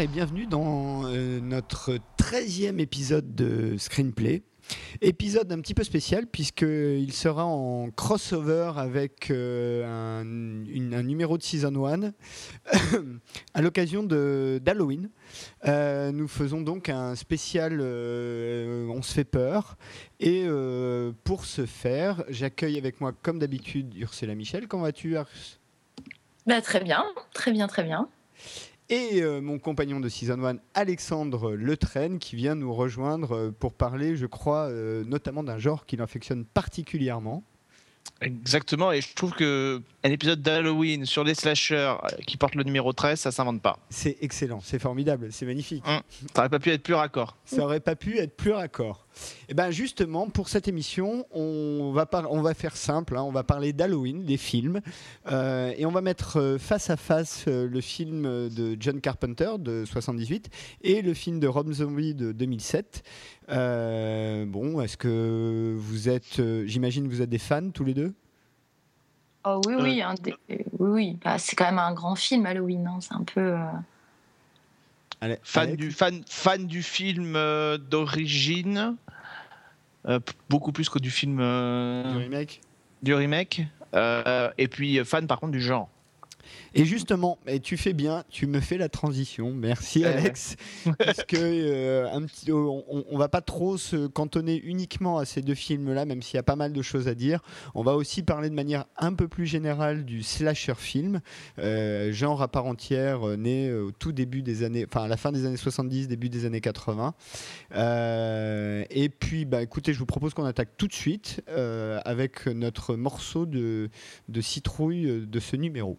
Et bienvenue dans euh, notre 13e épisode de Screenplay. Épisode un petit peu spécial puisqu'il sera en crossover avec euh, un, numéro de Season 1 à l'occasion d'Halloween. Euh, nous faisons donc un spécial On se fait peur. Et pour ce faire, j'accueille avec moi comme d'habitude Ursula Michel. Comment vas-tu Urs? Bah, très bien, très bien, très bien. Et euh, mon compagnon de Season 1, Alexandre Letraine, qui vient nous rejoindre euh, pour parler, je crois, euh, notamment d'un genre qu'il affectionne particulièrement. Exactement, et je trouve que un épisode d'Halloween sur les slashers qui porte le numéro 13, ça s'invente pas. C'est excellent, c'est formidable, c'est magnifique. Ça aurait pas pu être plus raccord. Ça aurait pas pu être plus raccord. Et ben justement, pour cette émission, on va, par- on va faire simple, hein, on va parler d'Halloween, des films, euh, et on va mettre euh, face à face euh, le film de John Carpenter de 78 et le film de Rob Zombie de 2007. Euh, bon, est-ce que vous êtes, euh, j'imagine que vous êtes des fans tous les deux? Oh oui, oui, des- oui, oui. Bah, c'est quand même un grand film Halloween. hein, C'est un peu. euh, Allez, Fan Alex. du, fan, fan du film euh, d'origine, euh, beaucoup plus que du film euh, du remake. du remake, et puis fan par contre du genre. Et justement, et tu fais bien, tu me fais la transition. Merci ouais. Alex. Parce que euh, un petit, on, va pas trop se cantonner uniquement à ces deux films-là, même s'il y a pas mal de choses à dire. On va aussi parler de manière un peu plus générale du slasher film, euh, genre à part entière, euh, né euh, au tout début des années, enfin à la fin des années 70, début des années 80. Euh, et puis, bah, écoutez, je vous propose qu'on attaque tout de suite euh, avec notre morceau de, de citrouille euh, de ce numéro.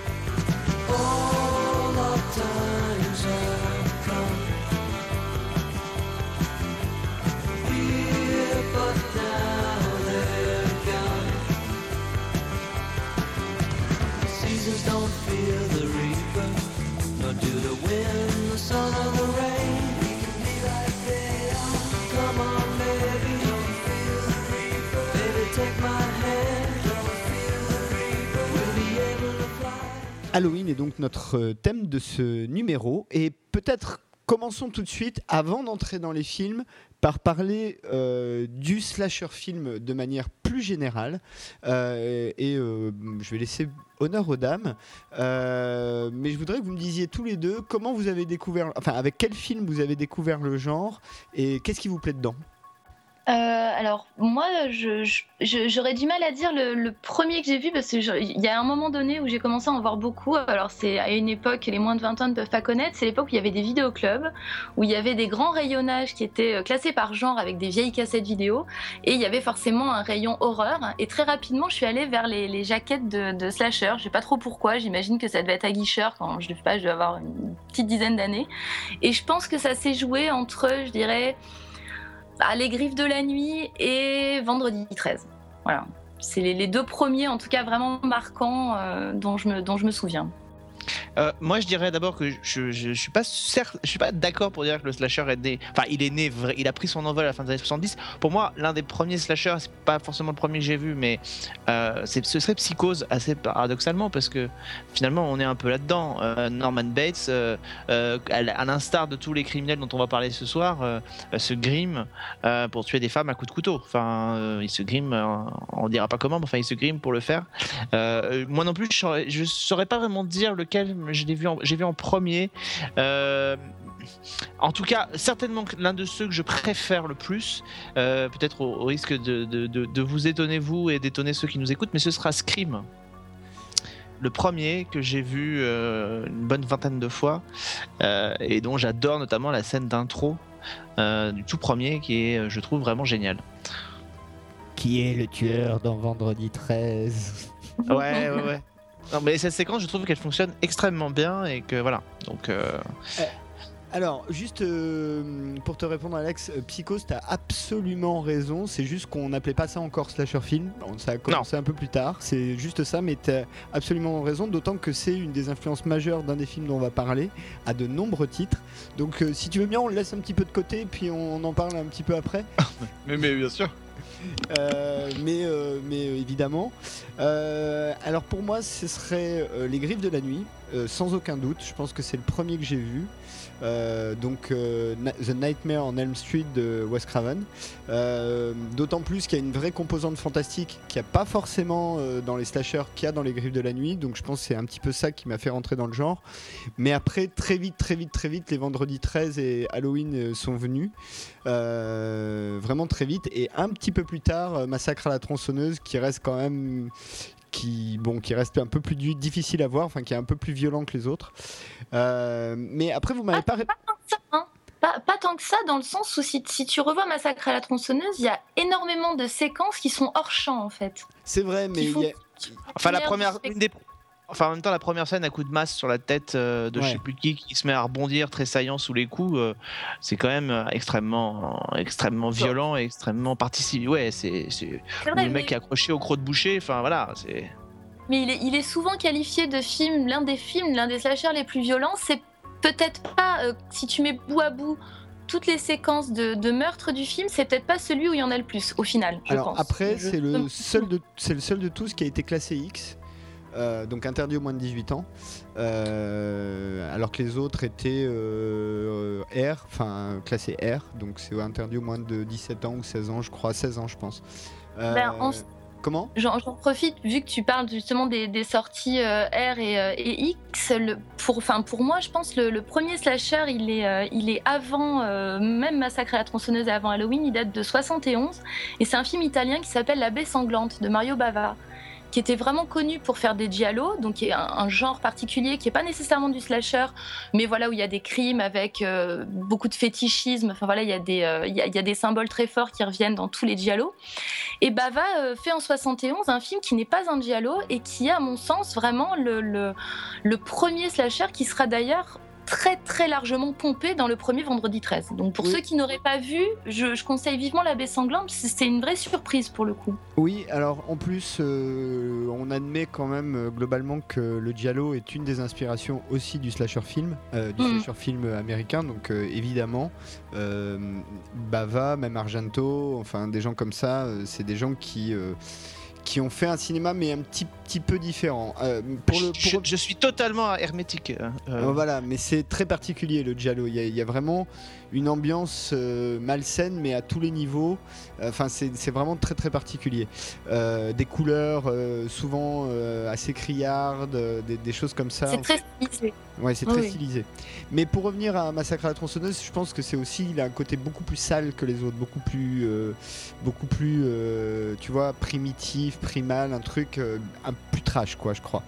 Halloween est donc notre euh, thème de ce numéro. Et peut-être commençons tout de suite, avant d'entrer dans les films, par parler euh, du slasher film de manière plus générale. Euh, et je vais laisser honneur aux dames. Mais je voudrais que vous me disiez tous les deux comment vous avez découvert, enfin avec quel film vous avez découvert le genre et qu'est-ce qui vous plaît dedans? Euh, alors, moi, j'aurais du mal à dire le, premier que j'ai vu parce qu'il y a un moment donné où j'ai commencé à en voir beaucoup. Alors, c'est à une époque que les moins de 20 ans ne peuvent pas connaître. C'est l'époque où il y avait des vidéoclubs, où il y avait des grands rayonnages qui étaient euh, classés par genre avec des vieilles cassettes vidéo. Et il y avait forcément un rayon horreur. Et très rapidement, je suis allée vers les, jaquettes de, de slasher. Je sais pas trop pourquoi. J'imagine que ça devait être à Guicheur quand je, sais pas, je devais avoir une petite dizaine d'années. Et je pense que ça s'est joué entre, je dirais, Les Griffes de la Nuit et Vendredi 13. Voilà. C'est les, deux premiers, en tout cas, vraiment marquants euh, dont je me souviens. Euh, moi, je dirais d'abord que je, je, suis pas pas d'accord pour dire que le slasher est né. Enfin, il est né, il a pris son envol à la fin des années 70. Pour moi, l'un des premiers slashers, c'est pas forcément le premier que j'ai vu, mais euh, ce serait Psychose, assez paradoxalement, parce que finalement, on est un peu là-dedans. Euh, Norman Bates, euh, à l'instar de tous les criminels dont on va parler ce soir, se grime pour tuer des femmes à coups de couteau. Enfin, il se grime, on dira pas comment, mais enfin, il se grime pour le faire. Moi non plus, je saurais, saurais pas vraiment dire lequel je l'ai vu, en- j'ai vu en premier. Euh, en tout cas, certainement l'un de ceux que je préfère le plus, euh, peut-être au, au risque de, de- de- de vous étonner vous et d'étonner ceux qui nous écoutent, mais ce sera Scream. le premier que j'ai vu euh, une bonne vingtaine de fois et dont j'adore notamment la scène d'intro du tout premier qui est, je trouve, vraiment génial. Qui est le tueur dans Vendredi 13 Ouais, ouais, ouais. Non, mais cette séquence, je trouve qu'elle fonctionne extrêmement bien et que voilà. Donc, euh, Alors, juste euh, pour te répondre, Alex, euh, Psychos, t'as absolument raison. C'est juste qu'on n'appelait pas ça encore slasher film. Bon, ça a commencé un peu plus tard. C'est juste ça, mais t'as absolument raison. D'autant que c'est une des influences majeures d'un des films dont on va parler, à de nombreux titres. Donc, euh, si tu veux bien, on le laisse un petit peu de côté, puis on en parle un petit peu après. mais, mais bien sûr. Euh, mais, euh, mais euh, évidemment. Alors pour moi, ce serait Les Griffes de la Nuit, sans aucun doute. Je pense que c'est le premier que j'ai vu. Euh, donc euh, The Nightmare on Elm Street de Wes Craven. Euh, D'autant plus qu'il y a une vraie composante fantastique qu'il n'y a pas forcément dans les slashers qu'il y a dans Les Griffes de la Nuit. Donc je pense que c'est un petit peu ça qui m'a fait rentrer dans le genre. Mais après, très vite, très vite, très vite, les vendredis 13 et Halloween sont venus. Vraiment très vite. Et un petit peu plus tard, Massacre à la tronçonneuse qui reste quand même. Qui, bon, qui reste un peu plus difficile à voir, enfin qui est un peu plus violent que les autres. Euh, mais après, vous m'avez pas. hein. Pas, pas tant que ça, dans le sens où si, si tu revois Massacre à la tronçonneuse, il y a énormément de séquences qui sont hors champ en fait. C'est vrai, mais il y a- Enfin, la première, respect- une des- enfin, en même temps, la première scène à coup de masse sur la tête euh, de Ouais. je sais plus qui qui se met à rebondir très saillant sous les coups, euh, c'est quand même euh, extrêmement, extrêmement violent et extrêmement participe. Ouais, c'est le mec mais- qui est accroché au croc de boucher. Enfin voilà, c'est. Mais il est, il est souvent qualifié de film, l'un des films, l'un des slashers les plus violents. C'est peut-être pas, euh, si tu mets bout à bout toutes les séquences de, de meurtre du film, c'est peut-être pas celui où il y en a le plus, au final. Je Alors pense. après, c'est le seul de c'est le seul de tous qui a été classé X. euh, donc interdit aux moins de 18 ans, Euh, alors que les autres étaient euh, R, enfin classé R, donc c'est interdit aux moins de 17 ans ou 16 ans, je crois, 16 ans je pense. Euh, Ben, en- Comment? J'en profite, vu que tu parles justement des, sorties euh, R et, euh, X. pour, enfin, pour moi, je pense le, le premier slasher, il est, euh, il est avant, même Massacre à la tronçonneuse et avant Halloween, il date de 71. Et c'est un film italien qui s'appelle La baie sanglante de Mario Bava, qui était vraiment connu pour faire des giallo, donc qui est un, genre particulier qui n'est pas nécessairement du slasher, mais voilà où il y a des crimes avec euh, beaucoup de fétichisme. Enfin voilà, il y, a des, euh, il y a- des symboles très forts qui reviennent dans tous les giallo. Et Bava euh, fait en 71 un film qui n'est pas un giallo et qui est à mon sens vraiment le premier slasher qui sera d'ailleurs très très largement pompé dans le premier vendredi 13. Donc pour Oui. ceux qui n'auraient pas vu, je, je conseille vivement La baie sanglante, c'est une vraie surprise pour le coup. Oui, alors en plus, euh, on admet quand même euh, globalement que le giallo est une des inspirations aussi du slasher film, euh, du Mhm. slasher film américain. Donc évidemment, Bava, même Argento, enfin des gens comme ça, c'est des gens qui qui ont fait un cinéma mais un petit petit peu différent. Euh, pour le, je, pour- je suis totalement hermétique. euh, euh, voilà, mais c'est très particulier le giallo. Il y, a- il y a vraiment une ambiance euh, malsaine, mais à tous les niveaux. Enfin, c'est c'est vraiment très très particulier. Euh, des couleurs euh, souvent euh, assez criardes, des, des choses comme ça. C'est très stylisé. Ouais, c'est très Oui. stylisé. Mais pour revenir à Massacre à la tronçonneuse, je pense que c'est aussi il a un côté beaucoup plus sale que les autres, beaucoup plus, euh, beaucoup plus, euh, tu vois, primitif, primal, un truc euh, un plus trash, quoi, je crois.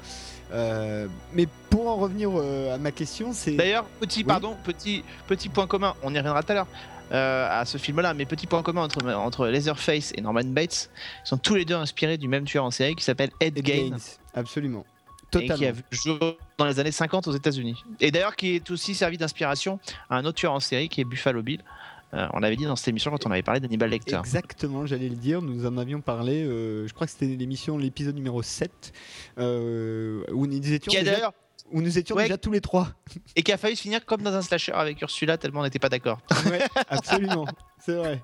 Euh, mais pour en revenir euh, à ma question, c'est D'ailleurs, petit, Oui. pardon, petit, petit point commun, on y reviendra tout à l'heure euh, à ce film-là, mais petit point commun entre, entre Leatherface et Norman Bates, ils sont tous les deux inspirés du même tueur en série qui s'appelle Ed Ed Gaines, absolument, et qui a totalement. vu jour dans les années 50 aux États-Unis. Et d'ailleurs, qui est aussi servi d'inspiration à un autre tueur en série qui est Buffalo Bill. Euh, on l'avait dit dans cette émission quand on avait parlé d'Hannibal Lecter. Exactement, j'allais le dire, nous en avions parlé, euh, je crois que c'était l'émission, l'épisode numéro 7, euh, où nous étions, déjà, d'ailleurs où nous étions Ouais. déjà tous les trois. et qui a failli se finir comme dans un slasher avec Ursula tellement on n'était pas d'accord. Ouais, absolument, c'est vrai.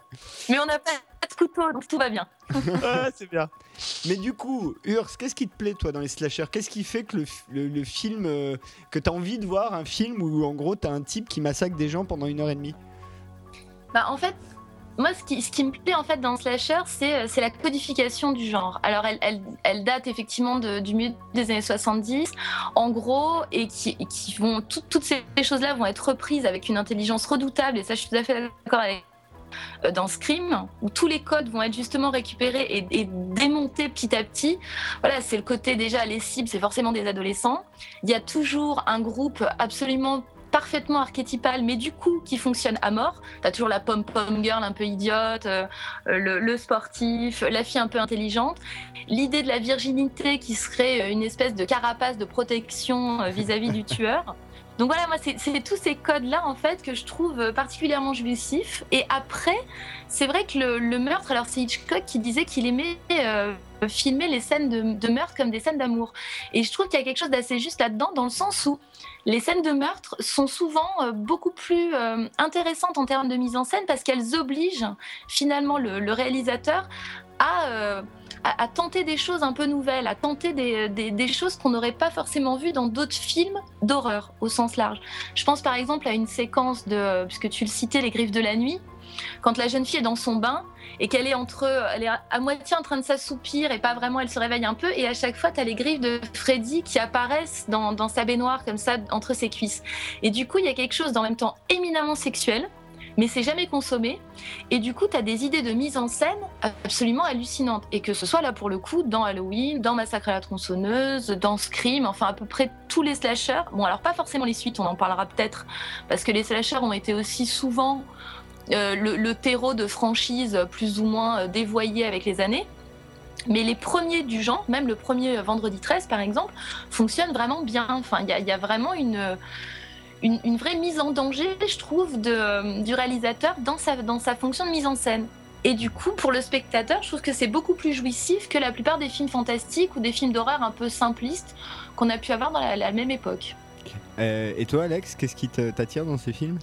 Mais on n'a pas de couteau, donc tout va bien. Ah, c'est bien. Mais du coup, Urs, qu'est-ce qui te plaît toi dans les slashers? Qu'est-ce qui fait que le, le- le film, euh, que t'as envie de voir un film où en gros t'as un type qui massacre des gens pendant une heure et demie? Bah, en fait, moi, ce qui, ce qui me plaît en fait dans Slasher, c'est euh, la codification du genre. Alors, elle, elle, date effectivement de- du milieu des années 70, en gros, et qui, qui vont tout- toutes ces choses-là vont être reprises avec une intelligence redoutable. Et ça, je suis tout à fait d'accord avec euh, dans Scream, où tous les codes vont être justement récupérés et, et démontés petit à petit. Voilà, c'est le côté déjà, les cibles, c'est forcément des adolescents. Il y a toujours un groupe absolument parfaitement archétypal, mais du coup qui fonctionne à mort. T'as toujours la pom-pom girl un peu idiote, euh, le, sportif, la fille un peu intelligente. L'idée de la virginité qui serait une espèce de carapace de protection euh, vis-à-vis du tueur. Donc voilà, moi, c'est tous ces codes-là, en fait, que je trouve euh, particulièrement jouissifs. Et après, c'est vrai que le, meurtre, alors c'est Hitchcock qui disait qu'il aimait euh, filmer les scènes de, meurtre comme des scènes d'amour. Et je trouve qu'il y a quelque chose d'assez juste là-dedans, dans le sens où les scènes de meurtre sont souvent euh, beaucoup plus intéressantes en termes de mise en scène parce qu'elles obligent finalement le, le réalisateur à, euh, à, tenter des choses un peu nouvelles, à tenter des, choses qu'on n'aurait pas forcément vues dans d'autres films d'horreur au sens large. Je pense par exemple à une séquence de, puisque tu le citais, Les Griffes de la Nuit, quand la jeune fille est dans son bain et qu'elle est entre, elle est à, à moitié en train de s'assoupir et pas vraiment, elle se réveille un peu et à chaque fois, tu as les griffes de Freddy qui apparaissent dans, dans sa baignoire comme ça entre ses cuisses. Et du coup, il y a quelque chose d'en même temps éminemment sexuel, mais c'est jamais consommé. Et du coup, tu as des idées de mise en scène absolument hallucinantes. Et que ce soit là pour le coup dans Halloween, dans Massacre à la tronçonneuse, dans Scream, enfin à peu près tous les slashers. Bon, alors pas forcément les suites, on en parlera peut-être, parce que les slashers ont été aussi souvent euh, le, terreau de franchises plus ou moins euh, dévoyées avec les années. Mais les premiers du genre, même le premier Vendredi 13 par exemple, fonctionnent vraiment bien. Enfin, il y a vraiment une, une, une vraie mise en danger, je trouve, de, du réalisateur dans sa, dans sa fonction de mise en scène. Et du coup, pour le spectateur, je trouve que c'est beaucoup plus jouissif que la plupart des films fantastiques ou des films d'horreur un peu simplistes qu'on a pu avoir dans la, la même époque. Euh, et toi, Alex, qu'est-ce qui t'attire dans ces films?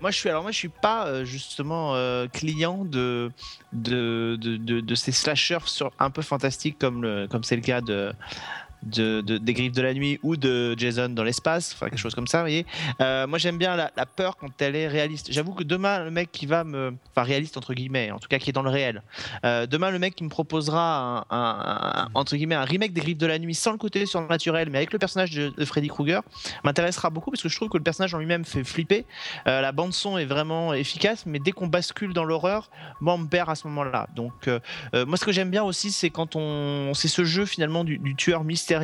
Moi, je suis alors moi, je suis pas euh, justement euh, client de de, de, de, de ces slashers sur un peu fantastiques comme le comme c'est le cas de de, de- des griffes de la nuit ou de Jason dans l'espace, enfin quelque chose comme ça, vous voyez. Euh, moi j'aime bien la, peur quand elle est réaliste. J'avoue que demain le mec qui va me, enfin réaliste entre guillemets, en tout cas qui est dans le réel. Euh, demain le mec qui me proposera un, entre guillemets un remake des griffes de la nuit sans le côté surnaturel, mais avec le personnage de, Freddy Krueger, m'intéressera beaucoup parce que je trouve que le personnage en lui-même fait flipper. Euh, la bande son est vraiment efficace, mais dès qu'on bascule dans l'horreur, moi on me perd à ce moment-là. Donc moi ce que j'aime bien aussi, c'est quand on, c'est ce jeu finalement du, du tueur mystérieux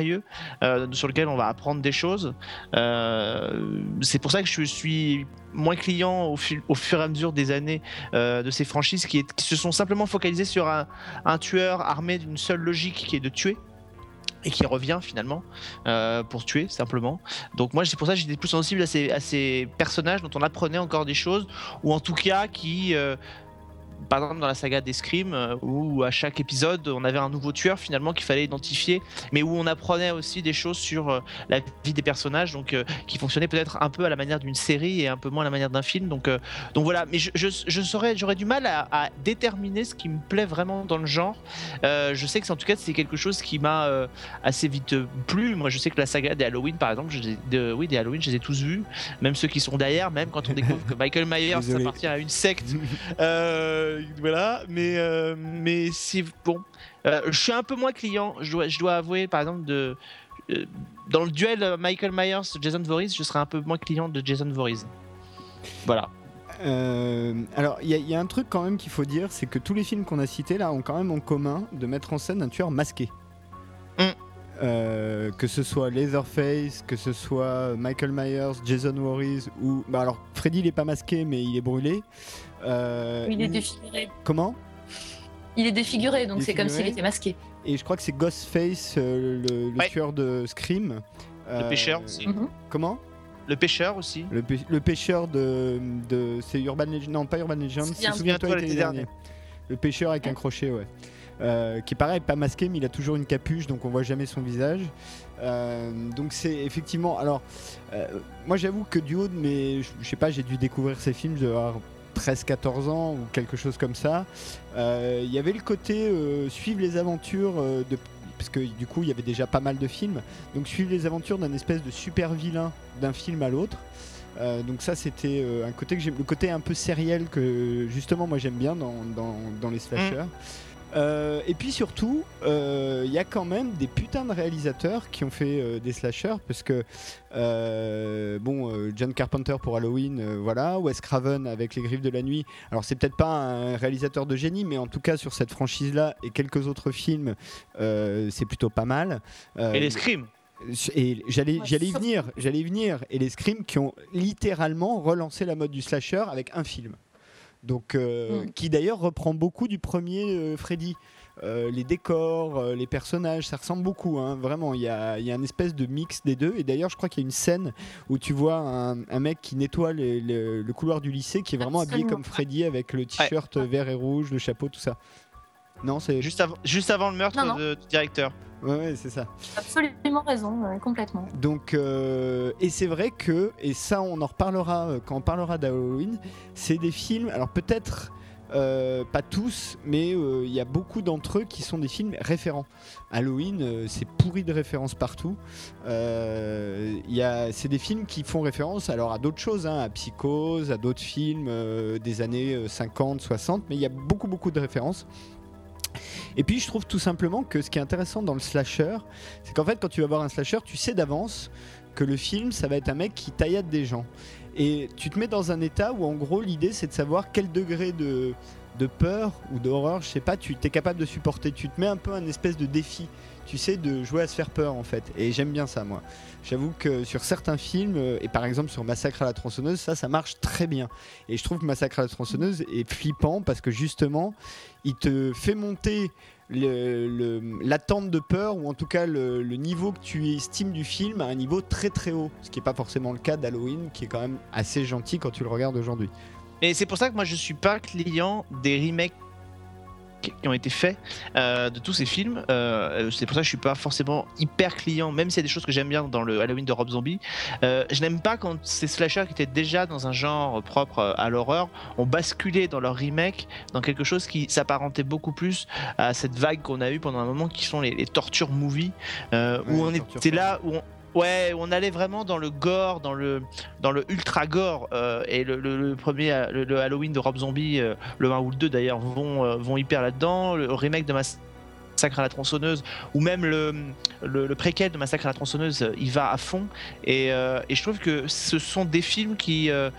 euh, sur lequel on va apprendre des choses. Euh, c'est pour ça que je suis moins client au, au fur et à mesure des années euh, de ces franchises qui, se sont simplement focalisées sur un, tueur armé d'une seule logique qui est de tuer et qui revient finalement pour tuer simplement. Donc moi c'est pour ça que j'étais plus sensible à ces, personnages dont on apprenait encore des choses ou en tout cas qui par exemple dans la saga des Scream euh, où à chaque épisode on avait un nouveau tueur finalement qu'il fallait identifier mais où on apprenait aussi des choses sur euh, la vie des personnages donc euh, qui fonctionnaient peut-être un peu à la manière d'une série et un peu moins à la manière d'un film. Donc euh, donc voilà. Mais je, je, je saurais j'aurais du mal à, à déterminer ce qui me plaît vraiment dans le genre. Euh, je sais que c'est- en tout cas c'est quelque chose qui m'a assez vite plu. Moi je sais que la saga des Halloween par exemple je les ai- de, oui des Halloween je les ai tous vus. Même ceux qui sont derrière même quand on découvre que Michael Myers appartient à une secte voilà, mais, euh, mais c'est bon. Euh, je suis un peu moins client, je dois, je dois avouer, par exemple, de, euh, dans le duel euh, Michael Myers-Jason Voorhees, je serais un peu moins client de Jason Voorhees. Voilà. Euh, alors, il y, a- il y a un truc quand même qu'il faut dire, c'est que tous les films qu'on a cités là ont quand même en commun de mettre en scène un tueur masqué. Mm. Euh, que ce soit Leatherface, que ce soit Michael Myers, Jason Voorhees ou bah alors Freddy il est pas masqué mais il est brûlé. Euh, Il est défiguré. Comment? Il est défiguré, donc c'est comme s'il était masqué. Et je crois que c'est Ghostface euh, le, le Ouais. tueur de Scream. Le pêcheur aussi. Mhm. Comment? Le pêcheur aussi. le, pê- le pêcheur de, de c'est Urban Legend non pas Urban Legend Souviens- c'est Souviens-toi l'été dernier. le pêcheur avec un crochet ouais Euh, qui est pareil pas masqué mais il a toujours une capuche donc on voit jamais son visage. Euh, donc c'est effectivement alors euh, moi j'avoue que du haut de mes je sais pas j'ai dû découvrir ces films je devais avoir 13-14 ans ou quelque chose comme ça. Il y avait le côté suivre les aventures de parce que du coup il y avait déjà pas mal de films. Donc suivre les aventures d'un espèce de super vilain d'un film à l'autre. Donc ça c'était un côté que le côté un peu sériel que justement moi j'aime bien dans, dans, dans les slashers Euh, et puis surtout, euh, il y a quand même des putains de réalisateurs qui ont fait euh, des slashers, parce que euh, bon, euh, John Carpenter pour Halloween, euh, voilà, Wes Craven avec Les Griffes de la Nuit. Alors c'est peut-être pas un réalisateur de génie, mais en tout cas sur cette franchise-là et quelques autres films, euh, c'est plutôt pas mal. Euh, Et les scrims. et j'allais, j'allais y venir, j'allais y venir. Et les Scream qui ont littéralement relancé la mode du slasher avec un film. Donc, euh, Mm. qui d'ailleurs reprend beaucoup du premier euh, Freddy. Euh, les décors, euh, les personnages, ça ressemble beaucoup, hein, vraiment. Il y a, il y a une espèce de mix des deux. Et d'ailleurs, je crois qu'il y a une scène où tu vois un, un mec qui nettoie les- le, le couloir du lycée, qui est vraiment habillé comme Freddy avec le t-shirt vert et rouge, le chapeau, tout ça. Non, c'est Juste, avant- juste avant le meurtre Non, non. de- du directeur. ouais, ouais, c'est ça. Absolument raison, ouais, complètement. Donc, euh, et c'est vrai que, et ça on en reparlera euh, quand on parlera d'Halloween, c'est des films, alors peut-être euh, pas tous, mais euh, il y a beaucoup d'entre eux qui sont des films référents. Halloween, euh, c'est pourri de références partout. Il y a- c'est des films qui font référence alors à d'autres choses, hein, à Psychose, à d'autres films euh, des années euh, 50, 60, mais il y a beaucoup beaucoup de références. Et puis je trouve tout simplement que ce qui est intéressant dans le slasher, c'est qu'en fait quand tu vas voir un slasher, tu sais d'avance que le film ça va être un mec qui taillade des gens. Et tu te mets dans un état où en gros l'idée c'est de savoir quel degré de, de peur ou d'horreur, je sais pas, tu es capable de supporter. Tu te mets un peu un espèce de défi. Tu sais de jouer à se faire peur en fait. Et j'aime bien ça moi. J'avoue que sur certains films, euh, et par exemple sur Massacre à la tronçonneuse, ça ça marche très bien. Et je trouve que Massacre à la tronçonneuse est flippant parce que justement il te fait monter l'attente de peur ou en tout cas le, le niveau que tu estimes du film à un niveau très très haut. Ce qui n'est pas forcément le cas d'Halloween qui est quand même assez gentil quand tu le regardes aujourd'hui. Et c'est pour ça que moi je suis pas client des remakes qui ont été faits euh, de tous ces films. Euh, c'est pour ça que je suis pas forcément hyper client, même s'il y a des choses que j'aime bien dans le Halloween de Rob Zombie. Euh, je n'aime pas quand ces slashers qui étaient déjà dans un genre propre à l'horreur ont basculé dans leur remake dans quelque chose qui s'apparentait beaucoup plus à cette vague qu'on a eue pendant un moment qui sont les, les torture movies Ouais, où on était là où on, Ouais, on allait vraiment dans le gore, dans le, dans le ultra gore. euh, et le, premier, le, Halloween de Rob Zombie, euh, le 1 ou le 2 d'ailleurs, vont, euh, vont hyper là-dedans. Le remake de Massacre à la tronçonneuse, ou même le, le, le préquel de Massacre à la tronçonneuse, il va à fond. Et, euh, et je trouve que ce sont des films qui, euh,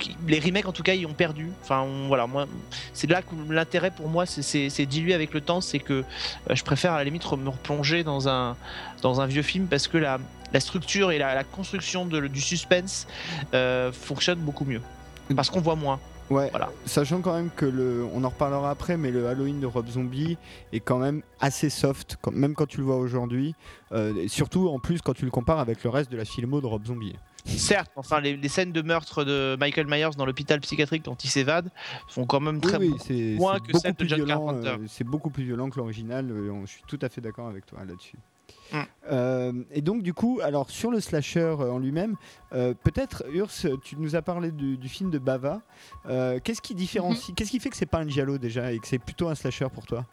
qui- Les remakes en tout cas, ils ont perdu. Enfin, on- voilà, moi, c'est là que l'intérêt pour moi, c'est- dilué avec le temps. C'est que euh, je préfère à la limite me replonger dans un, dans un vieux film parce que la, la structure et la, la construction de- du suspense euh, fonctionnent beaucoup mieux. Parce qu'on voit moins. Ouais Voilà. sachant quand même que le on en reparlera après mais le Halloween de Rob Zombie est quand même assez soft quand- même quand tu le vois aujourd'hui euh, et surtout en plus quand tu le compares avec le reste de la filmo de Rob Zombie Certes, enfin, les, les scènes de meurtre de Michael Myers dans l'hôpital psychiatrique quand il s'évade font quand même très oui, oui, c'est moins c'est que beaucoup celle de John violent. Carpenter. euh, c'est beaucoup plus violent que l'original. euh, je suis tout à fait d'accord avec toi là-dessus. Mm. Euh, et donc du coup, alors sur le slasher euh, en lui-même, euh, peut-être Urs, tu nous as parlé du, du film de Bava. Euh, qu'est-ce qui différencie Qu'est-ce qui fait que c'est pas un giallo déjà et que c'est plutôt un slasher pour toi?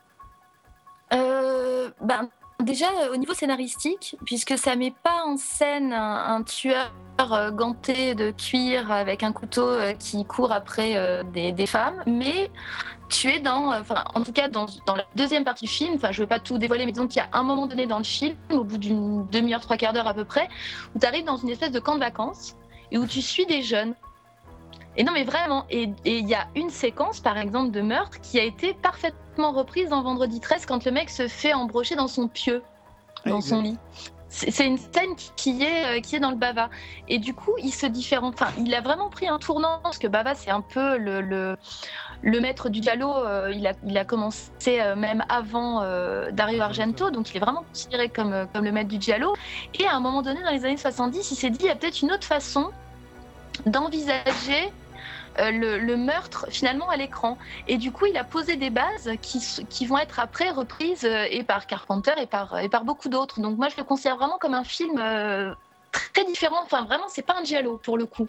Ben, déjà, au niveau scénaristique, puisque ça met pas en scène un, un tueur ganté de cuir avec un couteau qui court après des, des femmes, mais tu es dans, euh, enfin, en tout cas dans, dans la deuxième partie du film, enfin, je vais pas tout dévoiler, mais disons qu'il y a un moment donné dans le film, au bout d'une demi-heure, trois quarts d'heure à peu près, où tu arrives dans une espèce de camp de vacances et où tu suis des jeunes. Et non, mais vraiment, et il y a une séquence, par exemple, de meurtre qui a été parfaitement reprise dans Vendredi 13 quand le mec se fait embrocher dans son pieu, dans son lit. C'est une scène qui- est, euh, qui est dans le Bava. Et du coup, il se différencie. Enfin, il a vraiment pris un tournant parce que Bava, c'est un peu le, le, maître du giallo. euh, il, a, il a commencé euh, même avant Dario Argento, donc il est vraiment considéré comme, comme le maître du giallo. Et à un moment donné, dans les années 70, il s'est dit il y a peut-être une autre façon d'envisager le, le meurtre finalement à l'écran. Et du coup, il a posé des bases qui, vont être après reprises euh, et par Carpenter et par, et par beaucoup d'autres. Donc moi, je le considère vraiment comme un film euh, très différent. Enfin, vraiment, c'est pas un giallo pour le coup.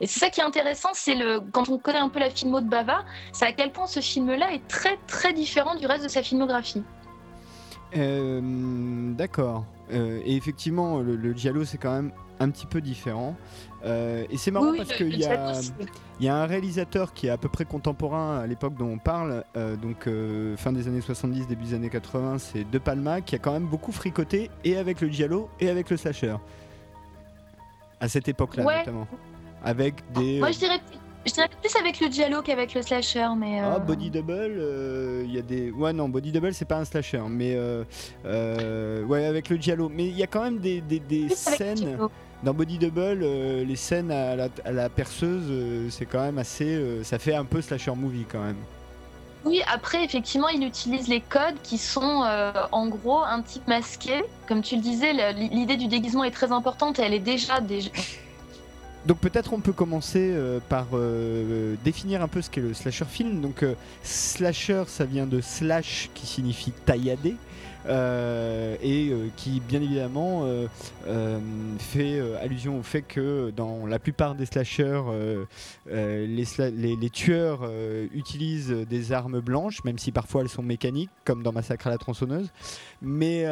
Et c'est ça qui est intéressant, c'est le quand on connaît un peu la filmo de Bava, c'est à quel point ce film-là est très très différent du reste de sa filmographie. Euh, D'accord. Euh, et effectivement, le, le giallo c'est quand même un petit peu différent. Euh, et c'est marrant Oui, parce qu'il y a, y un réalisateur qui est à peu près contemporain à l'époque dont on parle, euh, donc euh, fin des années 70, début des années 80, c'est De Palma qui a quand même beaucoup fricoté et avec le giallo et avec le slasher. À cette époque-là Ouais. notamment. Avec des... Moi, je dirais, je dirais plus avec le giallo qu'avec le slasher, mais. Ah, Body Double, il y a des. Ouais, non, Body Double, c'est pas un slasher, mais. ouais, avec le Giallo. Mais il y a quand même des, des- scènes. Dans Body Double, euh, les scènes à la, à la perceuse, euh, c'est quand même assez. euh, ça fait un peu slasher movie quand même. Oui, après, effectivement, il utilise les codes qui sont en gros un type masqué. Comme tu le disais, l'idée du déguisement est très importante et elle est déjà. déjà... Donc peut-être on peut commencer par définir un peu ce qu'est le slasher film. Donc slasher, ça vient de slash qui signifie taillader. Euh, et euh, qui bien évidemment euh, fait allusion au fait que dans la plupart des slashers, les, tueurs utilisent des armes blanches, même si parfois elles sont mécaniques, comme dans Massacre à la tronçonneuse. Mais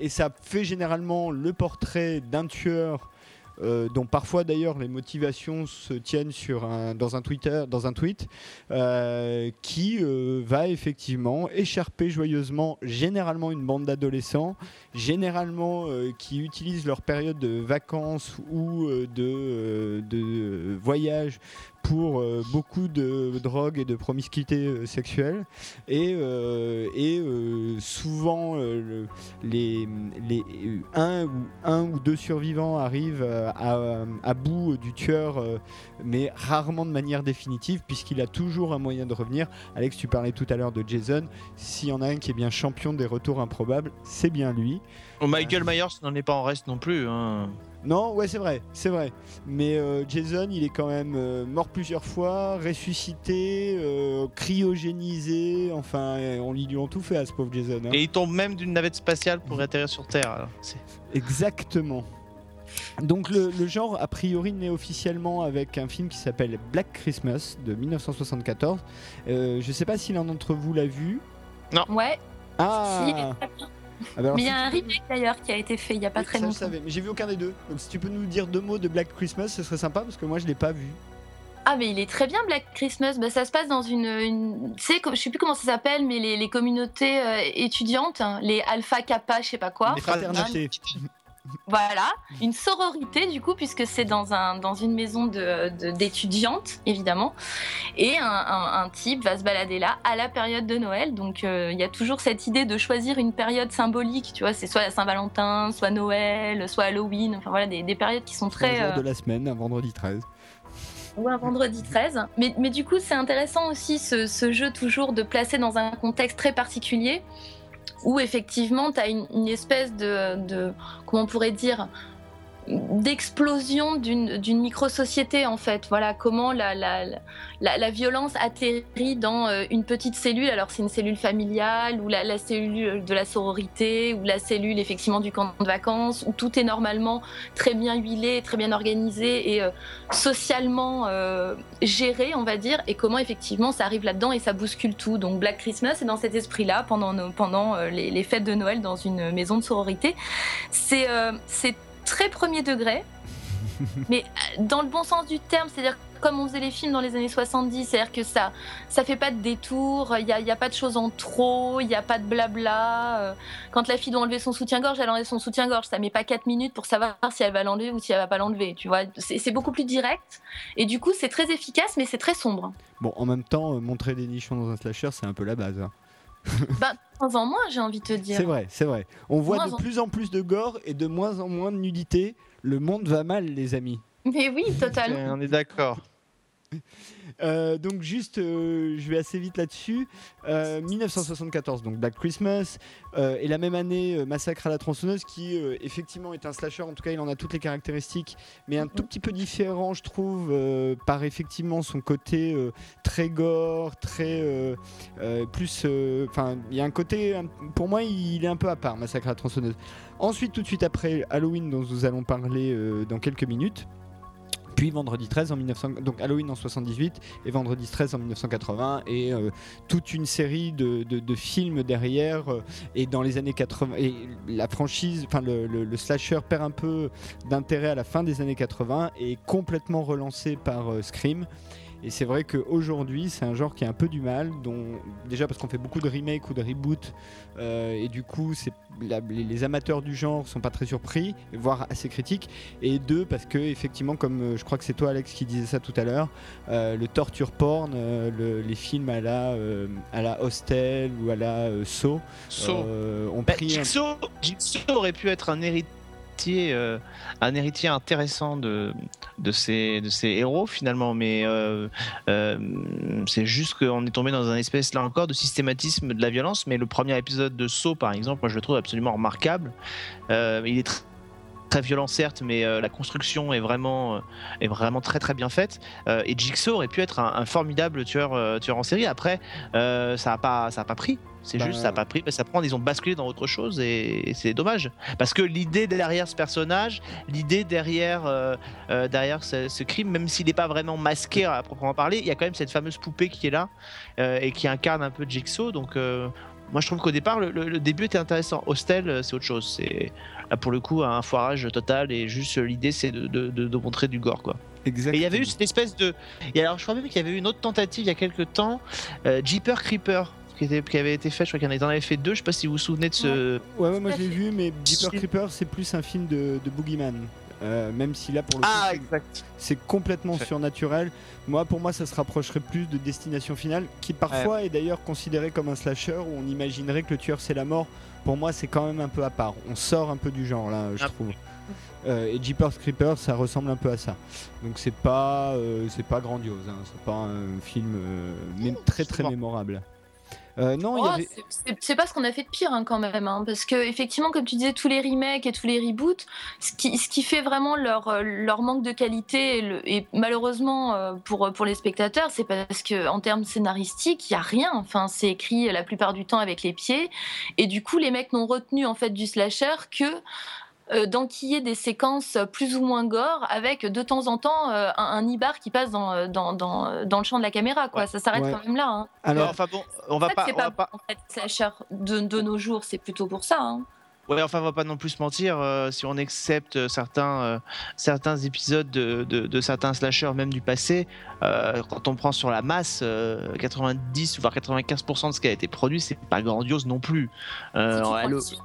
et ça fait généralement le portrait d'un tueur euh, dont parfois d'ailleurs les motivations se tiennent sur un, dans un Twitter, dans un tweet, euh, qui euh, va effectivement écharper joyeusement généralement une bande d'adolescents, généralement qui utilisent leur période de vacances ou de, de voyage pour euh, beaucoup de drogue et de promiscuité euh, sexuelle et, euh, souvent le- les, un, ou, un ou deux survivants arrivent à, bout du tueur mais rarement de manière définitive puisqu'il a toujours un moyen de revenir Alex tu parlais tout à l'heure de Jason s'il y en a un qui est bien champion des retours improbables c'est bien lui Oh, Michael Myers n'en est pas en reste non plus. hein. Non, ouais, c'est vrai, c'est vrai. Mais euh, Jason, il est quand même euh, mort plusieurs fois, ressuscité, euh, cryogénisé. Enfin, on lui ont tout fait à ce pauvre Jason. hein. Et il tombe même d'une navette spatiale pour atterrir sur Terre. alors. Exactement. Donc le, le genre a priori naît officiellement avec un film qui s'appelle Black Christmas de 1974. Euh, je sais pas si l'un d'entre vous l'a vu. Ouais, Ah, Si. Ah bah mais il y a un remake d'ailleurs qui a été fait il y a pas Oui, très ça, je longtemps. savais, mais j'ai vu aucun des deux. Donc si tu peux nous dire deux mots de Black Christmas, ce serait sympa parce que moi je l'ai pas vu. Ah mais il est très bien Black Christmas. Bah, ça se passe dans une, une... tu sais, je sais plus comment ça s'appelle, mais les, les communautés euh, étudiantes, hein, les Alpha Kappa, je sais pas quoi. Les fraternités. Voilà, une sororité du coup, puisque c'est dans, un, dans une maison de- de- d'étudiantes, évidemment. Et un, un- un type va se balader là à la période de Noël. Donc euh, il y a toujours cette idée de choisir une période symbolique, tu vois, c'est soit la Saint-Valentin, soit Noël, soit Halloween, enfin voilà, des, des périodes qui sont Un très... jour euh, de la semaine, un vendredi 13. ou un vendredi 13. Mais, mais du coup, c'est intéressant aussi ce, ce jeu toujours de placer dans un contexte très particulier où effectivement tu as une, espèce de- comment on pourrait dire, d'explosion d'une micro-société en fait. Voilà comment la, la, la, violence atterrit dans euh, une petite cellule. Alors c'est une cellule familiale ou la, cellule de la sororité ou la cellule effectivement du camp de vacances où tout est normalement très bien huilé, très bien organisé et euh, socialement euh, géré, on va dire, et comment effectivement ça arrive là-dedans et ça bouscule tout. Donc Black Christmas est dans cet esprit-là pendant, pendant les, les fêtes de Noël dans une maison de sororité. C'est très premier degré, mais euh, dans le bon sens du terme, c'est-à-dire comme on faisait les films dans les années 70, c'est-à-dire que ça ça fait pas de détour, il n'y a, a pas de choses en trop, il n'y a pas de blabla. euh, quand la fille doit enlever son soutien-gorge, elle enlève son soutien-gorge. Ça met pas 4 minutes pour savoir si elle va l'enlever ou si elle va pas l'enlever. Tu vois, c'est c'est beaucoup plus direct. Et du coup, c'est très efficace, mais c'est très sombre. Bon, en même temps, euh, montrer des nichons dans un slasher, c'est un peu la base. hein. Bah, de temps en moins, j'ai envie de te dire. C'est vrai, c'est vrai. On voit Moins de en- plus en plus de gore et de moins en moins de nudité. Le monde va mal, les amis. Mais oui, totalement. On est d'accord. Euh, donc juste, euh, je vais assez vite là-dessus. Euh, 1974, donc Black Christmas, euh, et la même année, euh, Massacre à la tronçonneuse, qui euh, effectivement est un slasher. En tout cas, il en a toutes les caractéristiques, mais un tout petit peu différent, je trouve, euh, par effectivement son côté euh, très gore, très euh, euh, plus. euh, Enfin, il y a un côté, pour moi, il est un peu à part, Massacre à la tronçonneuse. Ensuite, tout de suite après Halloween, dont nous allons parler euh, dans quelques minutes. Vendredi 13 en 1900, donc Halloween en 78 et Vendredi 13 en 1980 et euh, toute une série de, de- de films derrière euh, et dans les années 80 et la franchise, enfin le, le- le slasher perd un peu d'intérêt à la fin des années 80 et est complètement relancé par euh, Scream. Et c'est vrai qu'aujourd'hui, c'est un genre qui a un peu du mal, dont, déjà parce qu'on fait beaucoup de remakes ou de reboots, euh, et du coup, la- les, les amateurs du genre sont pas très surpris, voire assez critiques. Et deux, parce que, effectivement, comme euh, je crois que c'est toi, Alex, qui disais ça tout à l'heure, euh, le torture porn, euh, le- les films à la, à la Hostel ou à la Saw. euh, ont Bah, pris. un- Jigsaw, aurait pu être un euh, un héritier intéressant de, ces, héros finalement, mais euh, euh, c'est juste qu'on est tombé dans un espèce là encore de systématisme de la violence. Mais le premier épisode de Saw, par exemple, moi je le trouve absolument remarquable. Il est tr- très violent certes, mais la construction est vraiment, est vraiment très très bien faite. Et Jigsaw aurait pu être un, formidable tueur, tueur en série. Après, ça n'a pas, ça a pas pris. C'est Bah, juste, ça n'a pas pris, que ça prend, ils ont basculé dans autre chose et, et c'est dommage. Parce que l'idée derrière ce personnage, l'idée derrière, euh, euh, derrière ce, ce crime, même s'il n'est pas vraiment masqué à proprement parler, il y a quand même cette fameuse poupée qui est là euh, et qui incarne un peu Jigsaw. Donc, moi je trouve qu'au départ, le, le- le début était intéressant. Hostel, c'est autre chose. C'est là pour le coup un foirage total et juste l'idée c'est de, de- de- de montrer du gore quoi. Exactement. Et il y avait eu cette espèce de. Et alors, je crois même qu'il y avait eu une autre tentative il y a quelques temps, euh, Jeeper Creeper, qui, était, qui avait été fait. Je crois qu'il y en avait fait deux. Je sais pas si vous vous souvenez de ce. Ouais, ouais, moi fait. vu, mais Jeepers Creepers, c'est plus un film de, de Boogeyman. Euh, même si là, pour le coup, c'est- complètement surnaturel. Moi, pour moi, ça se rapprocherait plus de Destination Finale, qui parfois est d'ailleurs considéré comme un slasher où on imaginerait que le tueur c'est la mort. Pour moi, c'est quand même un peu à part. On sort un peu du genre là, je Ah. trouve. Euh, et Jeepers Creepers, ça ressemble un peu à ça. Donc c'est pas, euh, c'est pas grandiose. hein. C'est pas un film euh, mais très très mémorable. Euh, non, Oh, avait. c'est- pas ce qu'on a fait de pire hein, quand même, hein, parce que effectivement, comme tu disais, tous les remakes et tous les reboots, ce qui, ce qui fait vraiment leur, euh, leur manque de qualité et, le- et malheureusement euh, pour, pour les spectateurs, c'est parce que en termes scénaristiques, il y a rien. Enfin, c'est écrit la plupart du temps avec les pieds, et du coup, les mecs n'ont retenu en fait du slasher que d'enquiller des séquences plus ou moins gore avec de temps en temps euh, un, un ibar qui passe dans, dans, dans, dans le champ de la caméra. Quoi. Ouais. Ça s'arrête Ouais. quand même là. hein. Alors, enfin bon, on va En fait, pas. c'est on va pas, pas- en fait, slasher de, de nos jours, c'est plutôt pour ça. hein. Ouais, enfin, on va pas non plus se mentir. euh, si on accepte euh, certains, euh, certains épisodes de, de- de certains slashers, même du passé, euh, quand on prend sur la masse, euh, 90 voire 95% de ce qui a été produit, c'est pas grandiose non plus. Euh, Si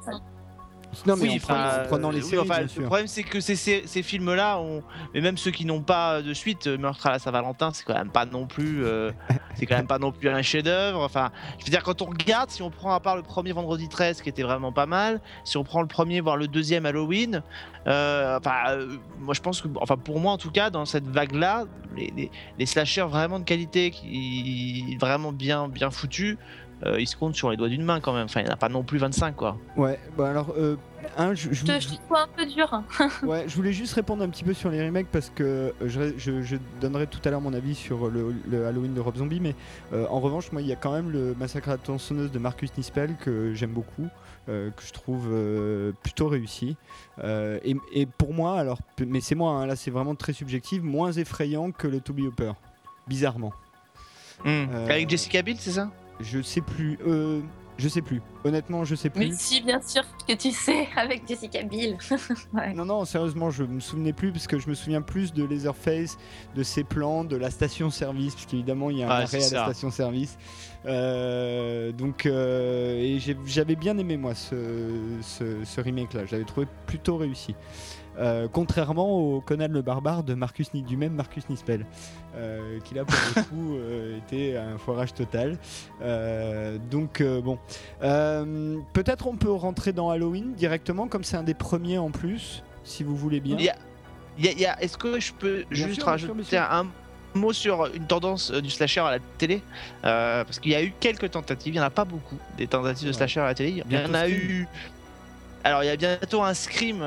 non, mais oui, en enfin, les euh, oui, séries, enfin, bien le problème c'est que ces, ces, ces films-là, ont- mais même ceux qui n'ont pas de suite, euh, Meurtre à la Saint-Valentin, c'est quand même pas non plus, euh, c'est quand même pas non plus un chef-d'œuvre. Enfin, je veux dire quand on regarde, si on prend à part le premier Vendredi 13 qui était vraiment pas mal, si on prend le premier voire le deuxième Halloween, euh, enfin, moi je pense que, enfin pour moi en tout cas, dans cette vague-là, les, les, les slashers vraiment de qualité, qui vraiment bien bien foutus. Euh, ils se comptent sur les doigts d'une main quand même. Enfin, il n'y en a pas non plus 25 quoi. Ouais, bah alors, euh, je, je Je je trouve un peu dur. Ouais, je voulais juste répondre un petit peu sur les remakes parce que euh, je, je- je donnerai tout à l'heure mon avis sur le, le Halloween de Rob Zombie, mais euh, en revanche, moi, il y a quand même le Massacre à la tronçonneuse de Marcus Nispel que j'aime beaucoup, euh, que je trouve euh, plutôt réussi. Euh, et, et pour moi, alors, mais c'est moi, hein, là, c'est vraiment très subjectif, moins effrayant que le To Be Hopper, bizarrement. Euh, Avec Jessica Biel, c'est ça? Je sais plus. Euh, je sais plus. Honnêtement, je sais plus. Mais si, bien sûr que tu sais, avec Jessica Biel. Ouais. Non, non, sérieusement, je me souvenais plus parce que je me souviens plus de Leatherface, de ses plans, de la station-service, parce qu'évidemment, il y a un Ah, arrêt à la station-service. Euh, donc, euh, et j'avais bien aimé, moi, ce, ce, ce remake-là. J'avais trouvé plutôt réussi. Euh, contrairement au Conan le barbare de Marcus Ni- du même Marcus Nispel, euh, qui là pour le coup euh, était un foirage total. Euh, donc bon, peut-être on peut rentrer dans Halloween directement, comme c'est un des premiers en plus, si vous voulez bien. Il y a- il y a- il y a- Est-ce que je peux Bien juste sûr, rajouter sûr. un mot sur une tendance du slasher à la télé? Parce qu'il y a eu quelques tentatives, il n'y en a pas beaucoup des tentatives de slasher à la télé. Il y en a eu. Alors il y a bientôt un Scream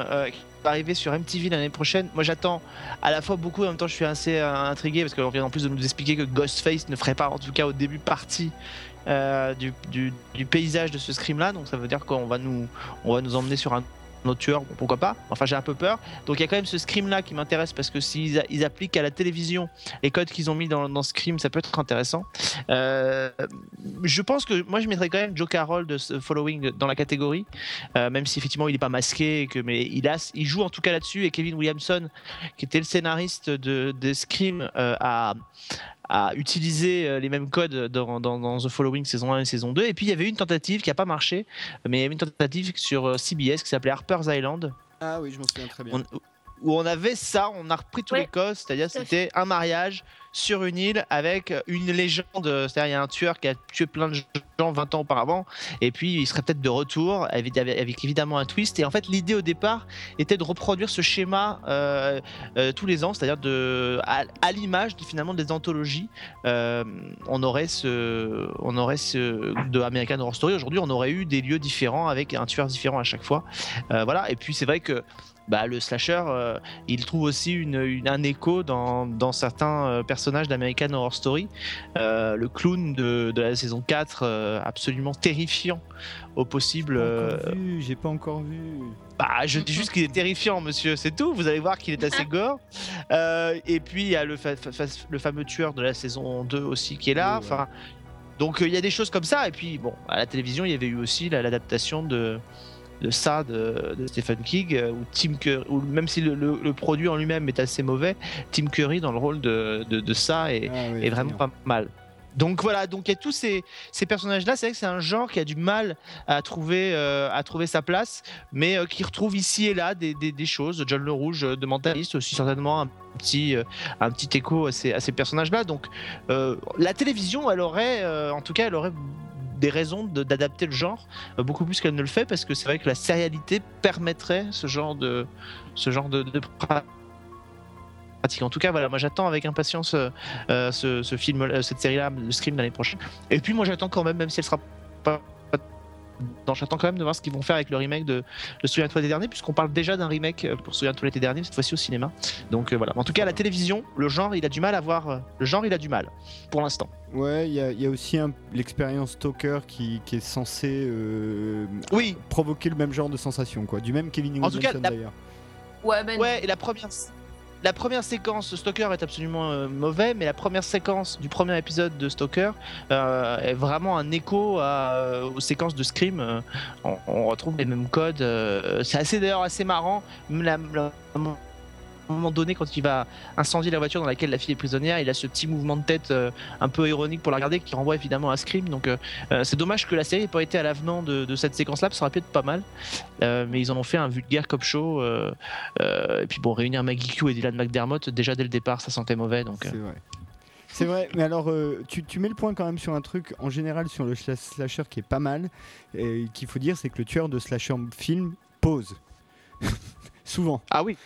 arriver sur MTV l'année prochaine. Moi j'attends à la fois beaucoup et en même temps je suis assez euh, intrigué parce qu'on vient en plus de nous expliquer que Ghostface ne ferait pas en tout cas au début partie euh, du, du- du paysage de ce Scream là. Donc ça veut dire qu'on va nous, on va nous emmener sur un autre tueur, bon, pourquoi pas. Enfin, j'ai un peu peur. Donc, il y a quand même ce Scream là qui m'intéresse parce que s'ils appliquent à la télévision les codes qu'ils ont mis dans, dans Scream, ça peut être intéressant. Euh, je pense que moi, je mettrais quand même Joe Carroll de ce Following dans la catégorie, euh, même si effectivement il n'est pas masqué, que, mais il, a, il joue en tout cas là-dessus. Et Kevin Williamson, qui était le scénariste de, de Scream, euh, a à utiliser euh, les mêmes codes dans, dans- dans The Following saison 1 et saison 2. Et puis il y avait une tentative qui n'a pas marché, mais il y avait une tentative sur euh, CBS qui s'appelait Harper's Island, Ah oui, je m'en souviens très bien. on- où on avait ça, on a repris tous Ouais, les codes, c'est-à-dire c'était un mariage sur une île avec une légende, c'est-à-dire y a un tueur qui a tué plein de gens 20 ans auparavant, et puis il serait peut-être de retour avec, évidemment un twist. Et en fait l'idée au départ était de reproduire ce schéma euh, euh, tous les ans, c'est-à-dire à, l'image finalement des anthologies, euh, on aurait ce, on aurait ce de American Horror Story. Aujourd'hui, on aurait eu des lieux différents avec un tueur différent à chaque fois. Voilà. Et puis c'est vrai que bah, le slasher, euh, il trouve aussi une, une- un écho dans, dans certains euh, personnages d'American Horror Story. Euh, le clown de, de la saison 4, euh, absolument terrifiant au possible. J'ai pas euh, encore vu, J'ai pas encore vu. bah, je dis juste qu'il est terrifiant, monsieur, c'est tout. Vous allez voir qu'il est assez gore. Euh, et puis, il y a le, fa- fa- fa- le fameux tueur de la saison 2 aussi qui est là. Oui, ouais. Enfin, donc, euh, il y a des choses comme ça. Et puis, bon, à la télévision, il y avait eu aussi la- l'adaptation de, de ça de, de Stephen King, euh, où Tim Curry, où même si le, le- le produit en lui-même est assez mauvais, Tim Curry dans le rôle de, de, de ça est, Ah oui, est vraiment pas mal. Donc voilà, donc il y a tous ces, ces personnages-là. C'est vrai que c'est un genre qui a du mal à trouver, euh, à trouver sa place, mais euh, qui retrouve ici et là des, des- des choses. John le Rouge euh, de Mentalist aussi certainement un petit, euh, un petit écho à ces, à ces personnages-là. Donc euh, la télévision, elle aurait, euh, en tout cas, elle aurait des raisons d'adapter le genre euh, beaucoup plus qu'elle ne le fait parce que c'est vrai que la sérialité permettrait ce genre de, ce genre de, pratique. En tout cas, voilà, moi j'attends avec impatience euh, euh, ce, ce film, cette série-là, le Scream l'année prochaine. Et puis moi j'attends quand même, même si elle sera pas. Non, j'attends quand même de voir ce qu'ils vont faire avec le remake de, de Souviens-toi des derniers, puisqu'on parle déjà d'un remake euh, pour Souviens-toi l'été dernier, cette fois-ci au cinéma. Donc euh, voilà. En tout cas, la télévision, le genre, il a du mal à voir. euh, Le genre, il a du mal pour l'instant. Ouais, il y, a- il y a aussi l'expérience Stalker qui, qui est censée euh, Oui. provoquer le même genre de sensation, quoi. Du même Kevin En tout cas, Williamson la- d'ailleurs. Ouais, ben Ouais, et la première, la première séquence Stalker est absolument euh, mauvais, mais la première séquence du premier épisode de Stalker euh, est vraiment un écho euh, aux séquences de Scream. On, retrouve les mêmes codes. c'est assez d'ailleurs assez marrant. Moment donné, quand il va incendier la voiture dans laquelle la fille est prisonnière, il a ce petit mouvement de tête euh, un peu ironique pour la regarder qui renvoie évidemment à Scream. Donc euh, euh, c'est dommage que la série n'ait pas été à l'avenant de, de cette séquence-là, parce que ça aurait pu être pas mal. Mais ils en ont fait un vulgaire cop show. et puis bon, réunir Maggie Q et Dylan McDermott, déjà dès le départ, ça sentait mauvais. Donc, C'est vrai. C'est vrai, mais alors euh, tu, tu mets le point quand même sur un truc en général sur le sla- slasher qui est pas mal et qu'il faut dire c'est que le tueur de slasher film pose. Souvent. Ah oui,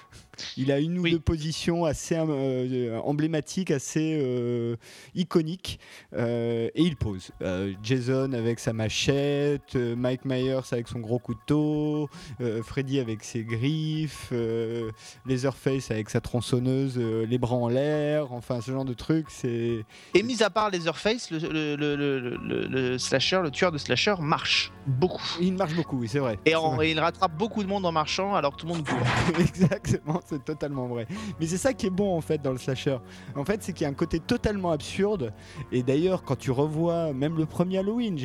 Il a une ou Oui. deux positions assez euh, emblématiques, assez euh, iconiques, euh, et il pose. Euh, Jason avec sa machette, euh, Mike Myers avec son gros couteau, euh, Freddy avec ses griffes, euh, Leatherface avec sa tronçonneuse, euh, les bras en l'air, enfin ce genre de truc, c'est et mis à part Leatherface, le, le, le, le, le- le slasher, le tueur de slasher marche beaucoup. il marche beaucoup, oui, c'est vrai. Et, en- et il rattrape beaucoup de monde en marchant alors que tout le monde court. Exactement, c'est totalement vrai. Mais c'est ça qui est bon en fait dans le slasher. En fait, c'est qu'il y a un côté totalement absurde. Et d'ailleurs, quand tu revois même le premier Halloween,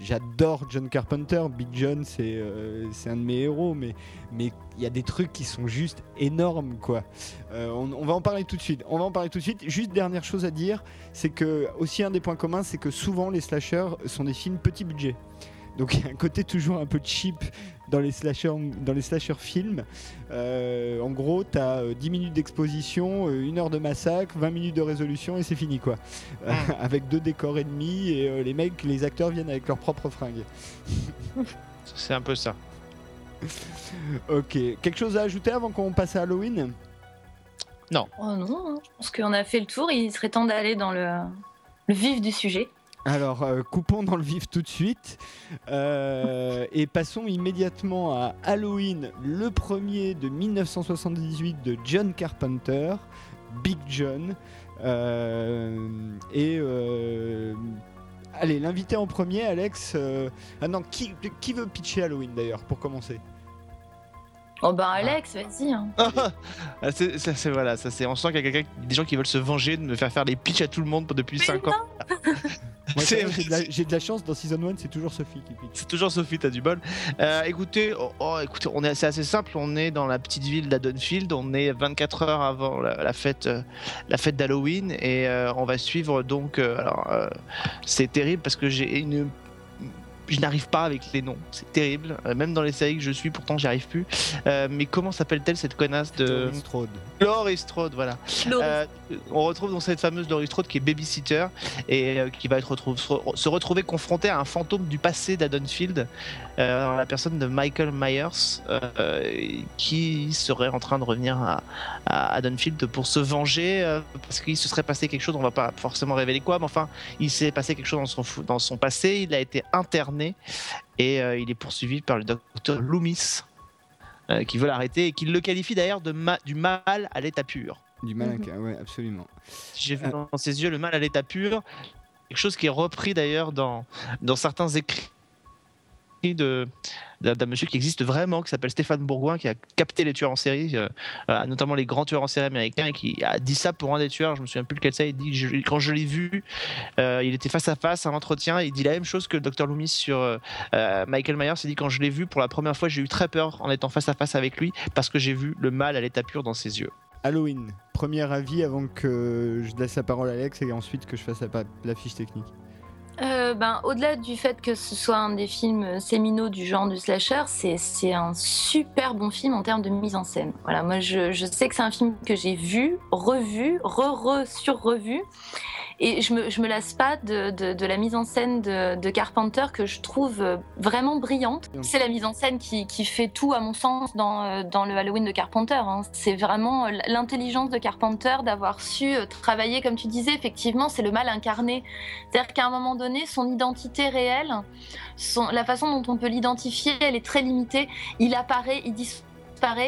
j'adore John Carpenter. Big John, c'est euh, un de mes héros. Mais mais il y a des trucs qui sont juste énormes, quoi. Euh, on, on va en parler tout de suite. On va en parler tout de suite. Juste dernière chose à dire, c'est que aussi un des points communs, c'est que souvent les slashers sont des films petit budget. Donc il y a un côté toujours un peu cheap dans les slashers, dans les slasher films. Euh, en gros, tu as 10 minutes d'exposition, 1 heure de massacre, 20 minutes de résolution et c'est fini quoi. Euh, avec deux décors et euh, les mecs, les acteurs viennent avec leurs propres fringues. C'est un peu ça. Ok, quelque chose à ajouter avant qu'on passe à Halloween? Oh non, hein. je pense qu'on a fait le tour. Il serait temps d'aller dans le, le vif du sujet. Alors, euh, coupons dans le vif tout de suite euh, et passons immédiatement à Halloween, le premier de 1978 de John Carpenter, Big John. Euh, et euh, allez, l'invité en premier, Alex. euh, ah non, qui, qui veut pitcher Halloween d'ailleurs pour commencer? Oh ben Alex, vas-y. hein. Ah, c'est, ça, c'est- voilà, ça c'est. On sent qu'il y a quelqu'un, des gens qui veulent se venger de me faire faire des pitchs à tout le monde depuis Mais 5 ans. J'ai de, la- j'ai de la chance, dans Season 1, c'est toujours Sophie qui pitch. C'est toujours Sophie, t'as du bol. Euh, écoutez, oh, oh, écoutez, on est, c'est assez simple. On est dans la petite ville d'Adonfield. On est 24 heures avant la, la fête, euh, la fête d'Halloween, et euh, on va suivre donc. alors, c'est terrible parce que j'ai une je n'arrive pas avec les noms, c'est terrible. Euh, même dans les séries que je suis, pourtant j'y arrive plus. Euh, mais comment s'appelle-t-elle cette connasse de Laurie Strode. Laurie Strode, voilà. Laurie. Euh, on retrouve donc cette fameuse Laurie Strode qui est babysitter et euh, qui va être retrouve- se re- se retrouver confrontée à un fantôme du passé d'Adonfield, euh, la personne de Michael Myers, euh, qui serait en train de revenir à, à Haddonfield pour se venger euh, parce qu'il se serait passé quelque chose. On va pas forcément révéler quoi, mais enfin, il s'est passé quelque chose dans son, fou- dans son passé. Il a été interné et euh, il est poursuivi par le docteur Loomis. euh, qui veut l'arrêter et qui le qualifie d'ailleurs de ma- du mal à l'état pur. Du malin, Mhm. ouais, absolument. J'ai vu Euh. dans ses yeux le mal à l'état pur. Quelque chose qui est repris d'ailleurs dans, dans certains écrits de d'un monsieur qui existe vraiment, qui s'appelle Stéphane Bourgoin, qui a capté les tueurs en série, euh, euh, notamment les grands tueurs en série américains, et qui a dit ça pour un des tueurs. Je me souviens plus lequel c'est. Il dit quand je l'ai vu, euh, il était face à face à un entretien. Il dit la même chose que le docteur Loomis sur Michael Myers. Il dit quand je l'ai vu pour la première fois, j'ai eu très peur en étant face à face avec lui parce que j'ai vu le mal à l'état pur dans ses yeux. Halloween, premier avis avant que je laisse la parole à Alex et ensuite que je fasse la fiche technique. Euh, ben, Au-delà du fait que ce soit un des films séminaux du genre du slasher, c'est un super bon film en termes de mise en scène. Voilà, moi je, sais que c'est un film que j'ai vu, revu, re-re-sur-revu. Et je me, je me lasse pas de, de- de la mise en scène de, de Carpenter que je trouve euh, vraiment brillante. C'est la mise en scène qui, qui fait tout, à mon sens, dans, euh, dans le Halloween de Carpenter. hein. C'est vraiment euh, l'intelligence de Carpenter d'avoir su travailler, comme tu disais, effectivement, c'est le mal incarné. C'est-à-dire qu'à un moment donné, son identité réelle, son- la façon dont on peut l'identifier, elle est très limitée. Il apparaît, il disparaît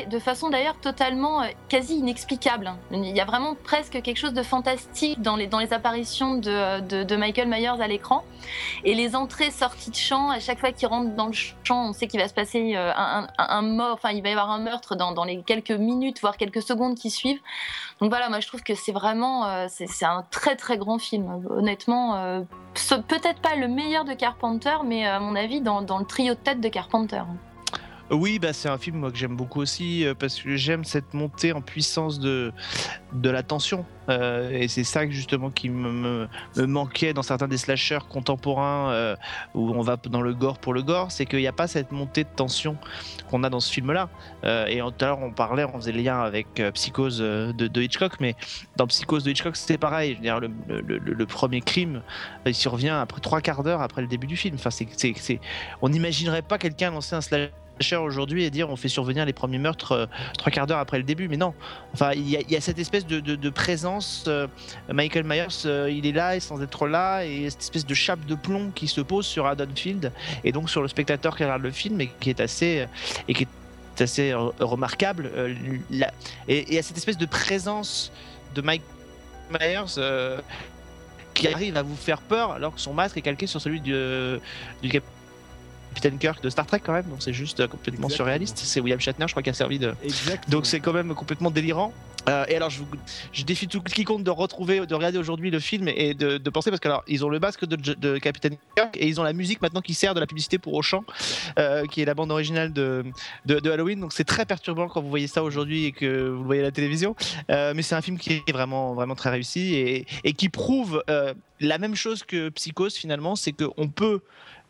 de façon d'ailleurs totalement euh, quasi inexplicable. Il y a vraiment presque quelque chose de fantastique dans les, dans les apparitions de, de- Michael Myers à l'écran. Et les entrées, sorties de champ, à chaque fois qu'il rentre dans le champ, on sait qu'il va se passer euh, un, un- mort, enfin il va y avoir un meurtre dans, dans les quelques minutes, voire quelques secondes qui suivent. Donc voilà, moi je trouve que c'est vraiment, euh, c'est un très très grand film. Honnêtement, peut-être pas le meilleur de Carpenter, mais à mon avis dans, dans le trio de tête de Carpenter. Oui, bah, c'est un film que j'aime beaucoup aussi euh, parce que j'aime cette montée en puissance de, la tension. Euh, et c'est ça justement qui me, manquait dans certains des slashers contemporains euh, où on va dans le gore pour le gore, c'est qu'il n'y a pas cette montée de tension qu'on a dans ce film-là. Et tout à l'heure on parlait, on faisait le lien avec Psychose de, Hitchcock, mais dans Psychose de Hitchcock c'était pareil. Le, premier crime, il survient après trois quarts d'heure après le début du film. Enfin, on n'imaginerait pas quelqu'un lancer un slasher slasher aujourd'hui et dire on fait survenir les premiers meurtres euh, trois quarts d'heure après le début. Mais non. Enfin il y, a- cette espèce de, présence euh, Michael Myers euh, il est là et sans être là et cette espèce de chape de plomb qui se pose sur Haddonfield et donc sur le spectateur qui regarde le film et qui est assez euh, et qui est assez remarquable la- et il y a cette espèce de présence de Mike Myers qui arrive à vous faire peur alors que son masque est calqué sur celui du, du Capitaine Kirk de Star Trek quand même, donc c'est juste euh, complètement Exactement. surréaliste. C'est William Shatner, je crois, qui a servi de. Exactement. Donc c'est quand même complètement délirant. Euh, et alors je, vous- je défie tout quiconque de retrouver, de regarder aujourd'hui le film et de, de penser parce que alors ils ont le masque de, de Capitaine Kirk et ils ont la musique maintenant qui sert de la publicité pour Auchan, euh, qui est la bande originale de, de, de Halloween. Donc c'est très perturbant quand vous voyez ça aujourd'hui et que vous le voyez à la télévision. Euh, mais c'est un film qui est vraiment vraiment très réussi et, et qui prouve la même chose que Psychose finalement, c'est qu'on peut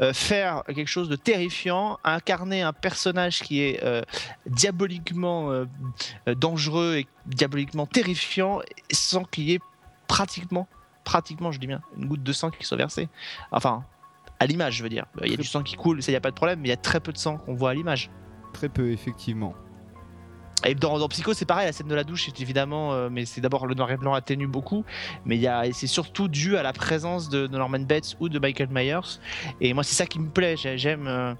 euh, faire quelque chose de terrifiant, incarner un personnage qui est euh, diaboliquement euh, dangereux et diaboliquement terrifiant sans qu'il y ait pratiquement, pratiquement, je dis bien, une goutte de sang qui soit versée. Enfin, à l'image, je veux dire. Il y a du sang qui coule, ça, il n'y a pas de problème, mais il y a très peu de sang qu'on voit à l'image. Très peu, effectivement. Et dans, dans Psycho, c'est pareil, la scène de la douche, c'est évidemment, euh, mais c'est d'abord le noir et blanc atténue beaucoup, mais c'est surtout dû à la présence de, Norman Bates ou de Michael Myers. Et moi, c'est ça qui me plaît. Euh,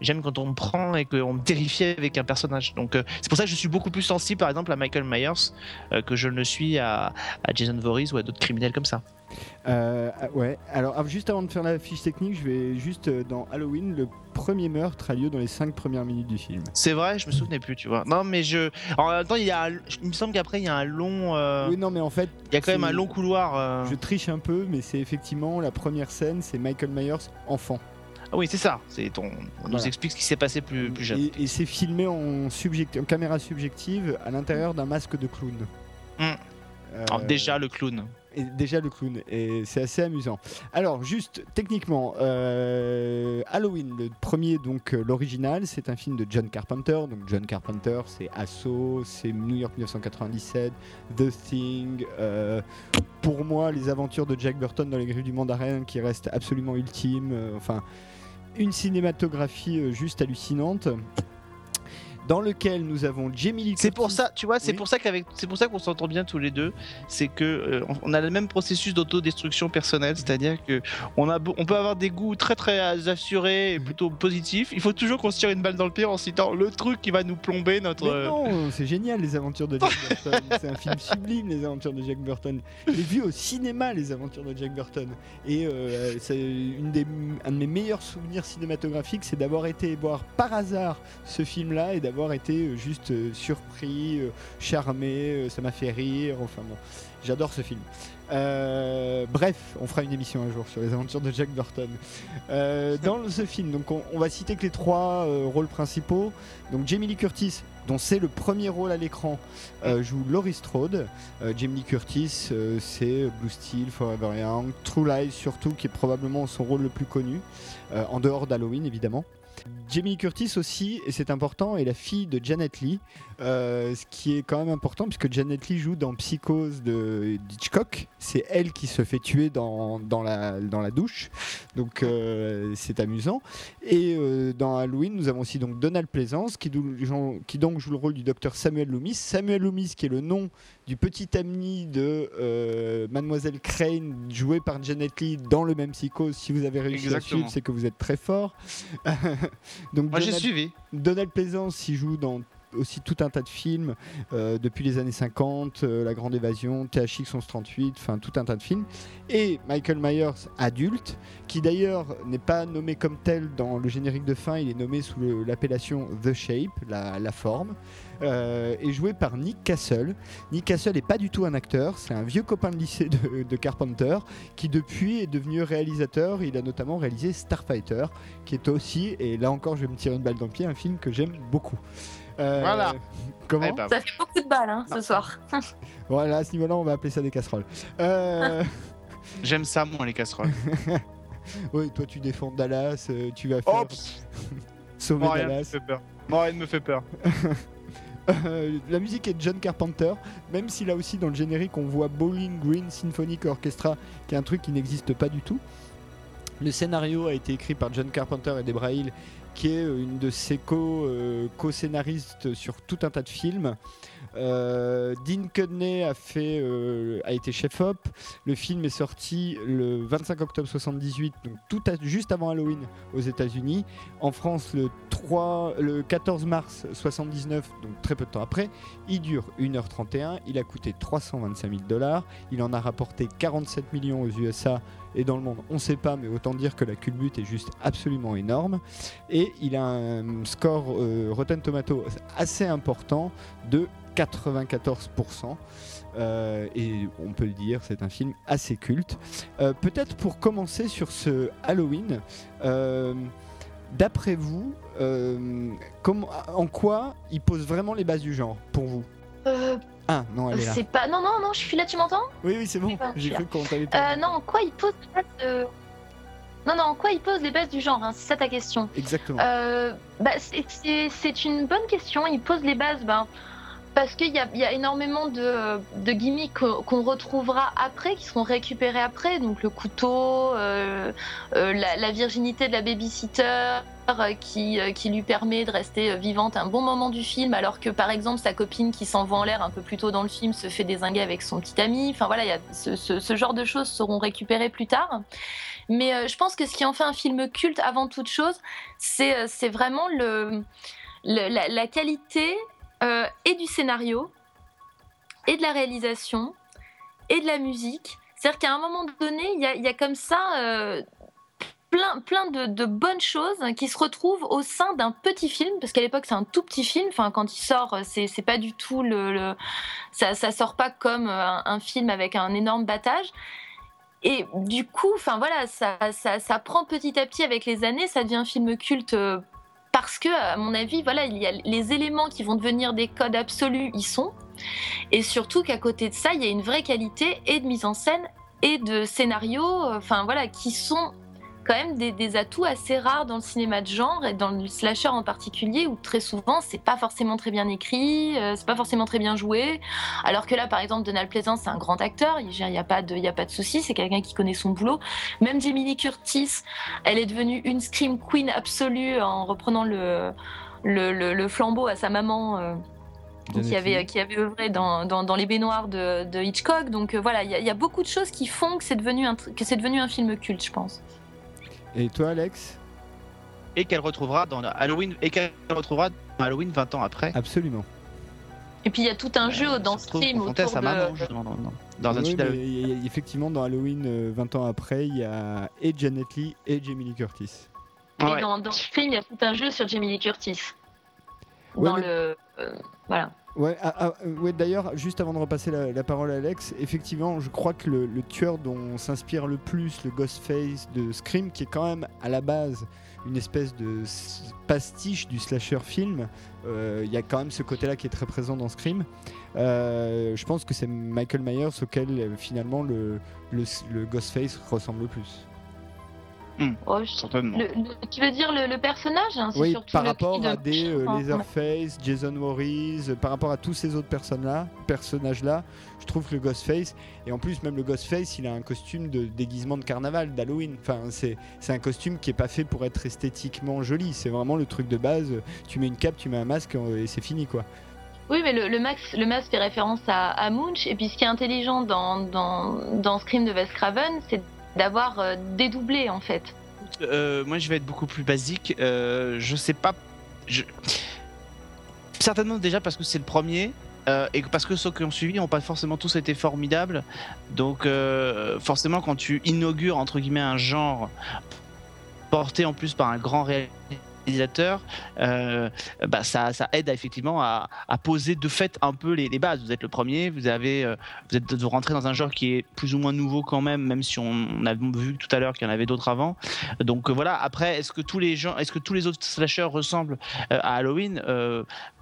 j'aime quand on me prend et qu'on me terrifie avec un personnage. Donc, euh, c'est pour ça que je suis beaucoup plus sensible, par exemple, à Michael Myers que je ne suis à, à Jason Voorhees ou à d'autres criminels comme ça. Euh, ouais, alors juste avant de faire la fiche technique, je vais juste euh, dans Halloween, le premier meurtre a lieu dans les 5 premières minutes du film. C'est vrai, je me souvenais plus, tu vois. Non, mais je. En même temps, il y a. Il me semble qu'après, il y a un long. euh, Oui, non, mais en fait, Il y a quand même un long couloir. euh. je triche un peu, mais c'est effectivement la première scène, c'est Michael Myers enfant. Ah oui, c'est ça. C'est ton. On nous explique ce qui s'est passé plus, plus jeune. Et, et c'est filmé en, subject- en caméra subjective à l'intérieur d'un masque de clown. Mm. Euh, Alors, déjà, le clown. Déjà le clown, et c'est assez amusant. Alors, juste techniquement, euh, Halloween, le premier, donc euh, l'original, c'est un film de John Carpenter. Donc, John Carpenter, c'est Assaut, c'est New York 1997, The Thing. euh, pour moi, les aventures de Jack Burton dans Les Griffes du Mandarin qui restent absolument ultimes. euh, enfin, une cinématographie juste hallucinante. Dans lequel nous avons Jamie Lee C'est pour ça, tu vois, c'est Oui. pour ça qu'avec, c'est pour ça qu'on s'entend bien tous les deux. C'est que euh, on- a le même processus d'autodestruction personnelle, c'est-à-dire que on a, on peut avoir des goûts très très assurés et plutôt positifs. Il faut toujours qu'on se tire une balle dans le pied en citant le truc qui va nous plomber notre. Mais euh, non, c'est génial les aventures de Jack Burton. c'est un film sublime les aventures de Jack Burton. J'ai vu au cinéma les aventures de Jack Burton et euh, c'est une des, un de mes meilleurs souvenirs cinématographiques, c'est d'avoir été voir par hasard ce film-là et d'avoir été euh, juste euh, surpris, euh, charmé. ça m'a fait rire. Enfin bon, j'adore ce film. Euh, bref, on fera une émission un jour sur les aventures de Jack Burton. Euh, dans ce film, donc on, on va citer que les trois euh, rôles principaux. Donc Jamie Lee Curtis, dont c'est le premier rôle à l'écran, joue Laurie Strode. Jamie Lee Curtis, c'est Blue Steel, Forever Young, True Lies surtout, qui est probablement son rôle le plus connu, en dehors d'Halloween évidemment. Jamie Curtis aussi, et c'est important, est la fille de Janet Lee, euh, ce qui est quand même important puisque Janet Lee joue dans Psychose de Hitchcock. C'est elle qui se fait tuer dans, dans, la, dans la douche, donc euh, c'est amusant. Et euh, dans Halloween, nous avons aussi donc Donald Pleasance qui, donc joue le rôle du docteur Samuel Loomis. Samuel Loomis qui est le nom du petit ami de Mademoiselle Crane joué par Janet Lee dans le même Psychose. Si vous avez réussi à suivre, c'est que vous êtes très fort. donc Moi j'ai Donald- suivi. Donald Pleasance y joue dans aussi tout un tas de films euh, depuis les années 50, euh, La Grande Évasion, THX 1138, enfin tout un tas de films. Et Michael Myers adulte, qui d'ailleurs n'est pas nommé comme tel dans le générique de fin, il est nommé sous l'appellation The Shape, la, forme, euh, est joué par Nick Castle. Nick Castle n'est pas du tout un acteur, c'est un vieux copain de lycée de Carpenter qui depuis est devenu réalisateur. Il a notamment réalisé Starfighter, qui est aussi, et là encore je vais me tirer une balle dans le pied, un film que j'aime beaucoup. Euh, Voilà. Comment Eh ben, Ça fait beaucoup de balles hein, ce soir. Voilà, à ce niveau-là, on va appeler ça des casseroles. Euh, J'aime ça moi les casseroles. oui, toi tu défends Dallas, euh, tu vas faire Oh, sauver moi, rien me Dallas. fait peur. Moi rien me fait peur. Euh, la musique est de John Carpenter, même si là aussi dans le générique on voit Bowling Green Symphonic Orchestra, qui est un truc qui n'existe pas du tout. Le scénario a été écrit par John Carpenter et Debra Hill, qui est euh, une de ses euh, co-scénaristes sur tout un tas de films. Euh, Dean Cudney a, été chef-op. Le film est sorti le 25 octobre 78, donc juste avant Halloween aux États-Unis. En France, le, 3, le 14 mars 79, donc très peu de temps après. Il dure 1h31. Il a coûté 325 000 dollars. Il en a rapporté 47 millions aux USA et dans le monde, on ne sait pas, mais autant dire que la culbute est juste absolument énorme. Et il a un score euh, Rotten Tomato assez important de 94%. Euh, et on peut le dire, c'est un film assez culte. Euh, Peut-être pour commencer sur ce Halloween, d'après vous, comment- en quoi il pose vraiment les bases du genre pour vous? Euh, Ah non, elle est là. c'est pas. Non, non, non, je suis là, tu m'entends? Oui, oui, c'est bon. pas, J'ai cru qu'on t'avait euh, pas. Non, en quoi il pose les bases de- Non, non, en quoi il pose les bases du genre hein, C'est ça ta question. Exactement. Euh, bah, c'est une bonne question. Il pose les bases ben, parce qu'il y a, énormément de, gimmicks qu'on retrouvera après, qui seront récupérés après. Donc le couteau, euh, euh, la, virginité de la babysitter. euh, Qui, qui lui permet de rester vivante un bon moment du film, alors que par exemple sa copine qui s'envoie en l'air un peu plus tôt dans le film se fait désinguer avec son petit ami. Enfin voilà, il y a ce, genre de choses seront récupérées plus tard. Mais je pense que ce qui en fait un film culte avant toute chose, c'est vraiment la qualité euh, et du scénario, et de la réalisation, et de la musique. C'est-à-dire qu'à un moment donné, il y a, comme ça euh, plein, plein de, de bonnes choses qui se retrouvent au sein d'un petit film, parce qu'à l'époque c'est un tout petit film. Enfin, quand il sort, c'est c'est pas du tout le, ça, ça sort pas comme euh, un, un film avec un énorme battage. Et du coup, enfin voilà, ça, ça, ça prend petit à petit avec les années, ça devient un film culte. Parce que, à mon avis, voilà, il y a les éléments qui vont devenir des codes absolus, ils sont. Et surtout qu'à côté de ça, il y a une vraie qualité et de mise en scène et de scénario, euh, enfin voilà, qui sont quand même des, des atouts assez rares dans le cinéma de genre et dans le slasher en particulier, où très souvent c'est pas forcément très bien écrit, euh, c'est pas forcément très bien joué. Alors que là, par exemple, Donald Pleasance, c'est un grand acteur, il n'y a pas de, il y a pas de souci, c'est quelqu'un qui connaît son boulot. Même Jamie Lee Curtis, elle est devenue une scream queen absolue en reprenant le, le, le- le flambeau à sa maman. euh, qui avait, Leigh. qui avait œuvré dans, dans, dans les baignoires de, de Hitchcock. Donc euh, voilà, il y, a- il y a beaucoup de choses qui font que c'est devenu, un tr- que c'est devenu un film culte, je pense. Et toi, Alex Et qu'elle retrouvera dans la Halloween et qu'elle retrouvera dans Halloween 20 ans après. Absolument. Et puis il y a tout un jeu Euh, dans se ce film à autour sa de... maman justement, dans, dans- dans un Oui, y a- effectivement, dans Halloween, euh, 20 ans après, il y a et Janet Lee et Jamie Lee Curtis. Et Ouais. dans, dans ce film, il y a tout un jeu sur Jamie Lee Curtis. Ouais, dans mais- le... euh, voilà. Ouais, ah, ah, ouais d'ailleurs, juste avant de repasser la, parole à Alex, effectivement, je crois que le, tueur dont s'inspire le plus le Ghostface de Scream, qui est quand même à la base une espèce de pastiche du slasher film, euh, il y a quand même ce côté-là qui est très présent dans Scream. Euh, je pense que c'est Michael Myers auquel euh, finalement le, le, le Ghostface ressemble le plus. Oh, je- Certainement. le- le- tu veux dire le, le personnage hein, c'est Oui, surtout par le rapport à des euh, Enfin, Leatherface, Jason Voorhees, euh, par rapport à tous ces autres personnes-là, personnages-là, je trouve que le Ghostface, et en plus même le Ghostface, il a un costume de déguisement de carnaval, d'Halloween. Enfin, c'est c'est un costume qui est pas fait pour être esthétiquement joli. C'est vraiment le truc de base. Tu mets une cape, tu mets un masque euh, et c'est fini, quoi. Oui, mais le, le, max, le masque fait référence à, à Munch. Et puis, ce qui est intelligent dans, dans, dans Scream de Wes Craven, c'est d'avoir euh, dédoublé, en fait. Euh, moi, je vais être beaucoup plus basique. Euh, je sais pas. Certainement déjà parce que c'est le premier. et parce que ceux qui ont suivi n'ont pas forcément tous été formidables. Donc, forcément, quand tu inaugures entre guillemets un genre porté en plus par un grand réalisateur, euh, bah, ça, ça aide à, effectivement à, poser de fait un peu les, bases. Vous êtes le premier, vous avez, euh, vous êtes vous rentrez dans un genre qui est plus ou moins nouveau quand même, même si on, a vu tout à l'heure qu'il y en avait d'autres avant. Donc euh, voilà. Après, est-ce que tous les gens, est-ce que tous les autres slashers ressemblent à Halloween?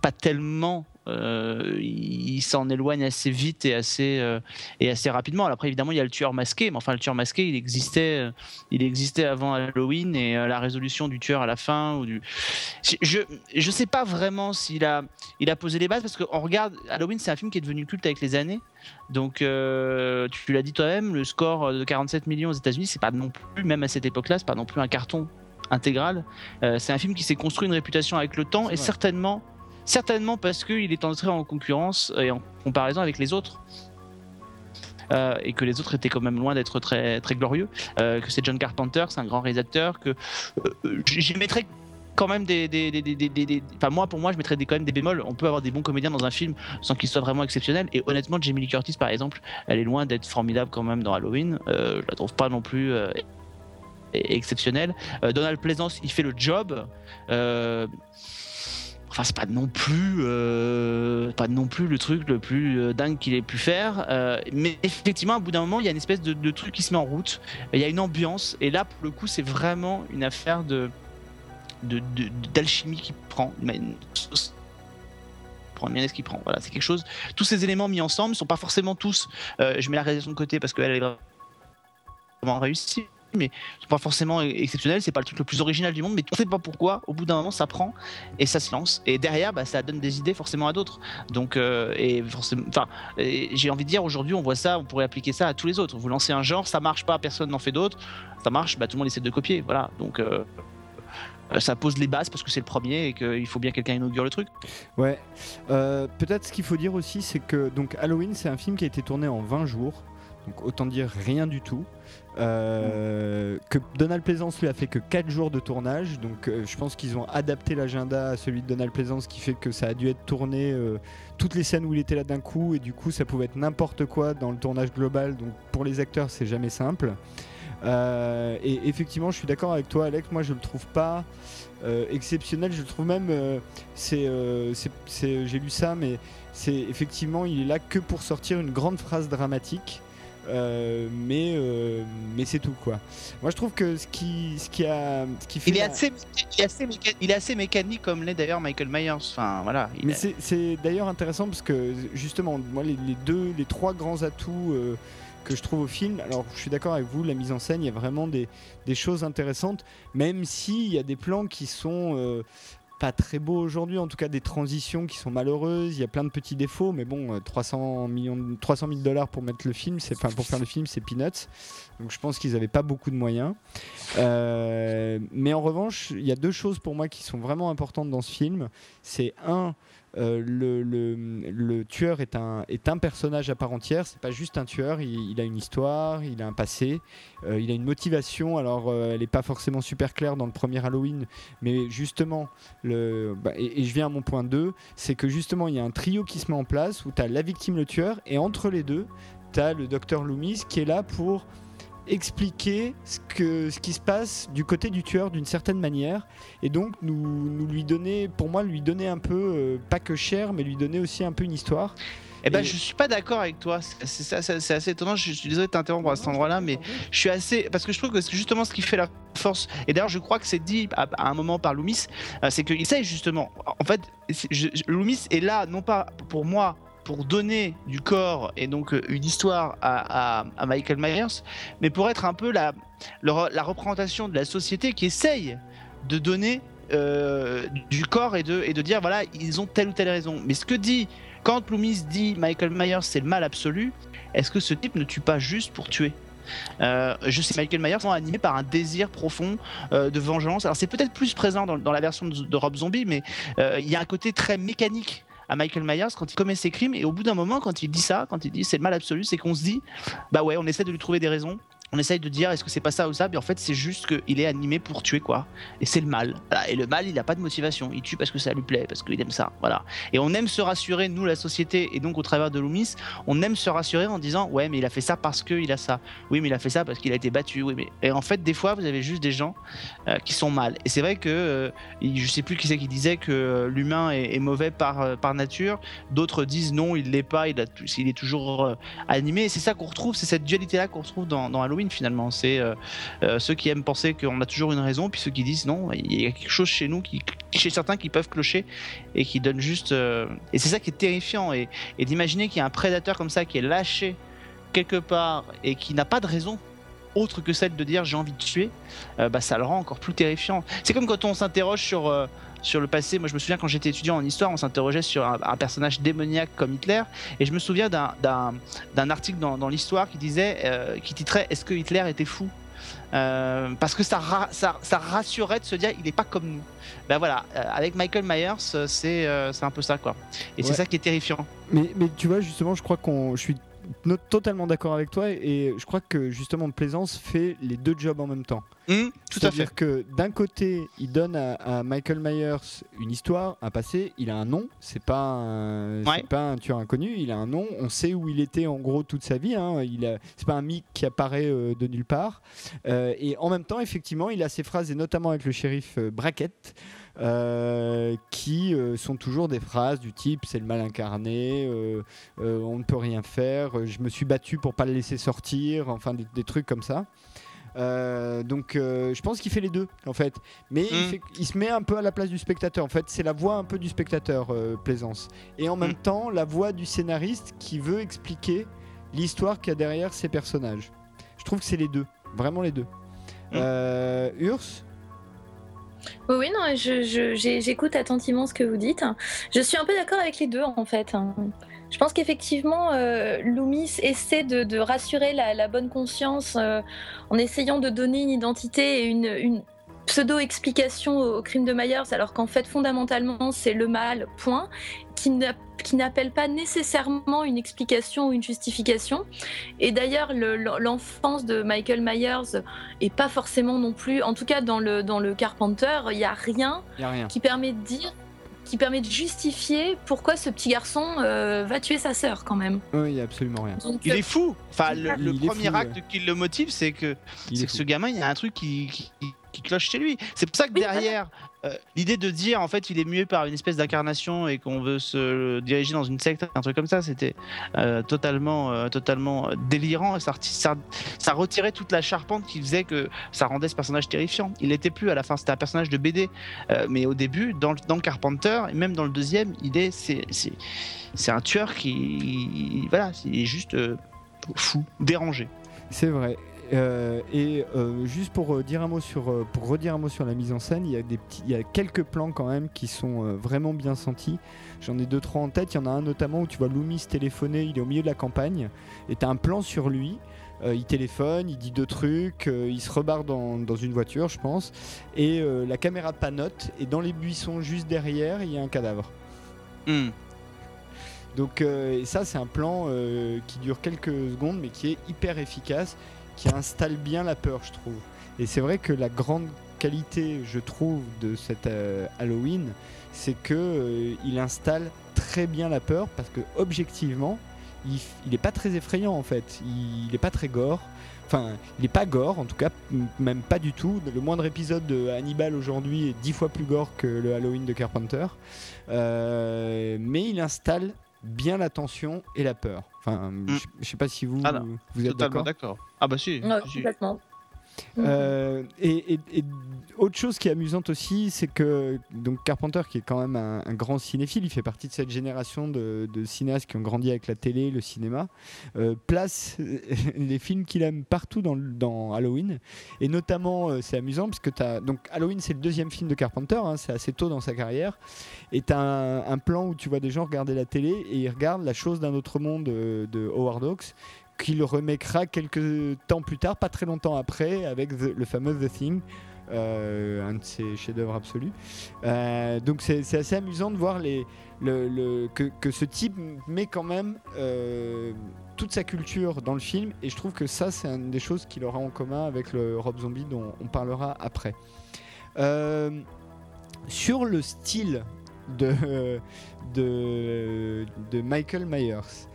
Pas tellement. Euh, il s'en éloigne assez vite et assez euh, et assez rapidement. Alors après, évidemment, il y a le tueur masqué, mais enfin, le tueur masqué, il existait, euh, il existait avant Halloween et la résolution du tueur à la fin ou du. Je je, je sais pas vraiment s'il a il a posé les bases parce qu'on regarde Halloween, c'est un film qui est devenu culte avec les années. Donc, tu l'as dit toi-même, le score de 47 millions aux États-Unis, c'est pas non plus, même à cette époque-là, c'est pas non plus un carton intégral. C'est un film qui s'est construit une réputation avec le temps et certainement, certainement parce qu'il est entré en concurrence et en comparaison avec les autres. Euh, et que les autres étaient quand même loin d'être très, très glorieux. Euh, que c'est John Carpenter, c'est un grand réalisateur. Que euh, j'y mettrais quand même des, enfin moi pour moi je mettrais des, quand même des bémols on peut avoir des bons comédiens dans un film sans qu'ils soient vraiment exceptionnels et honnêtement Jamie Lee Curtis par exemple elle est loin d'être formidable quand même dans Halloween je la trouve pas non plus exceptionnelle Donald Pleasance il fait le job Enfin, c'est pas non plus, euh, pas non plus le truc le plus euh, dingue qu'il ait pu faire. euh, mais effectivement, à bout d'un moment, il y a une espèce de, de truc qui se met en route. Il y a une ambiance, et là, pour le coup, c'est vraiment une affaire de de- de- d'alchimie qui prend, prend, une mayonnaise qui prend. Voilà, c'est quelque chose. Tous ces éléments mis ensemble sont pas forcément tous. je mets la réalisation de côté parce qu'elle est vraiment réussie, mais sont pas forcément exceptionnels. C'est pas le truc le plus original du monde, mais on sait pas pourquoi. Au bout d'un moment, ça prend et ça se lance. Et derrière, bah, ça donne des idées forcément à d'autres. Donc, euh, j'ai envie de dire aujourd'hui, on voit ça, on pourrait appliquer ça à tous les autres. Vous lancez un genre, ça marche pas, personne n'en fait d'autres. Ça marche, bah, tout le monde essaie de copier. Voilà. Donc. euh, euh, ça pose les bases parce que c'est le premier et qu'il faut bien que quelqu'un inaugure le truc. Ouais. Peut-être ce qu'il faut dire aussi, c'est que donc Halloween, c'est un film qui a été tourné en 20 jours. donc autant dire rien du tout. Euh, que Donald Pleasance lui a fait que 4 jours de tournage, donc euh, je pense qu'ils ont adapté l'agenda à celui de Donald Pleasance, ce qui fait que ça a dû être tourné euh, toutes les scènes où il était là d'un coup, et du coup ça pouvait être n'importe quoi dans le tournage global, donc pour les acteurs c'est jamais simple. Et effectivement, je suis d'accord avec toi, Alex. Moi, je le trouve pas exceptionnel. Je le trouve même, j'ai lu ça, mais c'est effectivement, il est là que pour sortir une grande phrase dramatique. Euh, mais euh, mais c'est tout quoi. Moi je trouve que ce qui ce qui a ce qui fait Il est, la- assez, il, est assez méca- il est assez mécanique comme l'est d'ailleurs Michael Myers. Enfin voilà. il Mais est- c'est- c'est d'ailleurs intéressant parce que justement, moi, les, les deux, les trois grands atouts euh, que je trouve au film, alors je suis d'accord avec vous, la mise en scène, il y a vraiment des, des choses intéressantes, même s'il y a des plans qui sont euh, pas très beaux aujourd'hui, en tout cas des transitions qui sont malheureuses, il y a plein de petits défauts, mais bon, euh, 300 millions, de- 300 000 dollars pour mettre le film, c'est, enfin pour faire le film, c'est peanuts. Donc je pense qu'ils n'avaient pas beaucoup de moyens. Euh, mais en revanche, il y a deux choses pour moi qui sont vraiment importantes dans ce film. C'est un, euh, le, tueur est un, personnage à part entière. C'est pas juste un tueur. Il, a une histoire, il a un passé, euh, il a une motivation. Alors, euh, elle n'est pas forcément super claire dans le premier Halloween, mais justement, bah, et, et je viens à mon point 2, c'est que justement, il y a un trio qui se met en place où tu as la victime, le tueur, et entre les deux, tu as le docteur Loomis qui est là pour expliquer ce, que, ce qui se passe du côté du tueur d'une certaine manière et donc nous, nous lui donner pour moi lui donner un peu euh, pas que cher mais lui donner aussi un peu une histoire Eh ben, Et- je suis pas d'accord avec toi. C'est assez étonnant. Je suis désolé de t'interrompre à cet endroit-là, mais je suis assez parce que je trouve que c'est justement ce qui fait la force. Et d'ailleurs, je crois que c'est dit à, à un moment par Loomis, euh, c'est qu'il sait justement. En fait, je- Loomis est là non pas pour moi pour donner du corps et donc euh, une histoire à, Michael Myers, mais pour être un peu la, représentation de la société qui essaye de donner euh, du corps et de, dire voilà, ils ont telle ou telle raison. Mais ce que dit, quand Loomis dit Michael Myers c'est le mal absolu, est-ce que ce type ne tue pas juste pour tuer? Euh, je sais Michael Myers sont animés par un désir profond de vengeance. Alors c'est peut-être plus présent dans, la version de, de Rob Zombie, mais il y a un côté très mécanique à Michael Myers quand il commet ses crimes et au bout d'un moment quand il dit ça, quand il dit c'est le mal absolu, c'est qu'on se dit bah ouais on essaie de lui trouver des raisons. On essaye de dire est-ce que c'est pas ça ou ça, mais en fait c'est juste qu'il est animé pour tuer quoi. Et c'est le mal. Voilà. Et le mal il a pas de motivation, il tue parce que ça lui plaît, parce qu'il aime ça. Voilà. Et on aime se rassurer, nous la société, et donc au travers de Loomis, on aime se rassurer en disant ouais mais il a fait ça parce qu'il a ça. Oui mais il a fait ça parce qu'il a été battu. Oui mais et en fait des fois vous avez juste des gens euh, qui sont mal. Et c'est vrai que euh, je sais plus qui c'est qui disait que euh, l'humain est, mauvais par euh, par nature. D'autres disent non il l'est pas, il, est toujours animé. Et c'est ça qu'on retrouve, c'est cette dualité là qu'on retrouve dans, dans Halloween finalement. C'est euh, euh, ceux qui aiment penser qu'on a toujours une raison, puis ceux qui disent non, il y a quelque chose chez nous qui chez certains qui peuvent clocher et qui donnent juste. euh, Et c'est ça qui est terrifiant et, d'imaginer qu'il y a un prédateur comme ça qui est lâché quelque part et qui n'a pas de raison autre que celle de dire j'ai envie de tuer, bah, ça le rend encore plus terrifiant. C'est comme quand on s'interroge sur, sur le passé. Moi, je me souviens quand j'étais étudiant en histoire, on s'interrogeait sur un, un personnage démoniaque comme Hitler. Et je me souviens d'un- article dans, dans l'histoire qui disait, euh, qui titrait Est-ce que Hitler était fou? Euh, parce que ça, ra- ça, ça rassurait de se dire il n'est pas comme nous. Ben voilà, euh, avec Michael Myers, c'est euh, un peu ça quoi. Et c'est ça qui est terrifiant. mais, mais tu vois justement je crois qu'on je suis totalement d'accord avec toi et je crois que justement Plaisance fait les deux jobs en même temps Hum, tout à fait. C'est-à-dire que d'un côté, il donne à, à Michael Myers une histoire, un passé, il a un nom, c'est pas un, Ouais. pas un tueur inconnu, il a un nom, on sait où il était en gros toute sa vie, hein, il a, c'est pas un mythe qui apparaît euh, de nulle part. Euh, et en même temps, effectivement, il a ces phrases, et notamment avec le shérif euh, Brackett, euh, qui euh, sont toujours des phrases du type c'est le mal incarné, euh, on ne peut rien faire, je me suis battu pour pas le laisser sortir, enfin des, des trucs comme ça. Euh, donc euh, je pense qu'il fait les deux en fait, mais il, Mm. fait- il se met un peu à la place du spectateur. En fait, c'est la voix un peu du spectateur, euh, Plaisance, et en même Mm. temps la voix du scénariste qui veut expliquer l'histoire qu'il y a derrière ces personnages. Je trouve que c'est les deux, vraiment les deux. Mm. Euh, Urs, Oui, non, j'écoute attentivement ce que vous dites. Je suis un peu d'accord avec les deux, en fait. Je pense qu'effectivement, euh, Loomis essaie de, rassurer la, bonne conscience euh, en essayant de donner une identité et une- pseudo-explication au, au crime de Myers, alors qu'en fait, fondamentalement, c'est le mal, point, qui n'a- qui n'appelle pas nécessairement une explication ou une justification. Et d'ailleurs, le- l'enfance de Michael Myers est pas forcément non plus, en tout cas dans le, dans le Carpenter, il n'y a rien Il a rien. qui permet de dire qui permet de justifier pourquoi ce petit garçon euh, va tuer sa sœur quand même. Oui, il y a absolument rien. Donc, Il est fou. Enfin, le, premier fou, acte qui le motive, c'est que, que ce gamin, il y a un truc qui, qui, qui cloche chez lui. C'est pour ça que Oui, voilà. derrière, euh, l'idée de dire en fait il est mué par une espèce d'incarnation et qu'on veut se diriger dans une secte, un truc comme ça, c'était euh, totalement, euh, totalement délirant. Et ça, ça, ça retirait toute la charpente qui faisait que ça rendait ce personnage terrifiant. Il n'était plus à la fin, c'était un personnage de BD. Euh, mais au début, dans, le- dans Carpenter, et même dans le deuxième, il est, c'est, c'est, c'est un tueur qui, voilà, il est juste euh, fou, dérangé. C'est vrai. Euh, et euh, juste pour euh, dire un mot sur, pour redire un mot sur la mise en scène, il y a des petits, il y a quelques plans quand même qui sont euh, vraiment bien sentis. J'en ai deux trois en tête. Il y en a un notamment où tu vois Loomis téléphoner. Il est au milieu de la campagne et t'as un plan sur lui. Il téléphone, il dit deux trucs, il se rebarre dans, dans une voiture, je pense, et la caméra panote. Et dans les buissons juste derrière, il y a un cadavre. Hmm. Donc euh, et ça c'est un plan euh, qui dure quelques secondes mais qui est hyper efficace, qui installe bien la peur je trouve. Et c'est vrai que la grande qualité je trouve de cet euh, Halloween, c'est que euh, il installe très bien la peur parce que objectivement il, il est pas très effrayant en fait, il, il est pas très gore. Enfin, il est pas gore, en tout cas, même pas du tout. Le moindre épisode de Hannibal aujourd'hui est dix fois plus gore que le Halloween de Carpenter. Euh, mais il installe bien la tension et la peur. Enfin, je, je sais pas si vous, Mm. Ah non, vous êtes d'accord. d'accord. Ah bah si. Ouais, si. complètement. Euh, et, et- et autre chose qui est amusante aussi, c'est que donc Carpenter, qui est quand même un, un grand cinéphile, il fait partie de cette génération de, de cinéastes qui ont grandi avec la télé, le cinéma, euh, place les films qu'il aime partout dans, Halloween. Et notamment, euh, c'est amusant parce que t'as donc Halloween, c'est le deuxième film de Carpenter, hein, c'est assez tôt dans sa carrière. Et t'as un, un plan où tu vois des gens regarder la télé et ils regardent La chose d'un autre monde euh, de Howard Hawks qu'il remettra quelques temps plus tard, pas très longtemps après, avec le fameux The Thing, euh, un de ses chefs-d'œuvre absolus. Euh, donc c'est assez amusant de voir que, ce type met quand même euh, toute sa culture dans le film, et je trouve que ça, c'est une des choses qu'il aura en commun avec le Rob Zombie dont on parlera après. Sur le style de, de Michael Myers,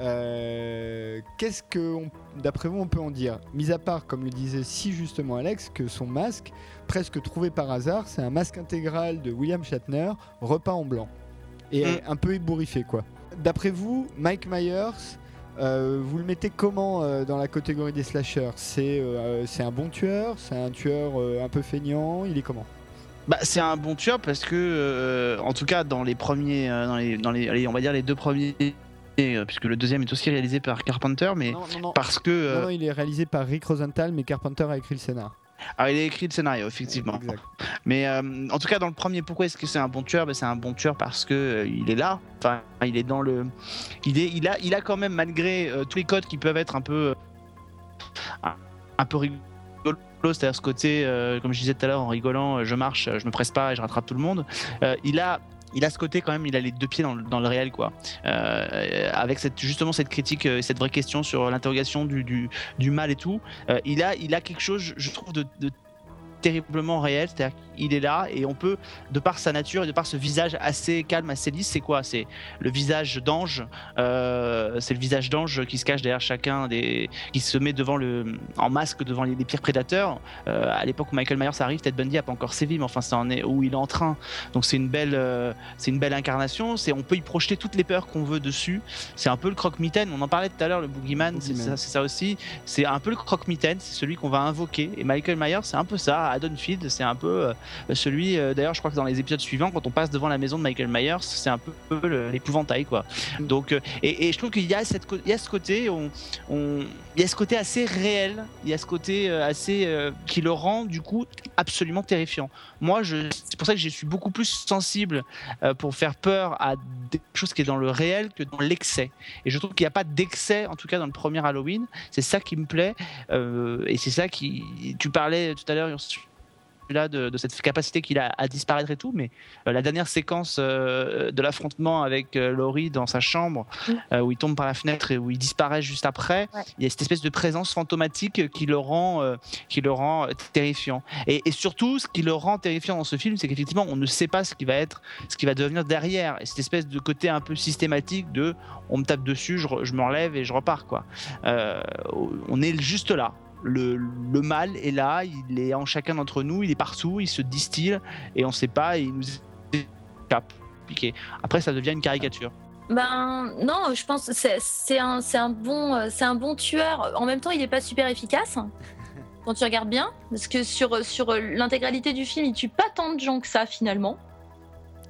euh, Qu'est-ce que, d'après vous, on peut en dire Mis à part, comme le disait si justement Alex, que son masque, presque trouvé par hasard, c'est un masque intégral de William Shatner, repeint en blanc. Et Mm. un peu ébouriffé, quoi. D'après vous, Mike Myers, euh, vous le mettez comment euh, dans la catégorie des slashers C'est un bon tueur C'est un tueur un peu feignant Il est comment Bah, c'est un bon tueur parce que, euh, en tout cas, dans les premiers, euh, dans les, dans les, allez, on va dire les deux premiers, puisque le deuxième est aussi réalisé par Carpenter, mais non, non, non. parce que, euh, Non, non, il est réalisé par Rick Rosenthal, mais Carpenter a écrit le scénar. ah, il a écrit le scénario, effectivement. Exact. Mais euh, en tout cas, dans le premier, pourquoi est-ce que c'est un bon tueur? Ben, C'est un bon tueur parce que euh, il est là. Enfin, il est dans le. Il, est, il, a, il a quand même, malgré euh, tous les codes qui peuvent être un peu. euh, un, peu rigolo, c'est-à-dire ce côté, euh, comme je disais tout à l'heure, en rigolant, euh, je marche, euh, je me presse pas et je rattrape tout le monde. Euh, il a. Il a ce côté quand même, il a les deux pieds dans le, réel, quoi. Euh, avec cette, justement cette critique, euh, cette vraie question sur l'interrogation du, du, mal et tout. Euh, il, a, il a quelque chose, je- je trouve, de, de terriblement réel, c'est-à-dire qu'il est là et on peut, de par sa nature et de par ce visage assez calme, assez lisse, c'est quoi? C'est le visage d'ange, euh, c'est le visage d'ange qui se cache derrière chacun des, qui se met devant le, en masque devant les, les pires prédateurs. Euh, à l'époque où Michael Myers arrive, Ted Bundy a pas encore sévi, mais enfin ça en est où il est en train. Donc c'est une belle, euh, c'est une belle incarnation. C'est, on peut y projeter toutes les peurs qu'on veut dessus. C'est un peu le croque-mitaine. On en parlait tout à l'heure, le boogeyman, c'est Boogeyman. ça, c'est ça aussi. C'est un peu le croque-mitaine, c'est celui qu'on va invoquer. Et Michael Myers, c'est un peu ça. Haddonfield, c'est un peu celui. euh, D'ailleurs, je crois que dans les épisodes suivants, quand on passe devant la maison de Michael Myers, c'est un peu l'épouvantail, quoi. Donc, euh, et, et je trouve qu'il y a cette, co- il y a ce côté, on, on- il y a ce côté assez réel. Il y a ce côté euh, assez euh, qui le rend du coup absolument terrifiant. Moi, c'est pour ça que je suis beaucoup plus sensible euh, pour faire peur à des choses qui est dans le réel que dans l'excès. Et je trouve qu'il n'y a pas d'excès, en tout cas dans le premier Halloween. C'est ça qui me plaît. euh, et c'est ça qui. Tu parlais tout à l'heure celui-là de, de cette capacité qu'il a à disparaître et tout, mais euh, la dernière séquence euh, de l'affrontement avec euh, Laurie dans sa chambre, où il tombe par la fenêtre et où il disparaît juste après, Ouais. il y a cette espèce de présence fantomatique qui le rend, qui le rend terrifiant. Et, et surtout, ce qui le rend terrifiant dans ce film, c'est qu'effectivement, on ne sait pas ce qui va être, ce qui va devenir derrière. Et cette espèce de côté un peu systématique de, on me tape dessus, je, je me relève et je repars, quoi. On est juste là. Le, le mal est là, il est en chacun d'entre nous, il est partout, il se distille et on ne sait pas, et il nous échappe. Après, ça devient une caricature. Ben non, je pense que c'est c'est un, bon, c'est un bon tueur. En même temps, il n'est pas super efficace quand tu regardes bien. Parce que sur, sur l'intégralité du film, il tue pas tant de gens que ça finalement.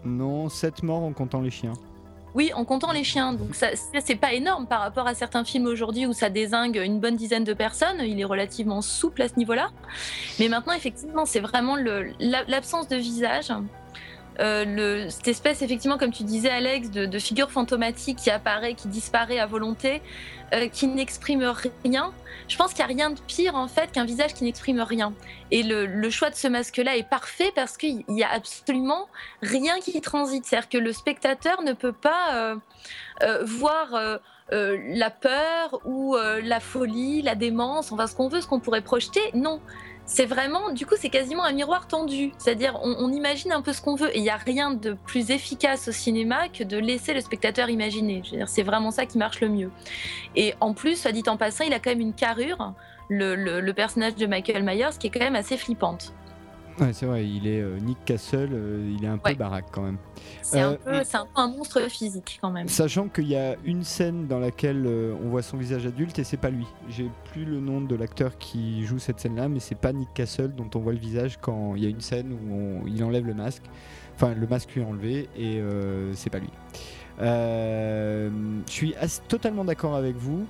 Non, 7 morts en comptant les chiens. Oui, en comptant les chiens. Donc ça, c'est pas énorme par rapport à certains films aujourd'hui où ça désingue une bonne dizaine de personnes. Il est relativement souple à ce niveau-là. Mais maintenant, effectivement, c'est vraiment l'absence de visage. Euh, cette espèce, effectivement, comme tu disais, Alex, de, figure fantomatique qui apparaît, qui disparaît à volonté, euh, qui n'exprime rien. Je pense qu'il n'y a rien de pire, en fait, qu'un visage qui n'exprime rien. Et le, choix de ce masque-là est parfait parce qu'il n'y a absolument rien qui transite. C'est-à-dire que le spectateur ne peut pas euh, voir la peur ou la folie, la démence, enfin ce qu'on veut, ce qu'on pourrait projeter. Non. C'est vraiment, du coup, c'est quasiment un miroir tendu. C'est-à-dire, on, imagine un peu ce qu'on veut. Et il n'y a rien de plus efficace au cinéma que de laisser le spectateur imaginer. C'est vraiment ça qui marche le mieux. Et en plus, soit dit en passant, il a quand même une carrure, le, le- le personnage de Michael Myers, qui est quand même assez flippante. Ouais, c'est vrai, il est euh, Nick Castle, euh, il est un peu baraque quand même. C'est Euh, un, un peu un monstre physique quand même. Sachant qu'il y a une scène dans laquelle euh, on voit son visage adulte et c'est pas lui. J'ai plus le nom de l'acteur qui joue cette scène-là, mais c'est pas Nick Castle dont on voit le visage quand il y a une scène où on- il enlève le masque. Enfin, le masque lui est enlevé et c'est pas lui. Je suis totalement d'accord avec vous.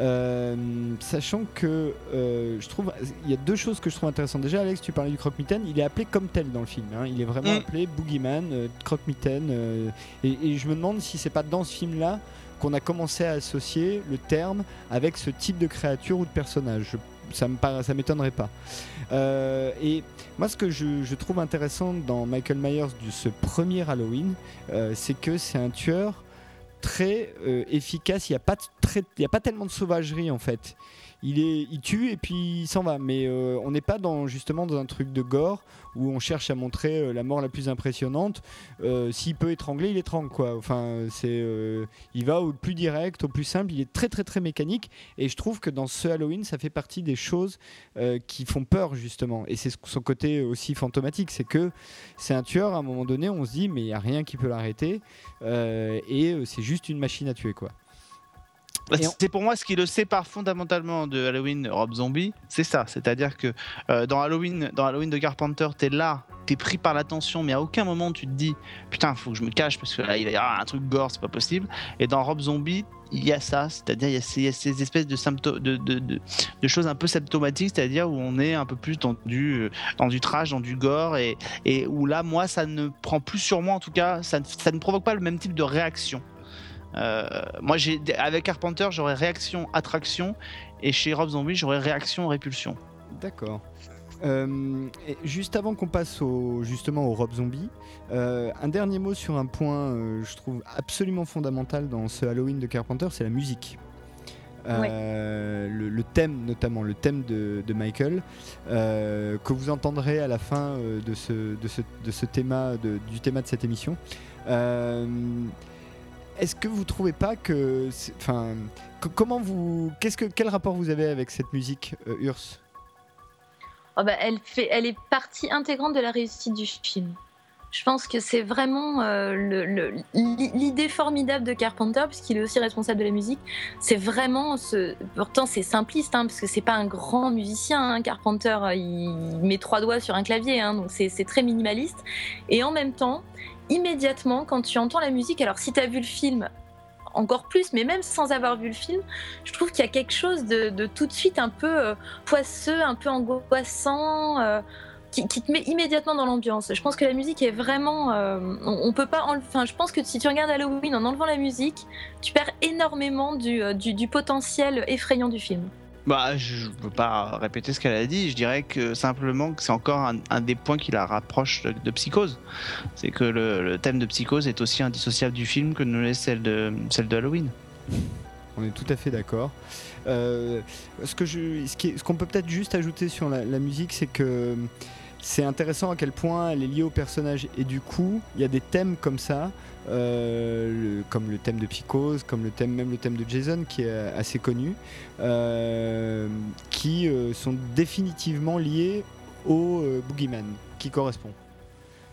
Euh, sachant que euh, je trouve il y a deux choses que je trouve intéressantes déjà Alex tu parlais du croque-mitaine il est appelé comme tel dans le film hein. il est vraiment Mm. appelé Boogeyman euh, croque-mitaine et, et je me demande si c'est pas dans ce film là qu'on a commencé à associer le terme avec ce type de créature ou de personnage ça ça m'étonnerait pas Euh, et moi ce que je, je trouve intéressant dans Michael Myers de ce premier Halloween euh, c'est que c'est un tueur très euh, efficace. Il n'y a, il y a pas tellement de sauvagerie en fait. Il, tue et puis il s'en va. Mais euh, on n'est pas dans, justement dans un truc de gore où on cherche à montrer euh, la mort la plus impressionnante. Euh, S'il peut étrangler, il étrangle quoi. Enfin, c'est, euh, il va au plus direct, au plus simple. Il est très très très mécanique. Et je trouve que dans ce Halloween, ça fait partie des choses qui font peur justement. Et c'est son côté aussi fantomatique, c'est que c'est un tueur. À un moment donné, on se dit mais il y a rien qui peut l'arrêter. Et c'est juste une machine à tuer quoi. On- C'est pour moi ce qui le sépare fondamentalement de Halloween Rob Zombie, c'est ça. C'est-à-dire que euh, dans Halloween, dans Halloween de Carpenter, t'es là, t'es pris par l'attention, mais à aucun moment tu te dis putain, faut que je me cache parce que là il va y avoir un truc gore, c'est pas possible. Et dans Rob Zombie, il y a ça, c'est-à-dire il y a ces, il y a ces espèces de, symptômes, de, de, de- de choses un peu symptomatiques, c'est-à-dire où on est un peu plus dans du, euh, dans du trash, dans du gore, et, et où là, moi, ça ne prend plus sur moi, en tout cas, ça ne provoque pas le même type de réaction. Euh, moi, j'ai avec Carpenter, j'aurais réaction, attraction, et chez Rob Zombie, j'aurais réaction, répulsion. D'accord. Euh, juste avant qu'on passe au, justement au Rob Zombie, euh, un dernier mot sur un point, euh, je trouve absolument fondamental dans ce Halloween de Carpenter, c'est la musique. Euh, le, le thème notamment, le thème de, de Michael, euh, que vous entendrez à la fin euh, de ce, de ce, de ce thème, de- du thème de cette émission. Est-ce que vous trouvez pas que, enfin, co- comment vous, qu'est-ce que, quel rapport vous avez avec cette musique, euh, Urs? Oh bah, elle, fait, elle est partie intégrante de la réussite du film. Je pense que c'est vraiment euh, l'idée formidable de Carpenter, puisqu'il est aussi responsable de la musique. C'est vraiment. Pourtant, c'est simpliste, hein, parce que c'est pas un grand musicien. hein, Carpenter, il met trois doigts sur un clavier, hein, donc c'est très minimaliste. Et en même temps, immédiatement, quand tu entends la musique, alors si tu as vu le film, encore plus, mais même sans avoir vu le film, je trouve qu'il y a quelque chose de, tout de suite un peu euh, poisseux, un peu angoissant, euh, qui, te met immédiatement dans l'ambiance. Je pense que la musique est vraiment, euh, on, peut pas, enfin, je pense que si tu regardes Halloween en enlevant la musique, tu perds énormément du potentiel effrayant du film. Bah, je ne peux pas répéter ce qu'elle a dit. Je dirais simplement que c'est encore un, des points qui la rapproche de, Psychose. C'est que le, thème de Psychose est aussi indissociable du film que ne l'est celle de, celle de Halloween. On est tout à fait d'accord. Euh, ce je, ce qu'on peut peut-être juste ajouter sur la, la musique, c'est que c'est intéressant à quel point elle est liée au personnage. Et du coup, il y a des thèmes comme ça, euh, le- comme le thème de Psychose, comme le thème, même le thème de Jason, qui est assez connu, euh, qui euh, sont définitivement liés au euh, Boogeyman, qui correspond.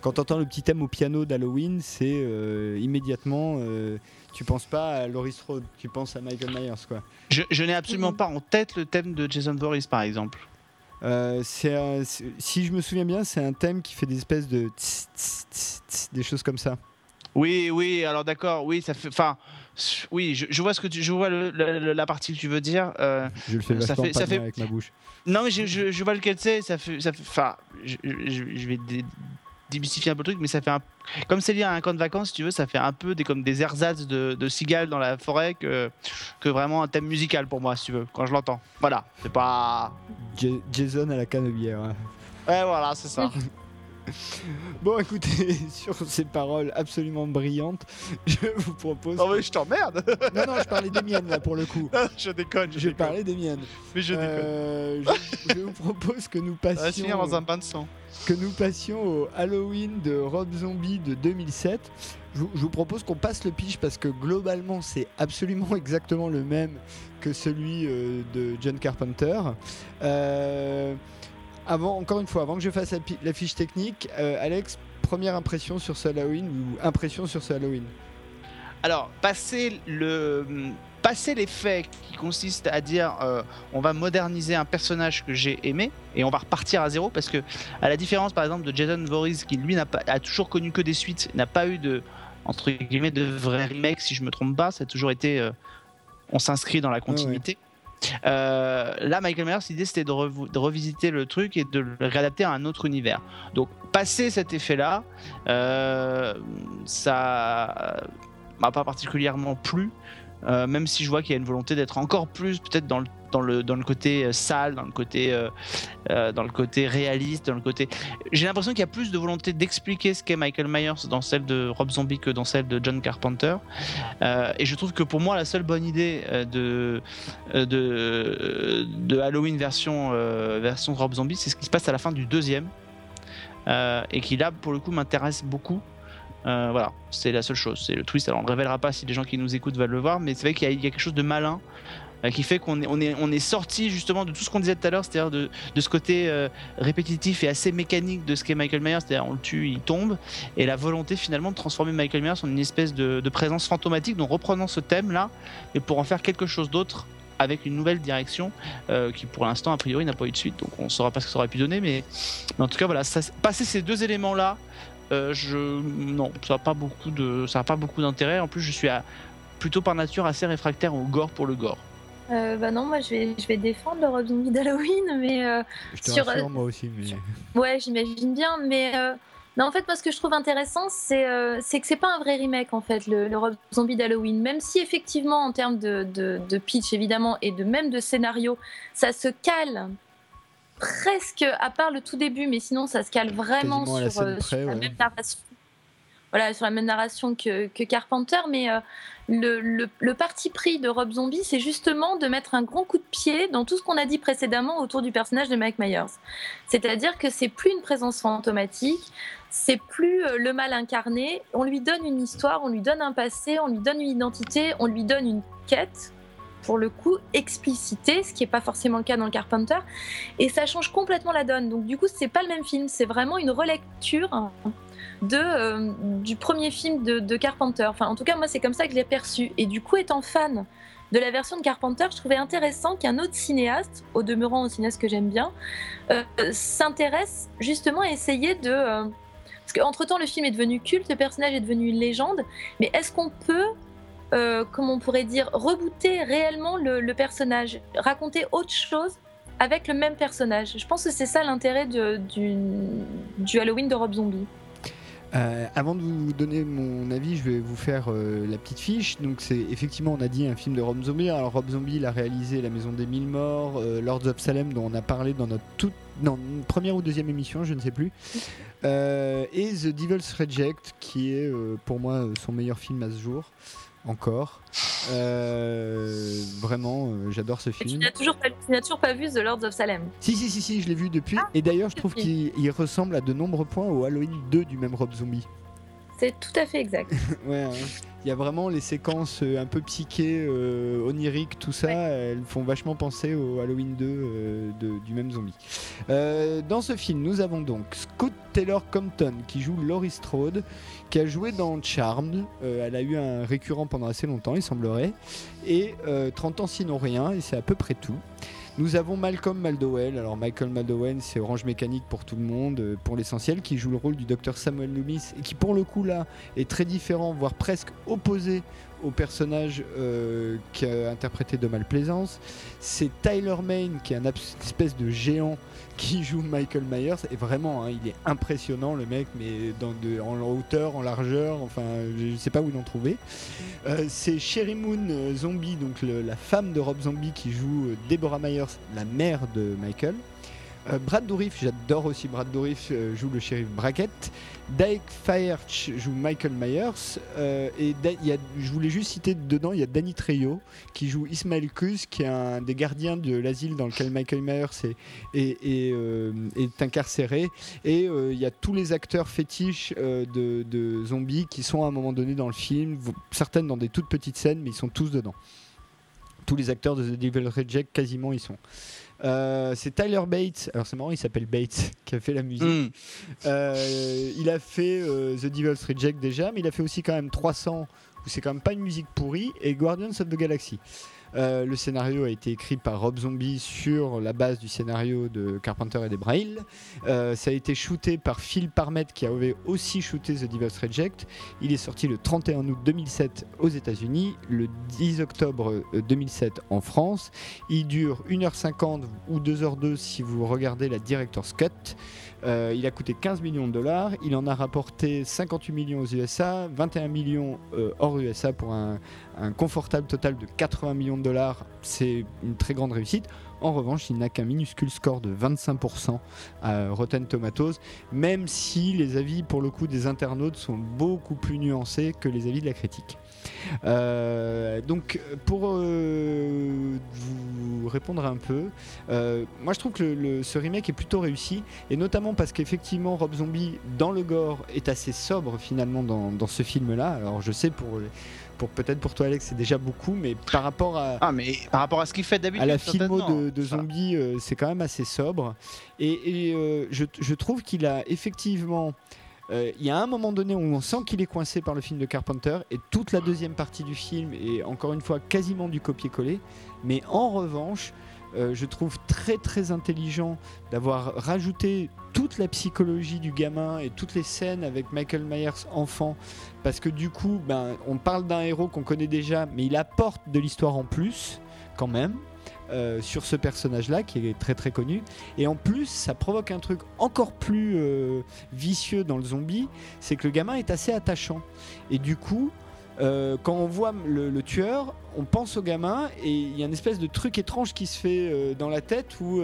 Quand tu entends le petit thème au piano d'Halloween, c'est euh, immédiatement, euh, tu penses pas à Laurie Strode, tu penses à Michael Myers, quoi. Je, je n'ai absolument pas en tête le thème de Jason Voorhees, par exemple. Euh, un- si je me souviens bien, c'est un thème qui fait des espèces de tss, tss, des choses comme ça. Oui, oui, alors d'accord, oui, ça fait. Enfin, oui, je, je vois ce que tu, je vois le- le- le- la partie que tu veux dire. euh, Je le fais Ça fait- pas ça bien fait- avec ma bouche. Non, mais je, je, je vois lequel c'est. Ça fait, ça fait. Enfin, je, je- je vais dé- démystifier un peu le truc, mais ça fait un. Comme c'est lié à un camp de vacances, si tu veux, ça fait un peu des comme des ersatz de, de cigales dans la forêt que que vraiment un thème musical pour moi, si tu veux, quand je l'entends. Voilà, c'est pas. Ja- Jason à la canne de bière. hein. Ouais, voilà, c'est ça. Bon, écoutez, sur ces paroles absolument brillantes, je vous propose. Oh, mais je t'emmerde. Non, non, je parlais des miennes là pour le coup. je déconne. Je parlais des miennes. Mais je Euh, je, je vous propose que nous On va se passions. finir dans un bain de sang. que nous passions au Halloween de Rob Zombie de 2007. Je vous, je vous propose qu'on passe le pitch parce que globalement c'est absolument exactement le même que celui euh, de John Carpenter. Euh, avant, encore une fois, avant que je fasse la, fiche technique, euh, Alex, première impression sur ce Halloween ou impression sur ce Halloween Alors, passer le passer les faits qui consistent à dire euh, on va moderniser un personnage que j'ai aimé et on va repartir à zéro parce que à la différence par exemple de Jason Voorhees qui lui n'a pas a toujours connu que des suites n'a pas eu de entre guillemets de vrai remake si je me trompe pas ça a toujours été euh, on s'inscrit dans la continuité Euh, là Michael Myers l'idée c'était de, revisiter le truc et de le réadapter à un autre univers. Donc passer cet effet là ça m'a pas particulièrement plu, euh, même si je vois qu'il y a une volonté d'être encore plus peut-être dans le, dans, le, dans le côté euh, sale, dans le côté, euh, euh, dans le côté réaliste, dans le côté... J'ai l'impression qu'il y a plus de volonté d'expliquer ce qu'est Michael Myers dans celle de Rob Zombie que dans celle de John Carpenter. Et je trouve que pour moi, la seule bonne idée de, de, Halloween version, version Rob Zombie, c'est ce qui se passe à la fin du deuxième. Et qui là, pour le coup, m'intéresse beaucoup. Voilà, c'est la seule chose. C'est le twist. Alors, on ne révélera pas si les gens qui nous écoutent veulent le voir, mais c'est vrai qu'il y, a- quelque chose de malin qui fait qu'on est, sorti justement de tout ce qu'on disait tout à l'heure, c'est-à-dire de, ce côté euh, répétitif et assez mécanique de ce qu'est Michael Myers, c'est-à-dire on le tue, il tombe, et la volonté finalement de transformer Michael Myers en une espèce de, présence fantomatique, donc reprenant ce thème-là, et pour en faire quelque chose d'autre avec une nouvelle direction euh, qui pour l'instant a priori n'a pas eu de suite. Donc on saura pas ce que ça aurait pu donner mais, mais en tout cas voilà passer ces deux éléments là euh, non ça n'a pas beaucoup a pas beaucoup d'intérêt. En plus je suis plutôt par nature assez réfractaire au gore pour le gore Euh, bah non, moi je vais, je vais défendre le Rob Zombie d'Halloween, mais euh, Je te Sur, rassure, euh, moi aussi. Mais... ouais, j'imagine bien. Mais euh, non, en fait, moi ce que je trouve intéressant, c'est c'est que c'est pas un vrai remake en fait, le, le Rob Zombie d'Halloween. Même si effectivement, en termes de, de, de pitch évidemment et de même de scénario, ça se cale presque, à part le tout début, mais sinon ça se cale vraiment sur, scène près, sur la même narration. Voilà, sur la même narration que, que Carpenter, mais le, parti pris de Rob Zombie, c'est justement de mettre un grand coup de pied dans tout ce qu'on a dit précédemment autour du personnage de Mike Myers. C'est-à-dire que c'est plus une présence fantomatique, c'est plus euh, le mal incarné. On lui donne une histoire, on lui donne un passé, on lui donne une identité, on lui donne une quête, pour le coup, explicitée, ce qui n'est pas forcément le cas dans le Carpenter. Et ça change complètement la donne. Donc, du coup, c'est pas le même film, c'est vraiment une relecture euh, du premier film de, de Carpenter. Enfin, en tout cas, moi, c'est comme ça que je l'ai perçu. Et du coup, étant fan de la version de Carpenter, je trouvais intéressant qu'un autre cinéaste, au demeurant un cinéaste que j'aime bien, euh, s'intéresse justement à essayer de... euh, parce qu'entre-temps, le film est devenu culte, le personnage est devenu une légende, mais est-ce qu'on peut, euh, comme on pourrait dire, rebooter réellement le, le personnage, raconter autre chose avec le même personnage? Je pense que c'est ça l'intérêt du, du Halloween de Rob Zombie. Euh, avant de vous donner mon avis, je vais vous faire euh, la petite fiche. Donc, c'est effectivement, on a dit un film de Rob Zombie. Alors, Rob Zombie, a réalisé La Maison des Mille Morts, euh, Lords of Salem, dont on a parlé dans notre toute, première ou deuxième émission, je ne sais plus. Et The Devil's Reject, qui est pour moi son meilleur film à ce jour, encore. Euh, vraiment, euh, j'adore ce Et tu film. n'as toujours, pas- tu n'as toujours pas vu The Lords of Salem? Si, si, si, si, je l'ai vu depuis. et d'ailleurs, je trouve qu'il il ressemble à de nombreux points au Halloween 2 du même Rob Zombie. C'est tout à fait exact. Ouais, hein. il y a vraiment les séquences euh, un peu psychées, oniriques, tout ça, elles font vachement penser au Halloween 2 euh, de- du même zombie. Dans ce film, nous avons donc Scott Taylor Compton qui joue Laurie Strode, qui a joué dans Charmed. Euh, elle a eu un récurrent pendant assez longtemps, il semblerait. Et euh, 30 ans sinon rien, et c'est à peu près tout. Nous avons Malcolm McDowell. Alors Michael McDowell, c'est Orange Mécanique pour tout le monde, euh, pour l'essentiel, qui joue le rôle du docteur Samuel Loomis et qui pour le coup là est très différent, voire presque opposé au personnage euh, qu'a interprété de Malplaisance. C'est Tyler Main qui est un espèce de géant qui joue Michael Myers et vraiment hein, il est impressionnant le mec mais en hauteur, en largeur, enfin je ne sais pas où l'en trouver. Euh, c'est Sherry Moon euh, Zombie, donc la femme de Rob Zombie qui joue euh, Deborah Myers, la mère de Michael. Euh, Brad Dourif, j'adore aussi Brad Dourif, euh, joue le shérif Brackett. Dike Fairch joue Michael Myers. euh, et y je voulais juste citer dedans, il y a Danny Trejo qui joue Ismaël Cruz, qui est un des gardiens de l'asile dans lequel Michael Myers est, incarcéré. Et il y a tous les acteurs fétiches de, zombies qui sont à un moment donné dans le film, certaines dans des toutes petites scènes, mais ils sont tous dedans. Tous les acteurs de The Devil Reject, quasiment, ils sont. Euh, c'est Tyler Bates, alors c'est marrant, il s'appelle Bates, qui a fait la musique. Hmm. Euh, il a fait euh, The Devil's Reject déjà, mais il a fait aussi quand même 300, où c'est quand même pas une musique pourrie, et Guardians of the Galaxy. Euh, le scénario a été écrit par Rob Zombie sur la base du scénario de Carpenter et des Braille. Euh, ça a été shooté par Phil Parmet qui avait aussi shooté The Devil's Reject. Il est sorti le 31 août 2007 aux États-Unis, le 10 octobre euh, 2007 en France. Il dure 1h50 ou 2h02 si vous regardez la Director's Cut. Euh, il a coûté 15 millions de dollars. Il en a rapporté 58 millions aux USA, 21 millions euh, hors USA pour un, un confortable total de 80 millions de dollars. C'est une très grande réussite. En revanche, il n'a qu'un minuscule score de 25% à Rotten Tomatoes, même si les avis pour le coup des internautes sont beaucoup plus nuancés que les avis de la critique. Euh, donc pour euh, vous répondre un peu, euh, moi je trouve que le- le- ce remake est plutôt réussi, et notamment parce qu'effectivement Rob Zombie dans le gore est assez sobre finalement dans, dans ce film-là. Alors je sais pour, pour peut-être pour toi Alex c'est déjà beaucoup, mais par rapport à, Ah, mais par rapport à ce qu'il fait d'habitude. à la filmo de, de zombies, euh, c'est quand même assez sobre. Et, et, euh, je, je trouve qu'il a effectivement. Euh, Il y a un moment donné où on sent qu'il est coincé par le film de Carpenter et toute la deuxième partie du film est encore une fois quasiment du copier-coller. Mais en revanche, euh, je trouve très très intelligent d'avoir rajouté toute la psychologie du gamin et toutes les scènes avec Michael Myers enfant parce que du coup ben, on parle d'un héros qu'on connaît déjà mais il apporte de l'histoire en plus quand même euh, sur ce personnage-là qui est très très connu. Et en plus, ça provoque un truc encore plus euh, vicieux dans le zombie, c'est que le gamin est assez attachant. Et du coup, euh, quand on voit le, tueur, on pense au gamin et il y a une espèce de truc étrange qui se fait dans la tête où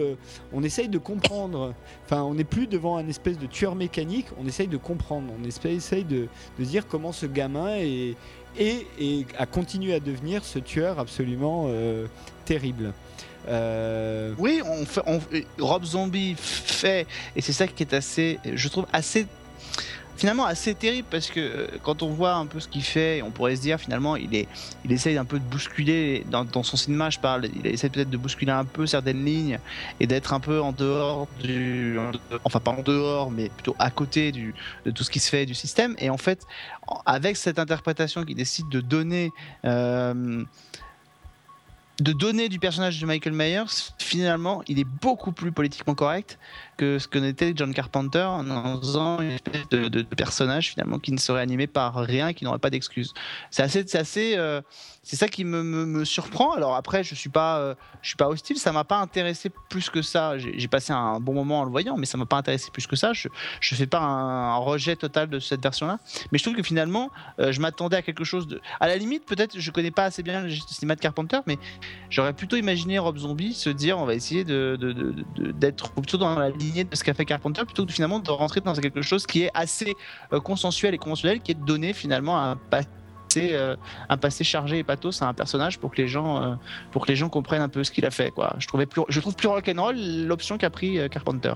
on essaye de comprendre. Enfin, on n'est plus devant un espèce de tueur mécanique, on essaye de comprendre. On essaye de, dire comment ce gamin est, et a continué à devenir ce tueur absolument terrible. Euh, Oui, Rob Zombie fait, et c'est ça qui est assez, je trouve assez, finalement assez terrible parce que euh, quand on voit un peu ce qu'il fait, on pourrait se dire finalement il essaye un peu de bousculer dans, son cinéma, je parle, il essaie peut-être de bousculer un peu certaines lignes et d'être un peu en dehors du, enfin pas en dehors, mais plutôt à côté de tout ce qui se fait du système. Et en fait, avec cette interprétation qu'il décide de donner. euh, de donner du personnage de Michael Myers, finalement, il est beaucoup plus politiquement correct que ce que n'était John Carpenter en faisant une espèce de, personnage finalement qui ne serait animé par rien, qui n'aurait pas d'excuses. C'est assez, assez, euh, c'est ça qui me, me- me surprend. Alors après, je suis pas, euh, suis pas hostile, ça m'a pas intéressé plus que ça. J'ai passé un bon moment en le voyant, mais ça m'a pas intéressé plus que ça. Je, je fais pas un, rejet total de cette version-là, mais je trouve que finalement, euh, je m'attendais à quelque chose de, à la limite, peut-être, je connais pas assez bien le cinéma de Carpenter, mais j'aurais plutôt imaginé Rob Zombie se dire, on va essayer de- d'être plutôt dans la lignée de ce qu'a fait Carpenter, plutôt que finalement de rentrer dans quelque chose qui est assez euh, consensuel et conventionnel, qui est de donner finalement un passé, euh, un passé chargé et pathos à un personnage pour que les gens, euh, pour que les gens comprennent un peu ce qu'il a fait. Je, trouvais plus, je trouve plus rock'n'roll l'option qu'a pris euh, Carpenter.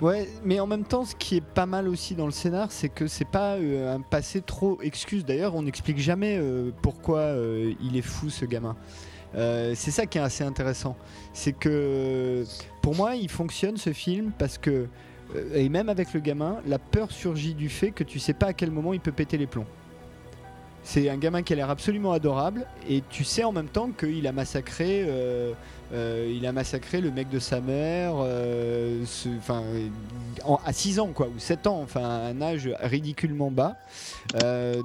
Ouais, mais en même temps, ce qui est pas mal aussi dans le scénar, c'est que c'est pas un passé trop excuse. D'ailleurs, on n'explique jamais pourquoi il est fou ce gamin. C'est ça qui est assez intéressant. C'est que pour moi, il fonctionne ce film parce que, et même avec le gamin, la peur surgit du fait que tu sais pas à quel moment il peut péter les plombs. C'est un gamin qui a l'air absolument adorable et tu sais en même temps qu'il a massacré, euh, euh, il a massacré le mec de sa mère, euh, à 6 ans quoi ou 7 ans, enfin un âge ridiculement bas.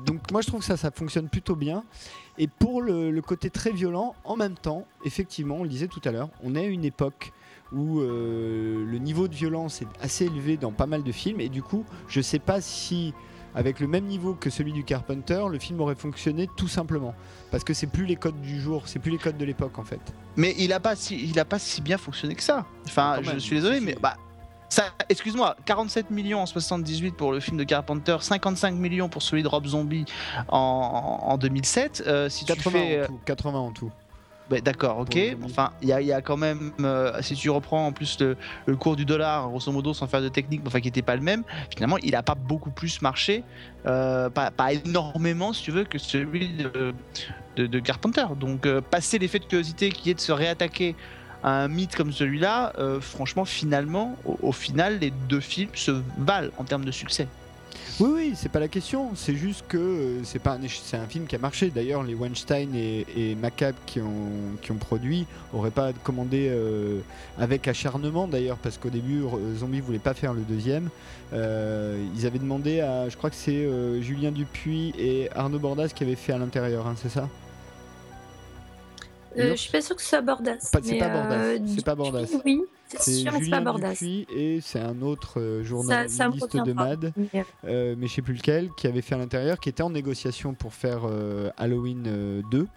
Donc moi je trouve que ça ça fonctionne plutôt bien. Et pour le, le côté très violent, en même temps, effectivement, on le disait tout à l'heure, on est à une époque où le niveau de violence est assez élevé dans pas mal de films et du coup je sais pas si avec le même niveau que celui du Carpenter, le film aurait fonctionné tout simplement. Parce que c'est plus les codes du jour, c'est plus les codes de l'époque en fait. Mais il a pas si, il a pas si bien fonctionné que ça. Enfin, Quand je même, suis désolé, mais bah. Ça, excuse-moi, 47 millions en 78 pour le film de Carpenter, 55 millions pour celui de Rob Zombie en, en 2007. euh, si tu 80 fais, en euh, tout. 80 en tout. Bah, d'accord, ok. Enfin, il y a, il y a quand même, euh, si tu reprends en plus le, le cours du dollar, grosso modo, sans faire de technique, enfin qui n'était pas le même. Finalement, il a pas beaucoup plus marché, euh, pas, pas énormément, si tu veux, que celui de, de, de Carpenter. Donc, euh, passer l'effet de curiosité qui est de se réattaquer à un mythe comme celui-là, franchement, finalement, au, au final, les deux films se valent en termes de succès. Oui, oui, c'est pas la question. C'est juste que euh, c'est pas un, c'est un film qui a marché. D'ailleurs, les Weinstein et, et Macab qui ont, qui ont produit auraient pas commandé euh, avec acharnement d'ailleurs, parce qu'au début, Zombie voulait pas faire le deuxième. Euh, ils avaient demandé à, je crois que c'est euh, Julien Dupuis et Arnaud Bordas qui avaient fait à l'intérieur, hein, c'est ça? Je suis pas sûre que ce soit Bordas. C'est pas Bordas, c'est pas Bordas. Oui, c'est sûr, mais c'est pas Julien Bordas. Dupuis et c'est un autre euh, journaliste ça de. Mad. Mais, euh, mais je sais plus lequel, qui avait fait à l'intérieur, qui était en négociation pour faire euh, Halloween euh, 2.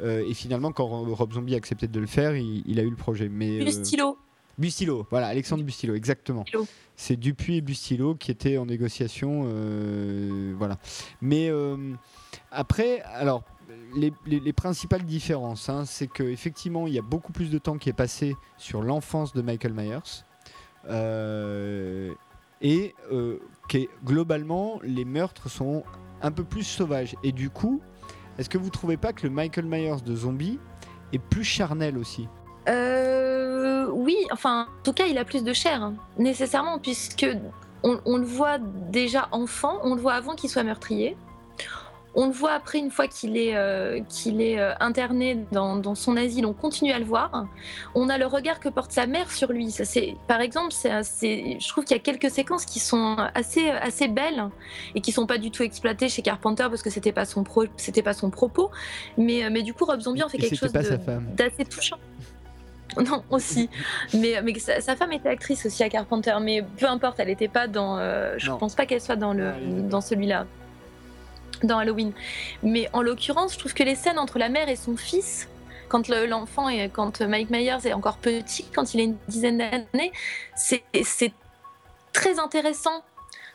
Euh, et finalement, quand Rob Zombie a accepté de le faire, il, il a eu le projet. Mais, stylo. Bustilo, voilà, Alexandre Bustilo, exactement. Bustilo. C'est Dupuis et Bustilo qui étaient en négociation. euh, voilà. Mais euh, après, alors. Les, les- les principales différences, hein, c'est qu'effectivement, il y a beaucoup plus de temps qui est passé sur l'enfance de Michael Myers. Euh, et euh, que globalement, les meurtres sont un peu plus sauvages. Et du coup, est-ce que vous trouvez pas que le Michael Myers de Zombie est plus charnel aussi? Euh, oui, enfin, en tout cas, il a plus de chair, hein, nécessairement, puisque on, on le voit déjà enfant, on le voit avant qu'il soit meurtrier. On le voit après, une fois qu'il est, euh, qu'il est euh, interné dans, dans son asile, on continue à le voir. On a le regard que porte sa mère sur lui. Ça, c'est, par exemple, c'est, assez- je trouve qu'il y a quelques séquences qui sont assez, assez belles et qui sont pas du tout exploitées chez Carpenter parce que c'était pas son, pro, c'était pas son propos. Mais, mais du coup, Rob Zombie en fait Et quelque chose de- d'assez touchant. Non, aussi. Mais, mais sa, sa femme était actrice aussi à Carpenter, mais peu importe, elle n'était pas dans. euh, je Non. pense pas qu'elle soit dans, le, dans celui-là, dans Halloween. Mais en l'occurrence, je trouve que les scènes entre la mère et son fils, quand le- l'enfant et quand Mike Myers est encore petit, quand il a une dizaine d'années, c'est très intéressant.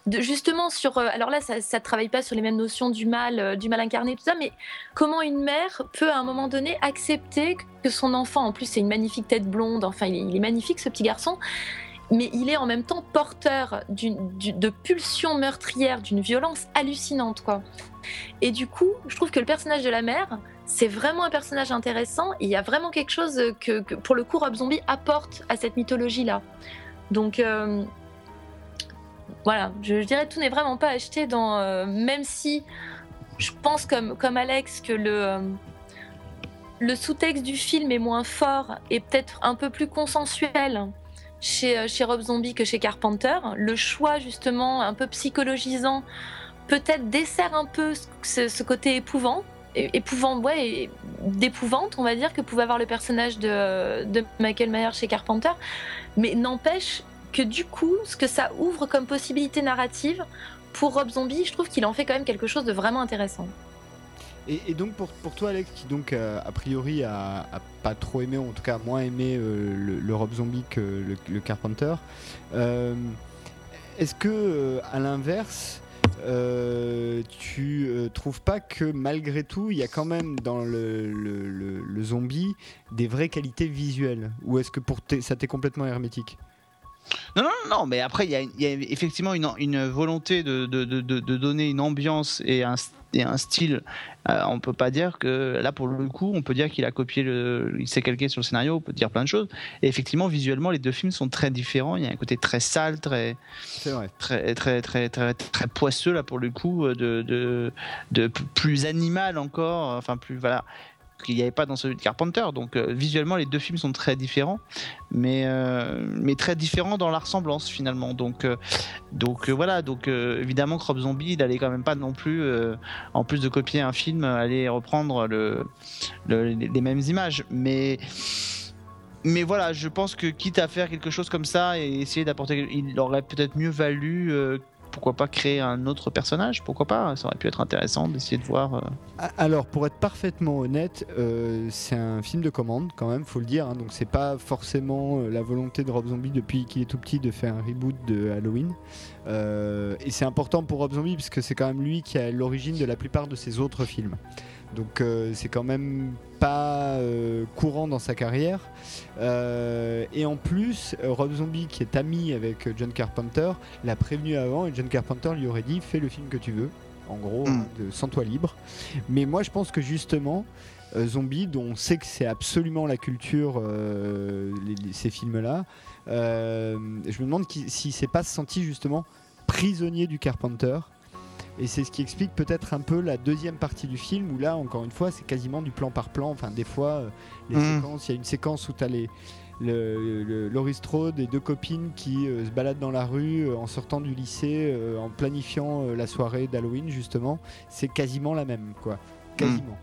De, justement sur euh, alors là ça ça travaille pas sur les mêmes notions du mal euh, du mal incarné tout ça mais comment une mère peut à un moment donné accepter que son enfant, en plus c'est une magnifique tête blonde, enfin il est magnifique ce petit garçon, mais il est en même temps porteur de pulsions meurtrières, d'une violence hallucinante quoi. Et du coup, je trouve que le personnage de la mère, c'est vraiment un personnage intéressant. Il y a vraiment quelque chose que, pour le coup Rob Zombie apporte à cette mythologie là. Donc euh, voilà, je, je dirais tout n'est vraiment pas acheté dans, euh, même si je pense comme, comme Alex que le, euh, le sous-texte du film est moins fort et peut-être un peu plus consensuel chez, euh, chez Rob Zombie que chez Carpenter. Le choix justement un peu psychologisant peut-être dessert un peu ce, côté épouvant, épouvant, ouais, d'épouvante, on va dire, que pouvait avoir le personnage de, de Michael Myers chez Carpenter. Mais n'empêche que du coup, ce que ça ouvre comme possibilité narrative pour Rob Zombie, je trouve qu'il en fait quand même quelque chose de vraiment intéressant. Et, donc pour, pour toi Alex, qui donc euh, a priori a, pas trop aimé, ou en tout cas moins aimé euh, le, le Rob Zombie que le, Carpenter, euh, est-ce que euh, à l'inverse, euh, tu trouves pas que malgré tout, il y a quand même dans le, le- zombie des vraies qualités visuelles? Ou est-ce que pour ça t'est complètement hermétique? Non, non, non, mais après, il y a, il y a effectivement une, une volonté de, de, de, donner une ambiance et un, et un style. Euh, on peut pas dire que, là, pour le coup, on peut dire qu'il a copié, le, il s'est calqué sur le scénario, on peut dire plein de choses. Et effectivement, visuellement, les deux films sont très différents. Il y a un côté très sale, très, vrai. très, très, très, très, très poisseux, là, pour le coup, euh, de, de, plus animal encore, enfin, plus, voilà, qu'il n'y avait pas dans celui de Carpenter. Donc, euh, visuellement, les deux films sont très différents, mais, euh, mais très différents dans la ressemblance, finalement. Donc, euh, donc voilà, donc évidemment, Crop Zombie, il allait quand même pas non plus, en plus de copier un film, aller reprendre le, le- les mêmes images. Mais. Mais voilà, je pense que quitte à faire quelque chose comme ça et essayer d'apporter, il aurait peut-être mieux valu, pourquoi pas créer un autre personnage, pourquoi pas, ça aurait pu être intéressant d'essayer de voir. euh, Alors, pour être parfaitement honnête, euh, c'est un film de commande quand même, faut le dire. hein, donc, c'est pas forcément euh, la volonté de Rob Zombie depuis qu'il est tout petit de faire un reboot de Halloween. Et c'est important pour Rob Zombie parce que c'est quand même lui qui a l'origine de la plupart de ses autres films. Donc, euh, c'est quand même pas euh, courant dans sa carrière. Euh, et en plus, Rob Zombie, qui est ami avec John Carpenter, l'a prévenu avant et John Carpenter lui aurait dit fais le film que tu veux. En gros, Mm. hein, de, sens-toi libre. Mais moi, je pense que justement, Zombie, dont on sait que c'est absolument la culture, les- les- ces films-là, je me demande qui- s'il s'est pas senti justement prisonnier du Carpenter. Et c'est ce qui explique peut-être un peu la deuxième partie du film où là, encore une fois, c'est quasiment du plan par plan. Enfin, des fois, euh, les Mhm. séquences, il y a une séquence où tu as les, le, le- Laurie Strode et deux copines qui euh, se baladent dans la rue euh, en sortant du lycée, euh, en planifiant la soirée d'Halloween justement. C'est quasiment la même, quoi. Quasiment.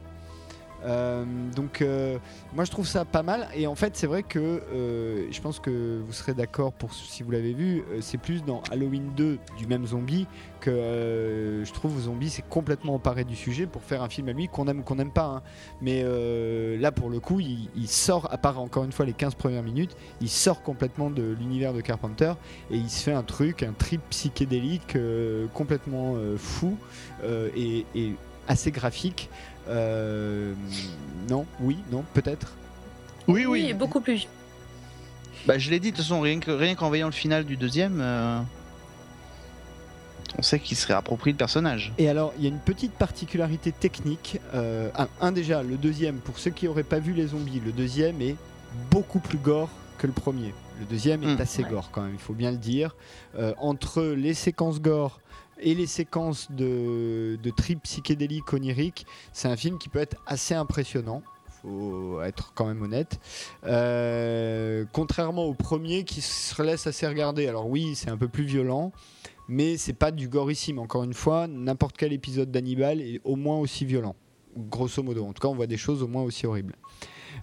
Donc euh, moi je trouve ça pas mal et en fait c'est vrai que euh, je pense que vous serez d'accord pour si vous l'avez vu euh, c'est plus dans Halloween 2 du même zombie que euh, je trouve Zombie s'est complètement emparé du sujet pour faire un film à lui qu'on aime ou qu'on n'aime pas hein. mais euh, là pour le coup il, sort à part encore une fois les 15 premières minutes il sort complètement de l'univers de Carpenter et il se fait un truc un trip psychédélique euh, complètement euh, fou euh, et, assez graphique euh, non oui non peut-être Oui, Oui, beaucoup plus. Bah, je l'ai dit, de toute façon, rien que- rien qu'en voyant le final du deuxième, euh, on sait qu'il serait approprié le personnage. Et alors, il y a une petite particularité technique. Euh, un, un déjà, le deuxième, pour ceux qui n'auraient pas vu les zombies, le deuxième est beaucoup plus gore que le premier. Le deuxième est Mm. assez Ouais. gore quand même, il faut bien le dire. Euh, entre les séquences gore et les séquences de, de trip psychédélique onirique, c'est un film qui peut être assez impressionnant. Faut être quand même honnête. Euh, contrairement au premier qui se laisse assez regarder. Alors oui, c'est un peu plus violent, mais c'est pas du gorissime. Encore une fois, n'importe quel épisode d'Hannibal est au moins aussi violent, grosso modo. En tout cas, on voit des choses au moins aussi horribles.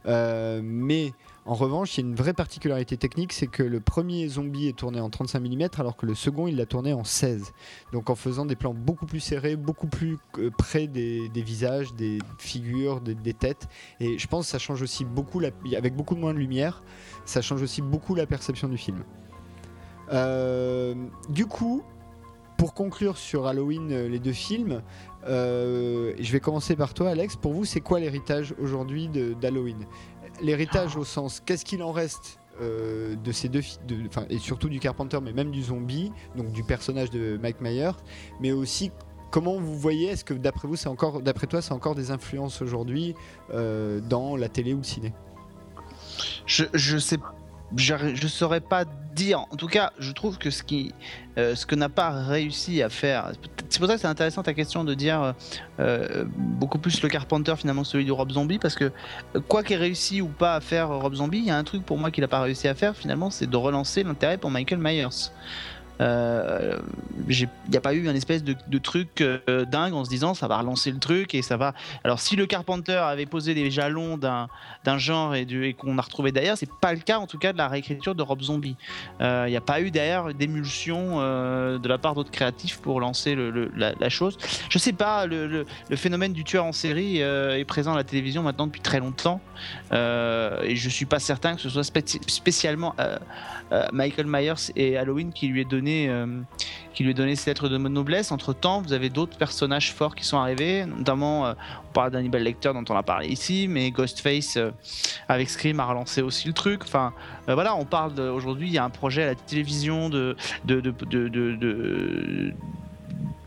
Euh, mais en revanche, il y a une vraie particularité technique, c'est que le premier zombie est tourné en 35 mm, alors que le second, il l'a tourné en 16. Donc en faisant des plans beaucoup plus serrés, beaucoup plus euh, près des, visages, des figures, des, têtes. Et je pense que ça change aussi beaucoup, avec beaucoup moins de lumière, ça change aussi beaucoup la perception du film. Euh, du coup, pour conclure sur Halloween, euh, les deux films, je vais commencer par toi, Alex. Pour vous, c'est quoi l'héritage aujourd'hui d'Halloween? L'héritage au sens, qu'est-ce qu'il en reste euh, de ces deux, de- et surtout du Carpenter, mais même du zombie, donc du personnage de Mike Myers, mais aussi comment vous voyez, est-ce que d'après vous, c'est encore, d'après toi, c'est encore des influences aujourd'hui euh, dans la télé ou le ciné? Je, je sais je ne saurais pas dire. En tout cas, je trouve que ce, qui, euh, ce que n'a pas réussi à faire. C'est pour ça que c'est intéressant ta question de dire euh, beaucoup plus le Carpenter finalement celui de Rob Zombie parce que euh, quoi qu'il ait réussi ou pas à faire Rob Zombie, il y a un truc pour moi qu'il n'a pas réussi à faire finalement, c'est de relancer l'intérêt pour Michael Myers. Euh, il n'y a pas eu un espèce de, truc euh, dingue en se disant ça va relancer le truc et ça va. Alors si le Carpenter avait posé les jalons d'un genre et, qu'on a retrouvé derrière, c'est pas le cas en tout cas de la réécriture de Rob Zombie. Euh, Il n'y a pas eu derrière d'émulsion de la part d'autres créatifs pour lancer la, chose. Je sais pas, le, phénomène du tueur en série est présent à la télévision maintenant depuis très longtemps et je suis pas certain que ce soit spéci- spécialement Michael Myers et Halloween qui lui ait donné, euh, qui lui donné cette lettre de noblesse. Entre temps, vous avez d'autres personnages forts qui sont arrivés, notamment euh, on parle d'Hannibal Lecter dont on a parlé ici, mais Ghostface euh, avec Scream a relancé aussi le truc. Enfin, euh, voilà, on parle aujourd'hui, il y a un projet à la télévision de,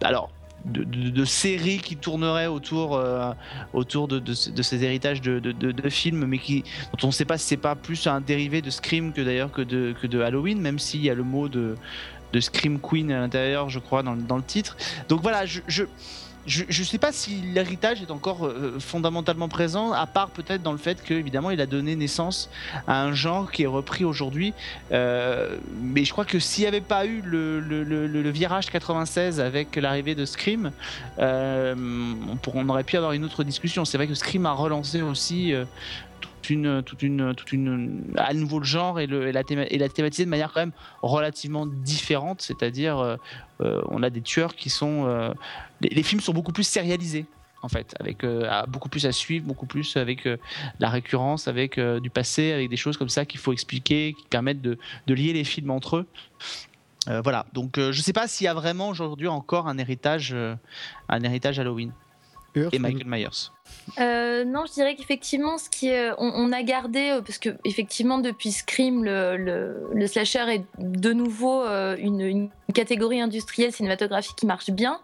alors. De, de- séries qui tourneraient autour, autour de, de, ce- de ces héritages de, films, mais qui, dont on ne sait pas si c'est pas plus un dérivé de Scream que d'ailleurs que de Halloween, même s'il y a le mot de, de Scream Queen à l'intérieur, je crois, dans, dans le titre. Donc voilà, je. je je ne sais pas si l'héritage est encore euh, fondamentalement présent, à part peut-être dans le fait qu'évidemment il a donné naissance à un genre qui est repris aujourd'hui. Euh, mais je crois que s'il n'y avait pas eu le, le- le- virage 96 avec l'arrivée de Scream, euh, on, on aurait pu avoir une autre discussion. C'est vrai que Scream a relancé aussi une, toute une, toute une, à nouveau le genre et, le, et, la théma- et la thématisé de manière quand même relativement différente. C'est-à-dire, euh, euh, on a des tueurs qui sont, euh, les, les films sont beaucoup plus sérialisés. En fait, avec euh, beaucoup plus à suivre, beaucoup plus avec la récurrence, avec du passé, avec des choses comme ça qu'il faut expliquer, qui permettent de, de lier les films entre eux. Euh, voilà, donc euh, je sais pas s'il y a vraiment aujourd'hui encore un héritage, euh, un héritage Halloween Urs, et Michael Myers. Euh, non, je dirais qu'effectivement, ce qui on, a gardé, euh, parce que effectivement depuis Scream, le, slasher est de nouveau euh, une, catégorie industrielle cinématographique qui marche bien,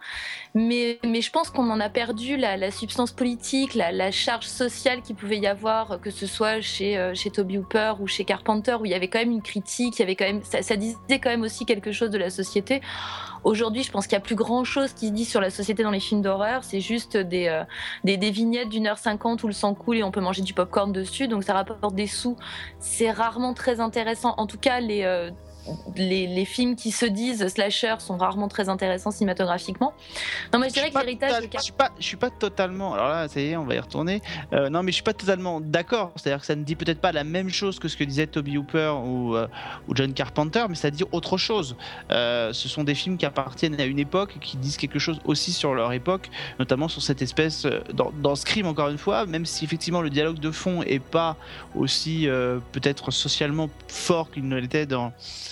mais, je pense qu'on en a perdu la, substance politique, la, charge sociale qu'il pouvait y avoir, que ce soit chez, Toby Hooper ou chez Carpenter, où il y avait quand même une critique, il y avait quand même, ça, disait quand même aussi quelque chose de la société. Aujourd'hui, je pense qu'il y a plus grand chose qui se dit sur la société dans les films d'horreur, c'est juste des, euh, d'une heure cinquante où le sang coule et on peut manger du popcorn dessus, donc ça rapporte des sous. C'est rarement très intéressant. En tout cas, les, euh, les, les films qui se disent slasher sont rarement très intéressants cinématographiquement. Non, mais je dirais suis que pas l'héritage de je suis pas, je suis pas totalement. Alors là, ça y est, on va y retourner. Euh, non, mais je suis pas totalement d'accord. C'est-à-dire que ça ne dit peut-être pas la même chose que ce que disait Toby Hooper ou, euh, ou John Carpenter, mais ça dit autre chose. Euh, ce sont des films qui appartiennent à une époque, qui disent quelque chose aussi sur leur époque, notamment sur cette espèce dans, dans Scream encore une fois, même si effectivement le dialogue de fond est pas aussi peut-être socialement fort qu'il ne l'était dans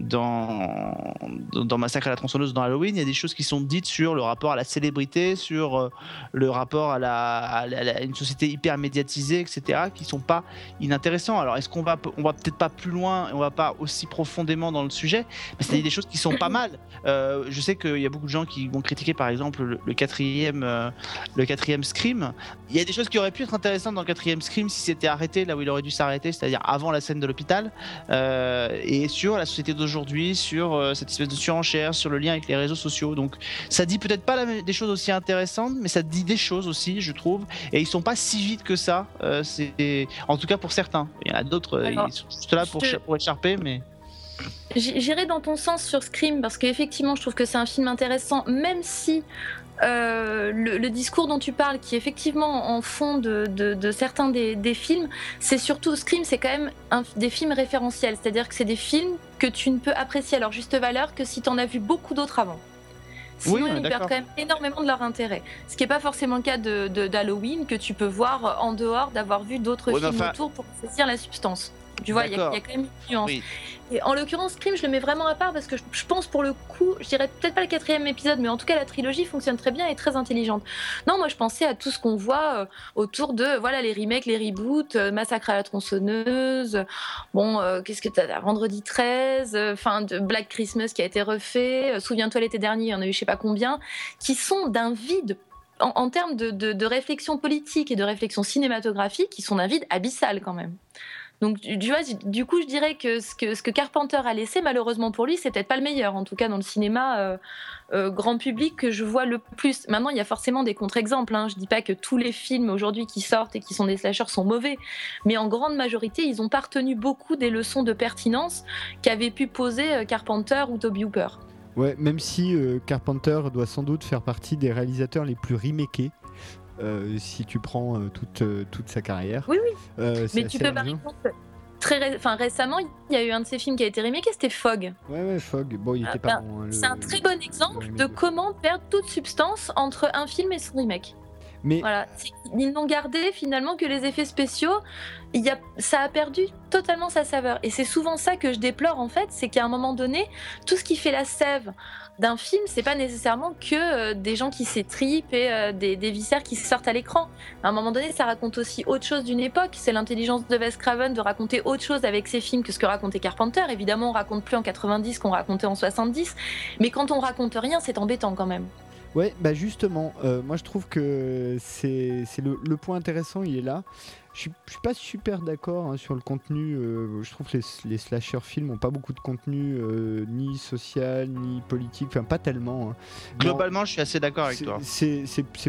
dans, dans Massacre à la tronçonneuse, dans Halloween, il y a des choses qui sont dites sur le rapport à la célébrité, sur euh, le rapport à, la, à une société hyper médiatisée, etc., qui sont pas inintéressants. Alors, est-ce qu'on va, on va peut-être pas plus loin, on va pas aussi profondément dans le sujet, mais c'est des choses qui sont pas mal. Euh, je sais qu'il y a beaucoup de gens qui vont critiquer, par exemple, le, quatrième, euh, le quatrième Scream. Il y a des choses qui auraient pu être intéressantes dans le quatrième Scream si c'était arrêté là où il aurait dû s'arrêter, c'est-à-dire avant la scène de l'hôpital, euh, et sur la société d'aujourd'hui, sur euh, cette espèce de surenchère, sur le lien avec les réseaux sociaux. Donc ça dit peut-être pas la des choses aussi intéressantes, mais ça dit des choses aussi, je trouve, et ils sont pas si vite que ça. euh, c'est en tout cas pour certains. Il y en a d'autres, euh, ils sont juste là pour, écharper, mais J'irai dans ton sens sur Scream parce qu'effectivement, je trouve que c'est un film intéressant, même si euh, le, le discours dont tu parles, qui est effectivement en fond de, de- de certains des, des films, c'est surtout Scream, c'est quand même un- des films référentiels, c'est-à-dire que c'est des films que tu ne peux apprécier à leur juste valeur que si tu en as vu beaucoup d'autres avant. Sinon, Oui, ils perdent quand même énormément de leur intérêt. Ce qui n'est pas forcément le cas de- de- d'Halloween, que tu peux voir en dehors d'avoir vu d'autres films enfin- autour pour saisir la substance. Tu vois, il y, a- y quand même une nuance. Oui. Et en l'occurrence, Scream, je le mets vraiment à part parce que je, je pense pour le coup, je dirais peut-être pas le quatrième épisode, mais en tout cas la trilogie fonctionne très bien et est très intelligente. Non, moi je pensais à tout ce qu'on voit euh, autour de voilà les remakes, les reboots, euh, Massacre à la tronçonneuse, bon, euh, qu'est-ce que t'as Vendredi 13, euh, fin de Black Christmas qui a été refait, Souviens-toi l'été dernier, il y en a eu je sais pas combien, qui sont d'un vide. En, en termes de, de- de réflexion politique et de réflexion cinématographique, qui sont d'un vide abyssal quand même. Donc du coup, je dirais que ce que, Carpenter a laissé, malheureusement pour lui, c'est peut-être pas le meilleur, en tout cas dans le cinéma euh, euh, grand public que je vois le plus. Maintenant, il y a forcément des contre-exemples. Hein. Je dis pas que tous les films aujourd'hui qui sortent et qui sont des slashers sont mauvais, mais en grande majorité, ils ont pas retenu beaucoup des leçons de pertinence qu'avaient pu poser euh, Carpenter ou Toby Hooper. Ouais, même si Carpenter doit sans doute faire partie des réalisateurs les plus remakés. Euh, si tu prends euh, toute, euh, toute sa carrière. Oui, oui. Mais tu peux par exemple. Très ré- enfin, récemment, il y a eu un de ces films qui a été remaké, c'était Fog. Ouais, ouais, Fogg. Bon, il Ah, était pas ben, bon. hein, le- C'est un très bon exemple le de remake. comment perdre toute substance entre un film et son remake. Mais Voilà, ils n'ont gardé finalement que les effets spéciaux. Il y a, ça a perdu totalement sa saveur. Et c'est souvent ça que je déplore en fait, c'est qu'à un moment donné, tout ce qui fait la sève d'un film, c'est pas nécessairement que euh, des gens qui s'étripent et euh, des, des viscères qui sortent à l'écran. À un moment donné, ça raconte aussi autre chose d'une époque. C'est l'intelligence de Wes Craven de raconter autre chose avec ses films que ce que racontait Carpenter. Évidemment, on raconte plus en 90 qu'on racontait en 70, mais quand on raconte rien, c'est embêtant quand même. Ouais, bah justement, euh, moi je trouve que c'est le point intéressant, il est là. Je suis, je suis pas super d'accord hein, sur le contenu. euh, je trouve que les, les slasher films ont pas beaucoup de contenu, euh, ni social, ni politique, enfin pas tellement. hein. Globalement, je suis assez d'accord avec toi. C'est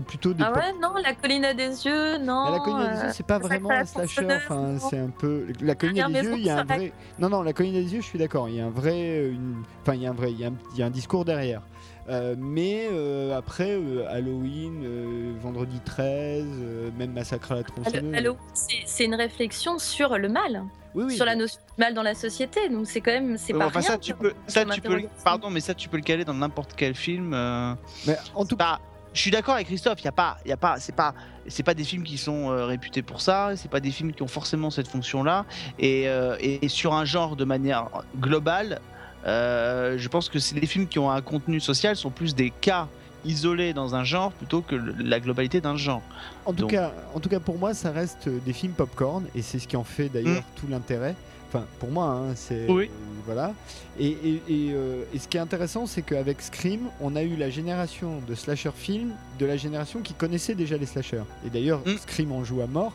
plutôt des Ah ouais, non, la colline à des yeux, non. Mais la colline des euh, yeux, c'est pas vraiment un slasher. Enfin, c'est un peu la colline Dernière des yeux. Il y a un vrai. Non, non, la colline des yeux, je suis d'accord. Il y a un vrai, une... enfin, il y a un vrai, il y a un, il y a un discours derrière. Euh, mais euh, après, euh, Halloween, euh, Vendredi 13, euh, même Massacre à la tronçonneuse. Halo, c'est une réflexion sur le mal, Oui, oui. sur la notion du mal dans la société. Donc c'est quand même, c'est pas enfin, rien. ça, tu peux, ça, tu peux, pardon, mais ça, tu peux le caler dans n'importe quel film. euh, Mais en tout Bah, je suis d'accord avec Christophe. Il y a pas, il y a pas, c'est pas, c'est pas des films qui sont euh, réputés pour ça. C'est pas des films qui ont forcément cette fonction-là. Et, euh, sur un genre de manière globale, je pense que c'est les films qui ont un contenu social sont plus des cas isolés dans un genre plutôt que la globalité d'un genre. En tout, Donc- cas, en tout cas, pour moi, ça reste euh, des films popcorn et c'est ce qui en fait d'ailleurs tout l'intérêt. Enfin, pour moi, hein, c'est Oui. euh, voilà. Et, et- et, euh, et ce qui est intéressant, c'est qu'avec Scream, on a eu la génération de slasher films de la génération qui connaissait déjà les slashers. Et d'ailleurs, Mm. Scream en joue à mort.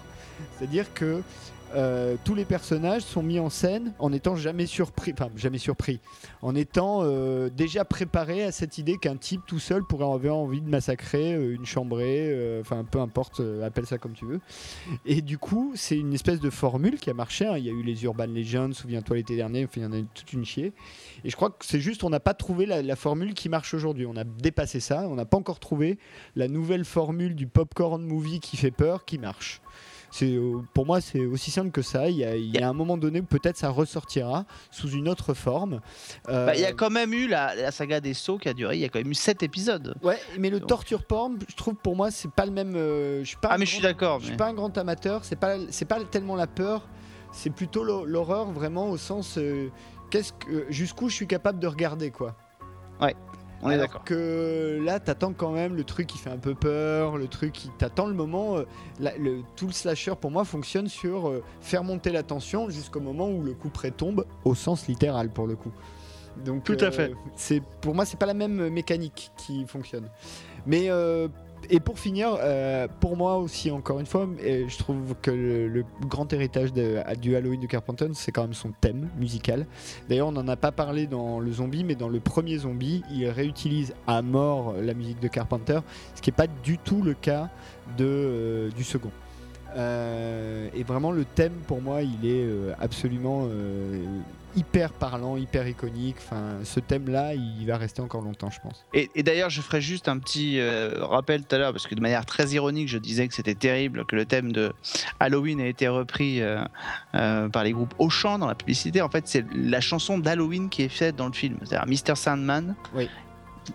C'est-à-dire que euh, tous les personnages sont mis en scène en étant jamais surpris, enfin jamais surpris, en étant euh, déjà préparés à cette idée qu'un type tout seul pourrait avoir envie de massacrer euh, une chambrée, enfin peu importe, appelle ça comme tu veux. Et du coup, c'est une espèce de formule qui a marché. hein. Il y a eu les Urban Legends, souviens-toi l'été dernier, enfin, il y en a eu toute une chier. Et je crois que c'est juste, on n'a pas trouvé la formule qui marche aujourd'hui. On a dépassé ça, on n'a pas encore trouvé la nouvelle formule du popcorn movie qui fait peur, qui marche. C'est, euh, pour moi, c'est aussi simple que ça. Il y a, il y a un moment donné où peut-être ça ressortira sous une autre forme. Euh, Bah, Il y a quand même eu la, la saga des sauts qui a duré. Il y a quand même eu 7 épisodes. Ouais, mais le Donc- torture porn, je trouve pour moi, c'est pas le même. euh, je suis pas Ah mais je suis d'accord. Je suis mais- pas un grand amateur, c'est pas c'est pas tellement la peur, c'est plutôt l'hor- l'horreur vraiment au sens euh, qu'est-ce que jusqu'où je suis capable de regarder quoi. On est Alors d'accord. que là t'attends quand même le truc qui fait un peu peur, le truc qui t'attend le moment euh, la- le, tout le slasher pour moi fonctionne sur euh, faire monter la tension jusqu'au moment où le coup près tombe au sens littéral pour le coup. Donc Tout à euh, fait. C'est pour moi c'est pas la même mécanique qui fonctionne. Mais euh, et pour finir, euh, pour moi aussi, encore une fois, je trouve que le, grand héritage de- du Halloween de Carpenter, c'est quand même son thème musical. D'ailleurs, on n'en a pas parlé dans le zombie, mais dans le premier zombie, il réutilise à mort la musique de Carpenter, ce qui n'est pas du tout le cas de, euh, du second. Euh, et vraiment, le thème, pour moi, il est absolument hyper parlant, hyper iconique. Enfin, ce thème-là, il va rester encore longtemps, je pense. Et, et d'ailleurs, je ferai juste un petit euh, rappel tout à l'heure, parce que de manière très ironique, je disais que c'était terrible que le thème de Halloween ait été repris euh, euh, par les groupes Auchan dans la publicité. En fait, c'est la chanson d'Halloween qui est faite dans le film. C'est-à-dire Mr. Sandman. Oui.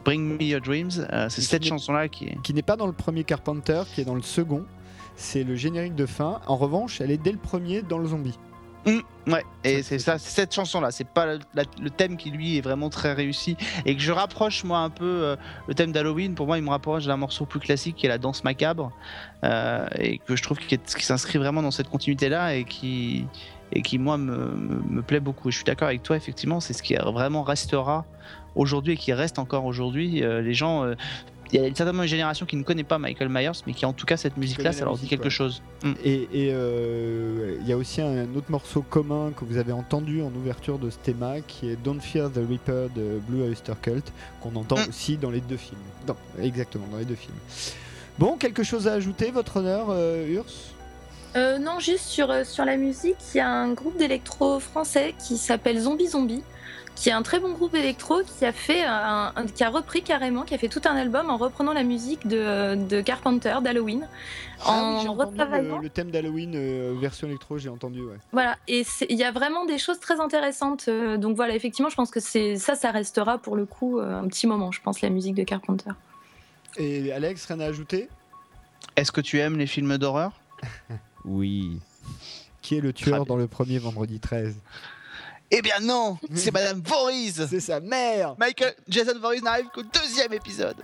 Bring Me Your Dreams. c'est Et cette chanson-là qui est. qui n'est pas dans le premier Carpenter, qui est dans le second. C'est le générique de fin. En revanche, elle est dès le premier dans le zombie. Ouais, et c'est ça, cette chanson-là. C'est pas la- la- le thème qui lui est vraiment très réussi et que je rapproche moi un peu euh, le thème d'Halloween. Pour moi, il me rapproche d'un morceau plus classique qui est la danse macabre euh, et que je trouve qui, s'inscrit vraiment dans cette continuité-là et qui et qui moi me, me, me plaît beaucoup. Je suis d'accord avec toi, effectivement, c'est ce qui vraiment restera aujourd'hui et qui reste encore aujourd'hui. Euh, les gens euh, il y a certainement une génération qui ne connaît pas Michael Myers, mais qui en tout cas cette musique-là, ça leur dit quelque ouais. chose. Mm. Et et, euh, il y a aussi un autre morceau commun que vous avez entendu en ouverture de ce thème qui est Don't Fear the Reaper de Blue Oyster Cult, qu'on entend Mm. aussi dans les deux films. Non, exactement, dans les deux films. Bon, quelque chose à ajouter, votre honneur, euh, Urs? Euh, non, juste sur, euh, sur la musique, il y a un groupe d'électro français qui s'appelle Zombie Zombie, qui est un très bon groupe électro qui a fait un, un- qui a repris carrément, qui a fait tout un album en reprenant la musique de, de Carpenter d'Halloween, Ah en retravaillant. le, le thème d'Halloween euh, version électro, j'ai entendu, ouais. Voilà, et c'est- il y a vraiment des choses très intéressantes. euh, donc voilà, effectivement, je pense que c'est ça, ça restera pour le coup euh, un petit moment, je pense, la musique de Carpenter. Et Alex, rien à ajouter? Est-ce que tu aimes les films d'horreur? Oui. Qui est le tueur dans le premier vendredi 13 Eh bien non, c'est Madame Voorhees. C'est sa mère Michael Jason Voorhees n'arrive qu'au deuxième épisode.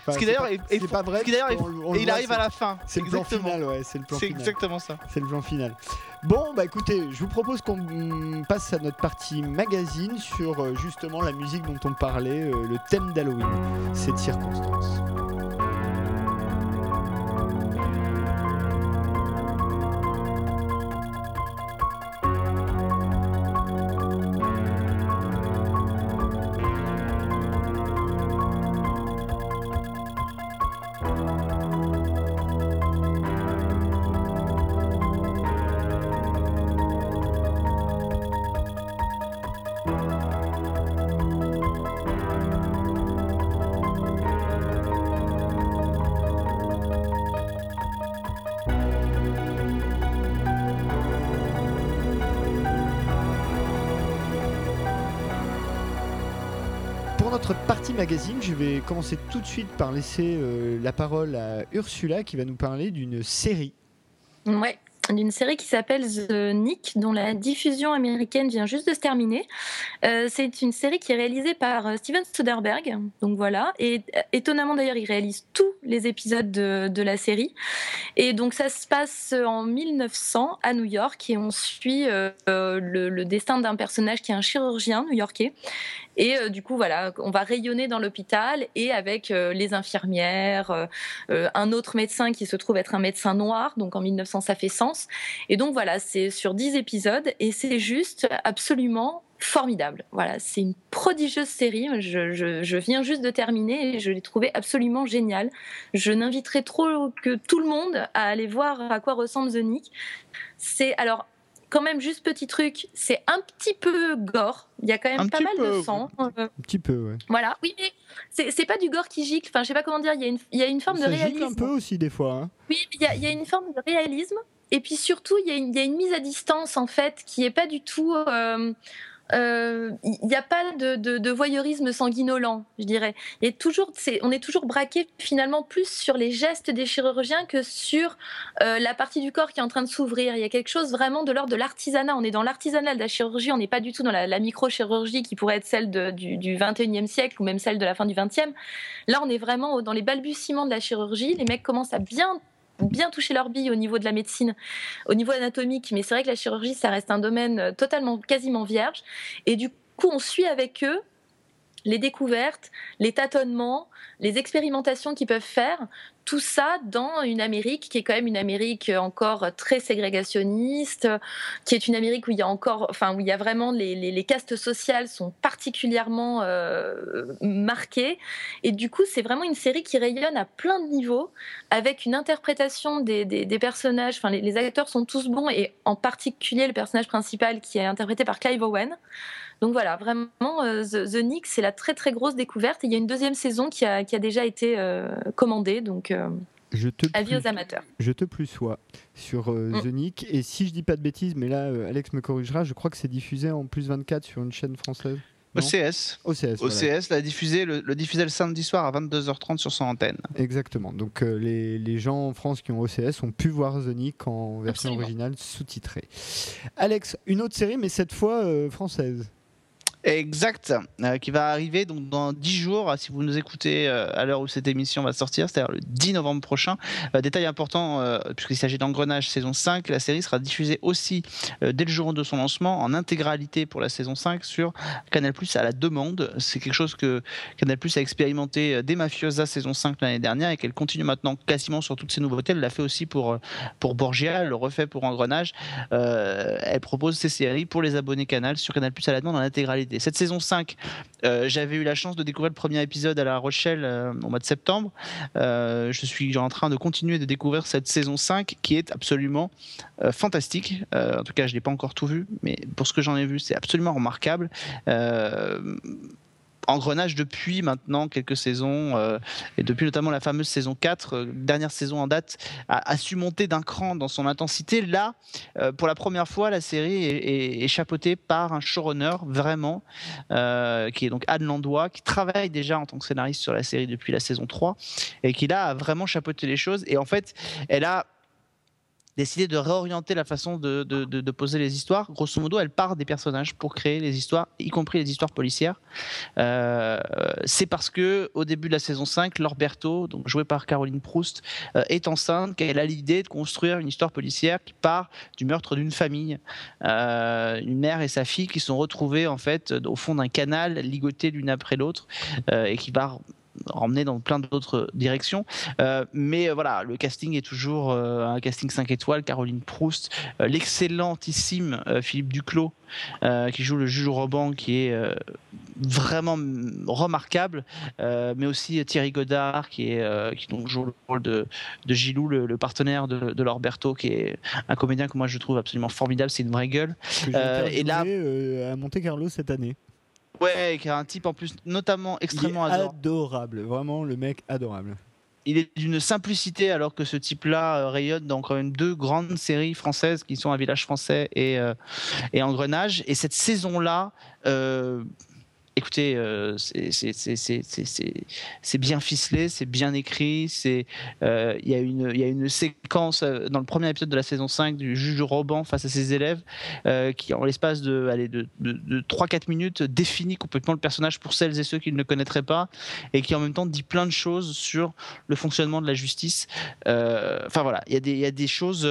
Enfin, Ce qui c'est d'ailleurs est, est c'est pas vrai. ce qui d'ailleurs et il arrive c'est- à la fin. C'est le plan Exactement. final, ouais, c'est le plan C'est final. exactement ça. C'est le plan final. Bon, bah écoutez, je vous propose qu'on passe à notre partie magazine sur euh, justement la musique dont on parlait, euh, le thème d'Halloween, cette circonstance. Je vais commencer tout de suite par laisser euh, la parole à Ursula qui va nous parler d'une série. Ouais, d'une série qui s'appelle The Nick, dont la diffusion américaine vient juste de se terminer. Euh, c'est une série qui est réalisée par euh, Steven Soderbergh, donc voilà. Et étonnamment d'ailleurs, il réalise tous les épisodes de, la série. Et donc ça se passe en 1900 à New York et on suit le destin d'un personnage qui est un chirurgien new-yorkais. Et euh, du coup, voilà, on va rayonner dans l'hôpital et avec euh, les infirmières, euh, un autre médecin qui se trouve être un médecin noir. Donc en 1900, ça fait sens. Et donc voilà, c'est sur 10 épisodes et c'est juste absolument formidable. Voilà, c'est une prodigieuse série. Je, je- viens juste de terminer et je l'ai trouvé absolument géniale. Je n'inviterai trop que tout le monde à aller voir à quoi ressemble The Nick. C'est alors quand même juste petit truc, c'est un petit peu gore. Il y a quand même Un pas mal peu, de sang. Euh, Un petit peu, ouais. voilà. Oui, mais c'est pas du gore qui gicle. Enfin, je sais pas comment dire. Il y a une, il y a une forme Ça de gicle réalisme. un peu aussi des fois. hein. Oui, il y, a- il y a une forme de réalisme. Et puis surtout, il y, a une- il y a une mise à distance, en fait, qui est pas du tout. euh, Il n'y a pas de, voyeurisme sanguinolent, je dirais. Toujours, on est toujours braqué finalement plus sur les gestes des chirurgiens que sur euh, la partie du corps qui est en train de s'ouvrir. Il y a quelque chose vraiment de l'ordre de l'artisanat. On est dans l'artisanat de la chirurgie, on n'est pas du tout dans la, microchirurgie qui pourrait être celle du, du 21e siècle ou même celle de la fin du 20e. Là, on est vraiment dans les balbutiements de la chirurgie. Les mecs commencent à bien bien toucher leur bille au niveau de la médecine, au niveau anatomique, mais c'est vrai que la chirurgie, ça reste un domaine euh, totalement, quasiment vierge. Et du coup, on suit avec eux les découvertes, les tâtonnements, les expérimentations qu'ils peuvent faire, tout ça dans une Amérique qui est quand même une Amérique encore très ségrégationniste, qui est une Amérique où il y a encore, enfin où il y a vraiment les, castes sociales sont particulièrement euh, marquées, et du coup c'est vraiment une série qui rayonne à plein de niveaux, avec une interprétation des, personnages, enfin les acteurs sont tous bons, et en particulier le personnage principal qui est interprété par Clive Owen. Donc voilà, vraiment, euh, The, The Nick, c'est la très très grosse découverte. Et il y a une deuxième saison qui a, qui a déjà été euh, commandée, donc euh, Je te avis plus- aux amateurs. Je te plus sois sur euh, Mm. The Nick. Et si je dis pas de bêtises, mais là, euh, Alex me corrigera, je crois que c'est diffusé en plus 24 sur une chaîne française. Non OCS. OCS. voilà. OCS l'a diffusé, le, le diffusait le samedi soir à 22h30 sur son antenne. Exactement. Donc euh, les, les gens en France qui ont OCS ont pu voir The Nick en version Absolument. originale sous-titrée. Alex, une autre série, mais cette fois euh, française. Exact, euh, qui va arriver donc dans 10 jours, si vous nous écoutez euh, à l'heure où cette émission va sortir, c'est-à-dire le 10 novembre prochain. Euh, détail important, euh, puisqu'il s'agit d'Engrenage saison 5, la série sera diffusée aussi euh, dès le jour de son lancement en intégralité pour la saison 5 sur Canal Plus à la demande. C'est quelque chose que Canal Plus a expérimenté euh, dès Mafiosa saison 5 l'année dernière et qu'elle continue maintenant quasiment sur toutes ses nouveautés. Elle l'a fait aussi pour, euh, pour Borgia, elle le refait pour Engrenage. Euh, elle propose ces séries pour les abonnés Canal sur Canal Plus à la demande en intégralité. Cette saison 5, euh, j'avais eu la chance de découvrir le premier épisode à La Rochelle euh, au mois de septembre. Euh, je suis en train de continuer de découvrir cette saison 5 qui est absolument fantastique. En tout cas, je ne l'ai pas encore tout vu, mais pour ce que j'en ai vu, c'est absolument remarquable. Engrenage depuis maintenant quelques saisons, euh, et depuis notamment la fameuse saison 4, euh, dernière saison en date, a, su monter d'un cran dans son intensité. Là, euh, pour la première fois, la série est, est- est chapeautée par un showrunner, vraiment, qui est donc Anne Landois, qui travaille déjà en tant que scénariste sur la série depuis la saison 3, et qui là a vraiment chapeauté les choses. Et en fait, elle a décidé de réorienter la façon de, poser les histoires. Grosso modo, elle part des personnages pour créer les histoires, y compris les histoires policières. Euh, c'est parce que au début de la saison 5, Laure Berthaud, donc jouée par Caroline Proust, euh, est enceinte, qu'elle a l'idée de construire une histoire policière qui part du meurtre d'une famille, Euh, une mère et sa fille qui sont retrouvées en fait au fond d'un canal, ligotées l'une après l'autre, et qui va emmener dans plein d'autres directions. Euh, mais euh, voilà, le casting est toujours euh, un casting 5 étoiles. Caroline Proust, euh, l'excellentissime euh, Philippe Duclos, euh, qui joue le juge Roban, qui est euh, vraiment remarquable, euh, mais aussi Thierry Godard, qui, est, euh, qui donc joue le rôle de, de Gilou, le, le partenaire de, de Berthaud, qui est un comédien que moi je trouve absolument formidable, c'est une vraie gueule. Que Euh, et là- euh, à Monte Carlo cette année. Ouais, qui a un type en plus notamment extrêmement Il est adorable. adorable, vraiment le mec adorable. il est d'une simplicité alors que ce type-là euh, rayonne dans quand même deux grandes séries françaises qui sont Un village français et, euh, et Engrenage. Et cette saison-là, euh, écoutez, euh, c'est- bien ficelé, c'est bien écrit. euh, Il y, a une- séquence euh, dans le premier épisode de la saison 5 du juge Roban face à ses élèves qui, en l'espace de, de, de, de 3-4 minutes, définit complètement le personnage pour celles et ceux qui ne le connaîtraient pas et qui en même temps dit plein de choses sur le fonctionnement de la justice. Enfin voilà, il y, a des- choses.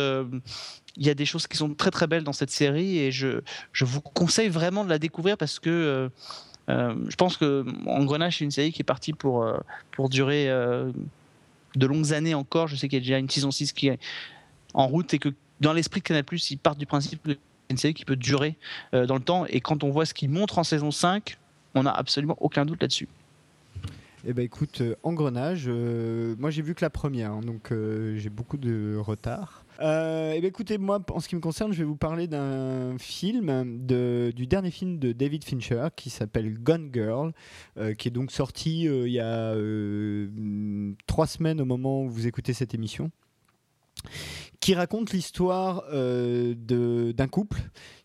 il y a des choses qui sont très très belles dans cette série et je, vous conseille vraiment de la découvrir parce que je pense que Engrenage c'est une série qui est partie pour, euh, pour durer euh, de longues années encore. Je sais qu'il y a déjà une saison 6 qui est en route et que dans l'esprit de Canal+, ils partent du principe que c'est une série qui peut durer euh, dans le temps et quand on voit ce qu'ils montrent en saison 5, on n'a absolument aucun doute là-dessus. Eh ben écoute, euh, Engrenage, euh, moi j'ai vu que la première, hein, donc euh, j'ai beaucoup de retard. Euh, eh ben écoutez, moi en ce qui me concerne, je vais vous parler d'un film, du dernier film de David Fincher qui s'appelle Gone Girl, euh, qui est donc sorti euh, il y a trois semaines au moment où vous écoutez cette émission, qui raconte l'histoire d'un couple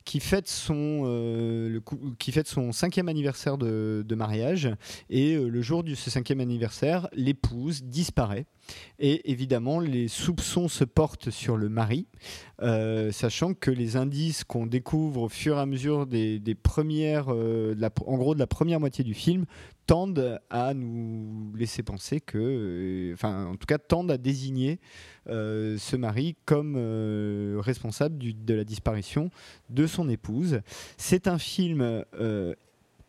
qui fête son, qui fête son cinquième anniversaire de, mariage. Et le jour de ce cinquième anniversaire, l'épouse disparaît. Et évidemment, les soupçons se portent sur le mari, euh, sachant que les indices qu'on découvre au fur et à mesure des, premières, euh, de la- en gros de la première moitié du film, tendent à nous laisser penser que, euh, enfin, en tout cas, tendent à désigner ce mari comme responsable de la disparition de son épouse. C'est un film,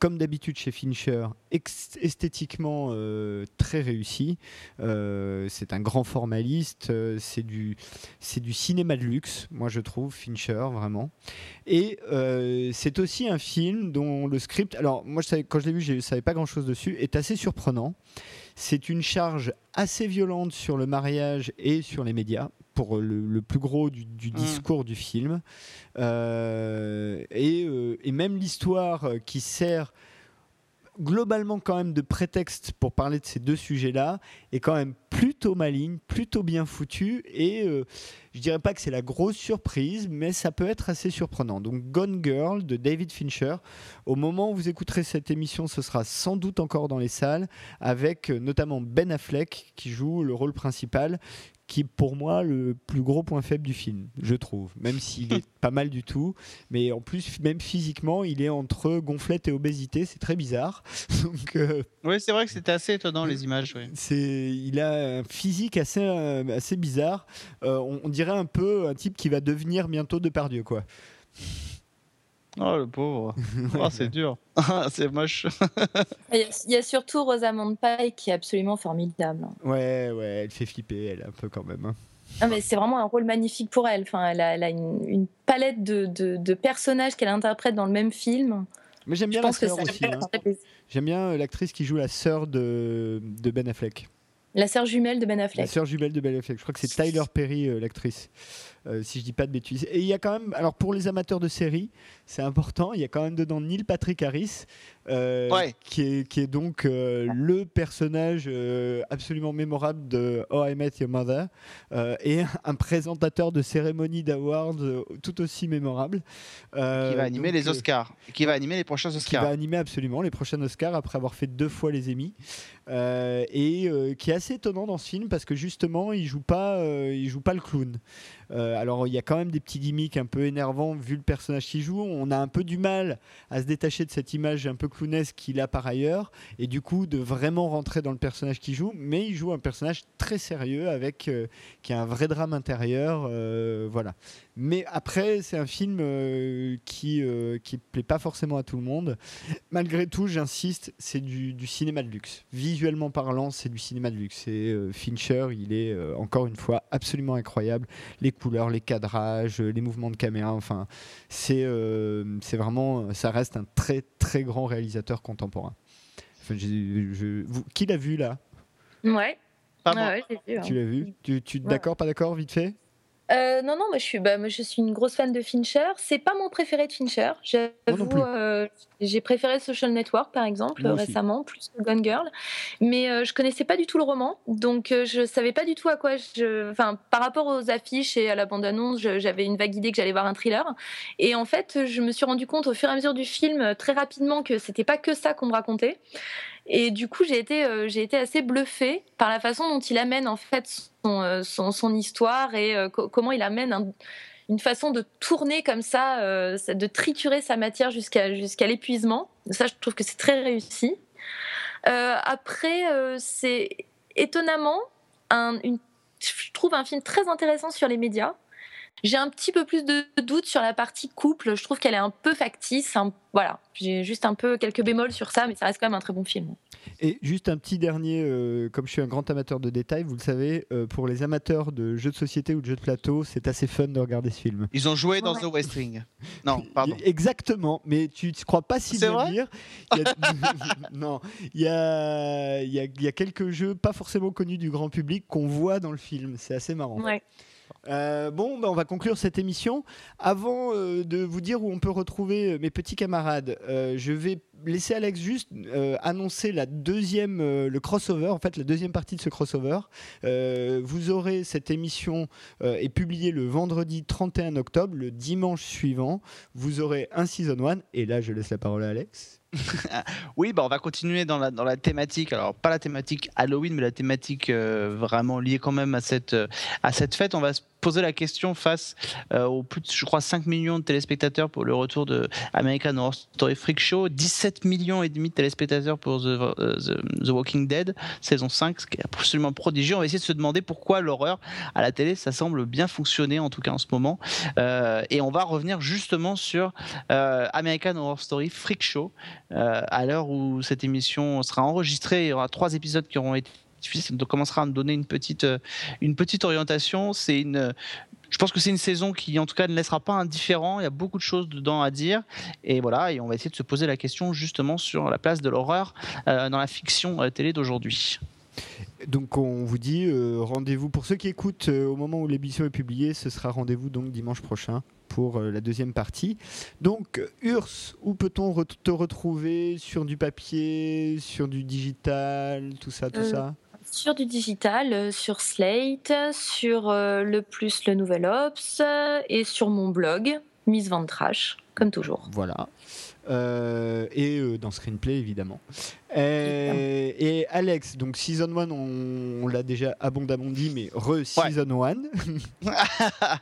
comme d'habitude chez Fincher, esthétiquement euh, très réussi. Euh, c'est un grand formaliste, euh, c'est du, cinéma de luxe, moi je trouve, Fincher, vraiment. Et c'est aussi un film dont le script, alors moi quand je l'ai vu, je ne savais pas grand-chose dessus, est assez surprenant. C'est une charge assez violente sur le mariage et sur les médias, pour le, le plus gros du, du discours du film. Euh, et, euh, et même l'histoire euh, qui sert globalement quand même de prétexte pour parler de ces deux sujets-là est quand même plutôt maligne, plutôt bien foutue et euh, Je dirais pas que c'est la grosse surprise, mais ça peut être assez surprenant. Donc Gone Girl de David Fincher. Au moment où vous écouterez cette émission, ce sera sans doute encore dans les salles, avec euh, notamment Ben Affleck qui joue le rôle principal qui est pour moi le plus gros point faible du film, je trouve. Même s'il est pas mal du tout, mais en plus, même physiquement, il est entre gonflette et obésité, c'est très bizarre. Donc, euh, Oui, c'est vrai que c'était assez étonnant les images. c'est, il a un physique assez, euh, assez bizarre. Euh, on, on dirait un peu un type qui va devenir bientôt Depardieu, quoi. Oh le pauvre. Oh, c'est dur. Ah, c'est moche. Il y, a, il y a surtout Rosamund Pike qui est absolument formidable. Ouais, ouais, elle fait flipper, elle, un peu quand même. hein. Ah, mais c'est vraiment un rôle magnifique pour elle. Enfin, elle a, elle a une, une palette de, de- de personnages qu'elle interprète dans le même film. Mais j'aime bien la sœur aussi. hein. J'aime bien euh, l'actrice qui joue la sœur de, de Ben Affleck. La sœur jumelle de Ben La Affleck. sœur jumelle de Ben Affleck. Je crois que c'est Tyler Perry, euh, l'actrice, euh, si je dis pas de bêtises. Et il y a quand même, alors pour les amateurs de séries, c'est important, il y a quand même dedans Neil Patrick Harris, euh, Ouais. qui, est, qui est donc euh, le personnage euh, absolument mémorable de Oh I Met Your Mother, euh, et un présentateur de cérémonie d'awards tout aussi mémorable. Euh, qui va animer donc, les Oscars. Qui va animer les prochains qui Oscars. va animer absolument les prochains Oscars après avoir fait deux fois les Emmy Euh, et euh, qui est assez étonnant dans ce film parce que justement il joue pas euh, il joue pas le clown Euh, alors il y a quand même des petits gimmicks un peu énervants vu le personnage qu'il joue on a un peu du mal à se détacher de cette image un peu clownesque qu'il a par ailleurs et du coup de vraiment rentrer dans le personnage qu'il joue mais il joue un personnage très sérieux avec euh, qui a un vrai drame intérieur euh, voilà mais après c'est un film qui qui plaît pas forcément à tout le monde Malgré tout, j'insiste, c'est du, cinéma de luxe. Visuellement parlant, c'est du cinéma de luxe. Et Fincher, il est encore une fois absolument incroyable. Couleurs, les cadrages, euh, les mouvements de caméra, enfin, c'est euh, c'est vraiment, ça reste un très très grand réalisateur contemporain. Enfin, je- vous- qui l'a vu là? Ouais. Pas Ah moi. ouais, j'ai vu, hein. Tu l'as vu? Tu, tu Ouais. d'accord, pas d'accord, vite fait? Euh, non, non, moi je suis, bah, moi, je suis une grosse fan de Fincher. C'est pas mon préféré de Fincher. J'avoue, euh, j'ai préféré Social Network par exemple Moi aussi. récemment, plus que Gone Girl. Mais euh, je connaissais pas du tout le roman, donc je savais pas du tout à quoi je. Enfin, par rapport aux affiches et à la bande-annonce, j'avais une vague idée que j'allais voir un thriller. Et en fait, je me suis rendu compte au fur et à mesure du film très rapidement que c'était pas que ça qu'on me racontait. Et du coup, j'ai été, j'ai été assez bluffée par la façon dont il amène en fait son, euh, son, histoire et euh, co- comment il amène un- une façon de tourner comme ça, euh, de triturer sa matière jusqu'à l'épuisement. Ça, je trouve que c'est très réussi. Après, c'est étonnamment je trouve un film très intéressant sur les médias. J'ai un petit peu plus de doutes sur la partie couple. Je trouve qu'elle est un peu factice. un- voilà, j'ai juste un peu quelques bémols sur ça, mais ça reste quand même un très bon film. Et juste un petit dernier, euh, comme je suis un grand amateur de détails, vous le savez, euh, pour les amateurs de jeux de société ou de jeux de plateau, c'est assez fun de regarder ce film. Ils ont joué dans Ouais. The West Wing. Non, pardon. Exactement, mais tu ne crois pas si bien dire. Il y a- non, il y a, il y, a, il y a quelques jeux pas forcément connus du grand public qu'on voit dans le film. C'est assez marrant. Ouais. Euh, bon, bah, on va conclure cette émission. Avant euh, de vous dire où on peut retrouver euh, mes petits camarades, je vais laisser Alex juste annoncer la deuxième, le crossover, en fait la deuxième partie de ce crossover. Vous aurez cette émission est publiée le vendredi 31 octobre, le dimanche suivant. Vous aurez un season 1 et là je laisse la parole à Alex. Oui, bah, on va continuer dans la, dans la thématique. Alors, pas la thématique Halloween, mais la thématique vraiment liée quand même à cette, à cette fête. On va se poser la question face euh, aux plus je crois, 5 millions de téléspectateurs pour le retour de American Horror Story Freak Show, 17 millions et demi de téléspectateurs pour The, euh, Walking Dead, saison 5, ce qui est absolument prodigieux. On va essayer de se demander pourquoi l'horreur à la télé, ça semble bien fonctionner, en tout cas en ce moment. Euh, et on va revenir justement sur euh, American Horror Story Freak Show. À l'heure où cette émission sera enregistrée, il y aura trois épisodes qui auront été on commencera à me donner une petite, euh, une petite orientation. C'est une, je pense que c'est une saison qui, en tout cas, ne laissera pas indifférent. Il y a beaucoup de choses dedans à dire, et voilà. Et on va essayer de se poser la question justement sur la place de l'horreur euh, dans la fiction euh, télé d'aujourd'hui. Donc on vous dit euh, rendez-vous pour ceux qui écoutent euh, au moment où l'émission est publiée, ce sera rendez-vous donc dimanche prochain pour la deuxième partie. Donc Urs, où peut-on re- te retrouver? Sur du papier, sur du digital, tout ça, tout Euh, ça? Sur du digital, euh, sur Slate, sur euh, le plus le Nouvel Ops euh, et sur mon blog, Miss Ventrash, comme toujours. Voilà. Euh, et euh, dans Screenplay, évidemment. Euh, et Alex, donc Season 1, on, on l'a déjà abondamment dit, mais re-Season 1.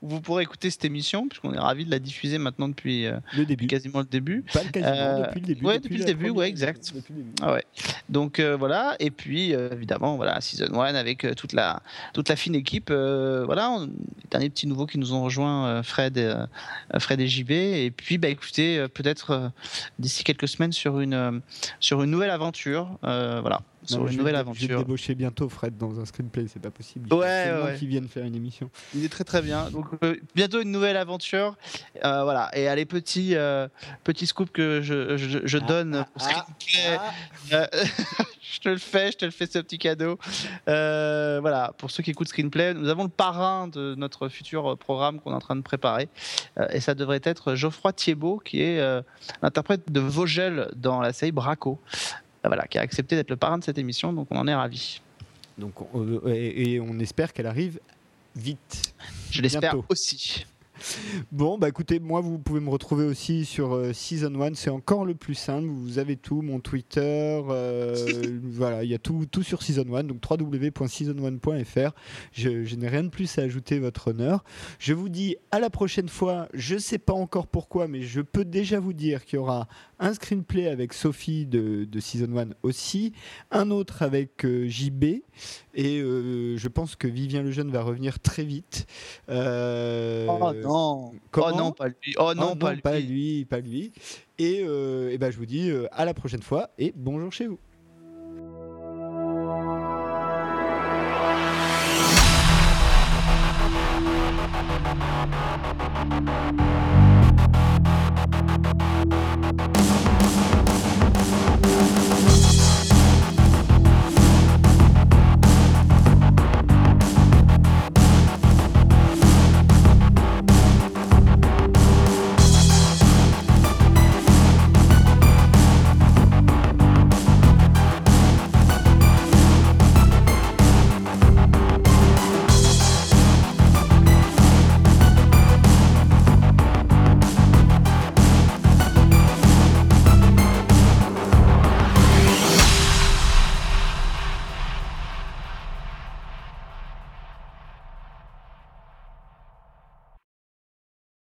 où vous pourrez écouter cette émission, puisqu'on est ravis de la diffuser maintenant depuis euh, le début. quasiment le début. Pas quasiment, Euh, depuis le début. ouais, depuis le début, ouais, exact. début. Ah ouais. Donc euh, voilà, et puis évidemment, voilà, Season 1 avec toute, la, toute la fine équipe. voilà, on- les derniers petits nouveaux qui nous ont rejoints, Fred, et, Fred et JB. Et puis, bah, écoutez, peut-être d'ici quelques semaines sur une, sur une nouvelle aventure. voilà, sur une nouvelle vais- Je vais aventure. débaucher bientôt Fred dans un screenplay, c'est pas possible. Il Ouais, absolument ouais, ouais. qu'il vienne faire une émission. Il est très très bien. Donc euh, bientôt une nouvelle aventure. Euh, voilà. Et allez petit euh, petit scoop que je, je, je Ah, donne ah, pour ah, Screenplay. ah. Euh, je te le fais, je te le fais ce petit cadeau. Voilà, pour ceux qui écoutent Screenplay, nous avons le parrain de notre futur programme qu'on est en train de préparer. Et ça devrait être Geoffroy Thiebaud, qui est l'interprète de Vogel dans la série Braco. Euh, Voilà, qui a accepté d'être le parrain de cette émission, donc on en est ravis. Donc, on- et, et on espère qu'elle arrive vite. Je l'espère aussi. Bon, bah écoutez, moi vous pouvez me retrouver aussi sur euh, Season 1, c'est encore le plus simple, vous avez tout, mon Twitter, euh, voilà, il y a tout, tout sur Season 1, donc www.season1.fr. Je, je n'ai rien de plus à ajouter, votre honneur. Je vous dis à la prochaine fois, je sais pas encore pourquoi, mais je peux déjà vous dire qu'il y aura un screenplay avec Sophie de, de Season 1 aussi, un autre avec euh, JB, et euh, je pense que Vivien Lejeune va revenir très vite. Euh, Oh non, oh non, pas lui. Oh non, Oh pas lui. pas lui, pas lui. Et, et ben, je vous dis à la prochaine fois et bonjour chez vous.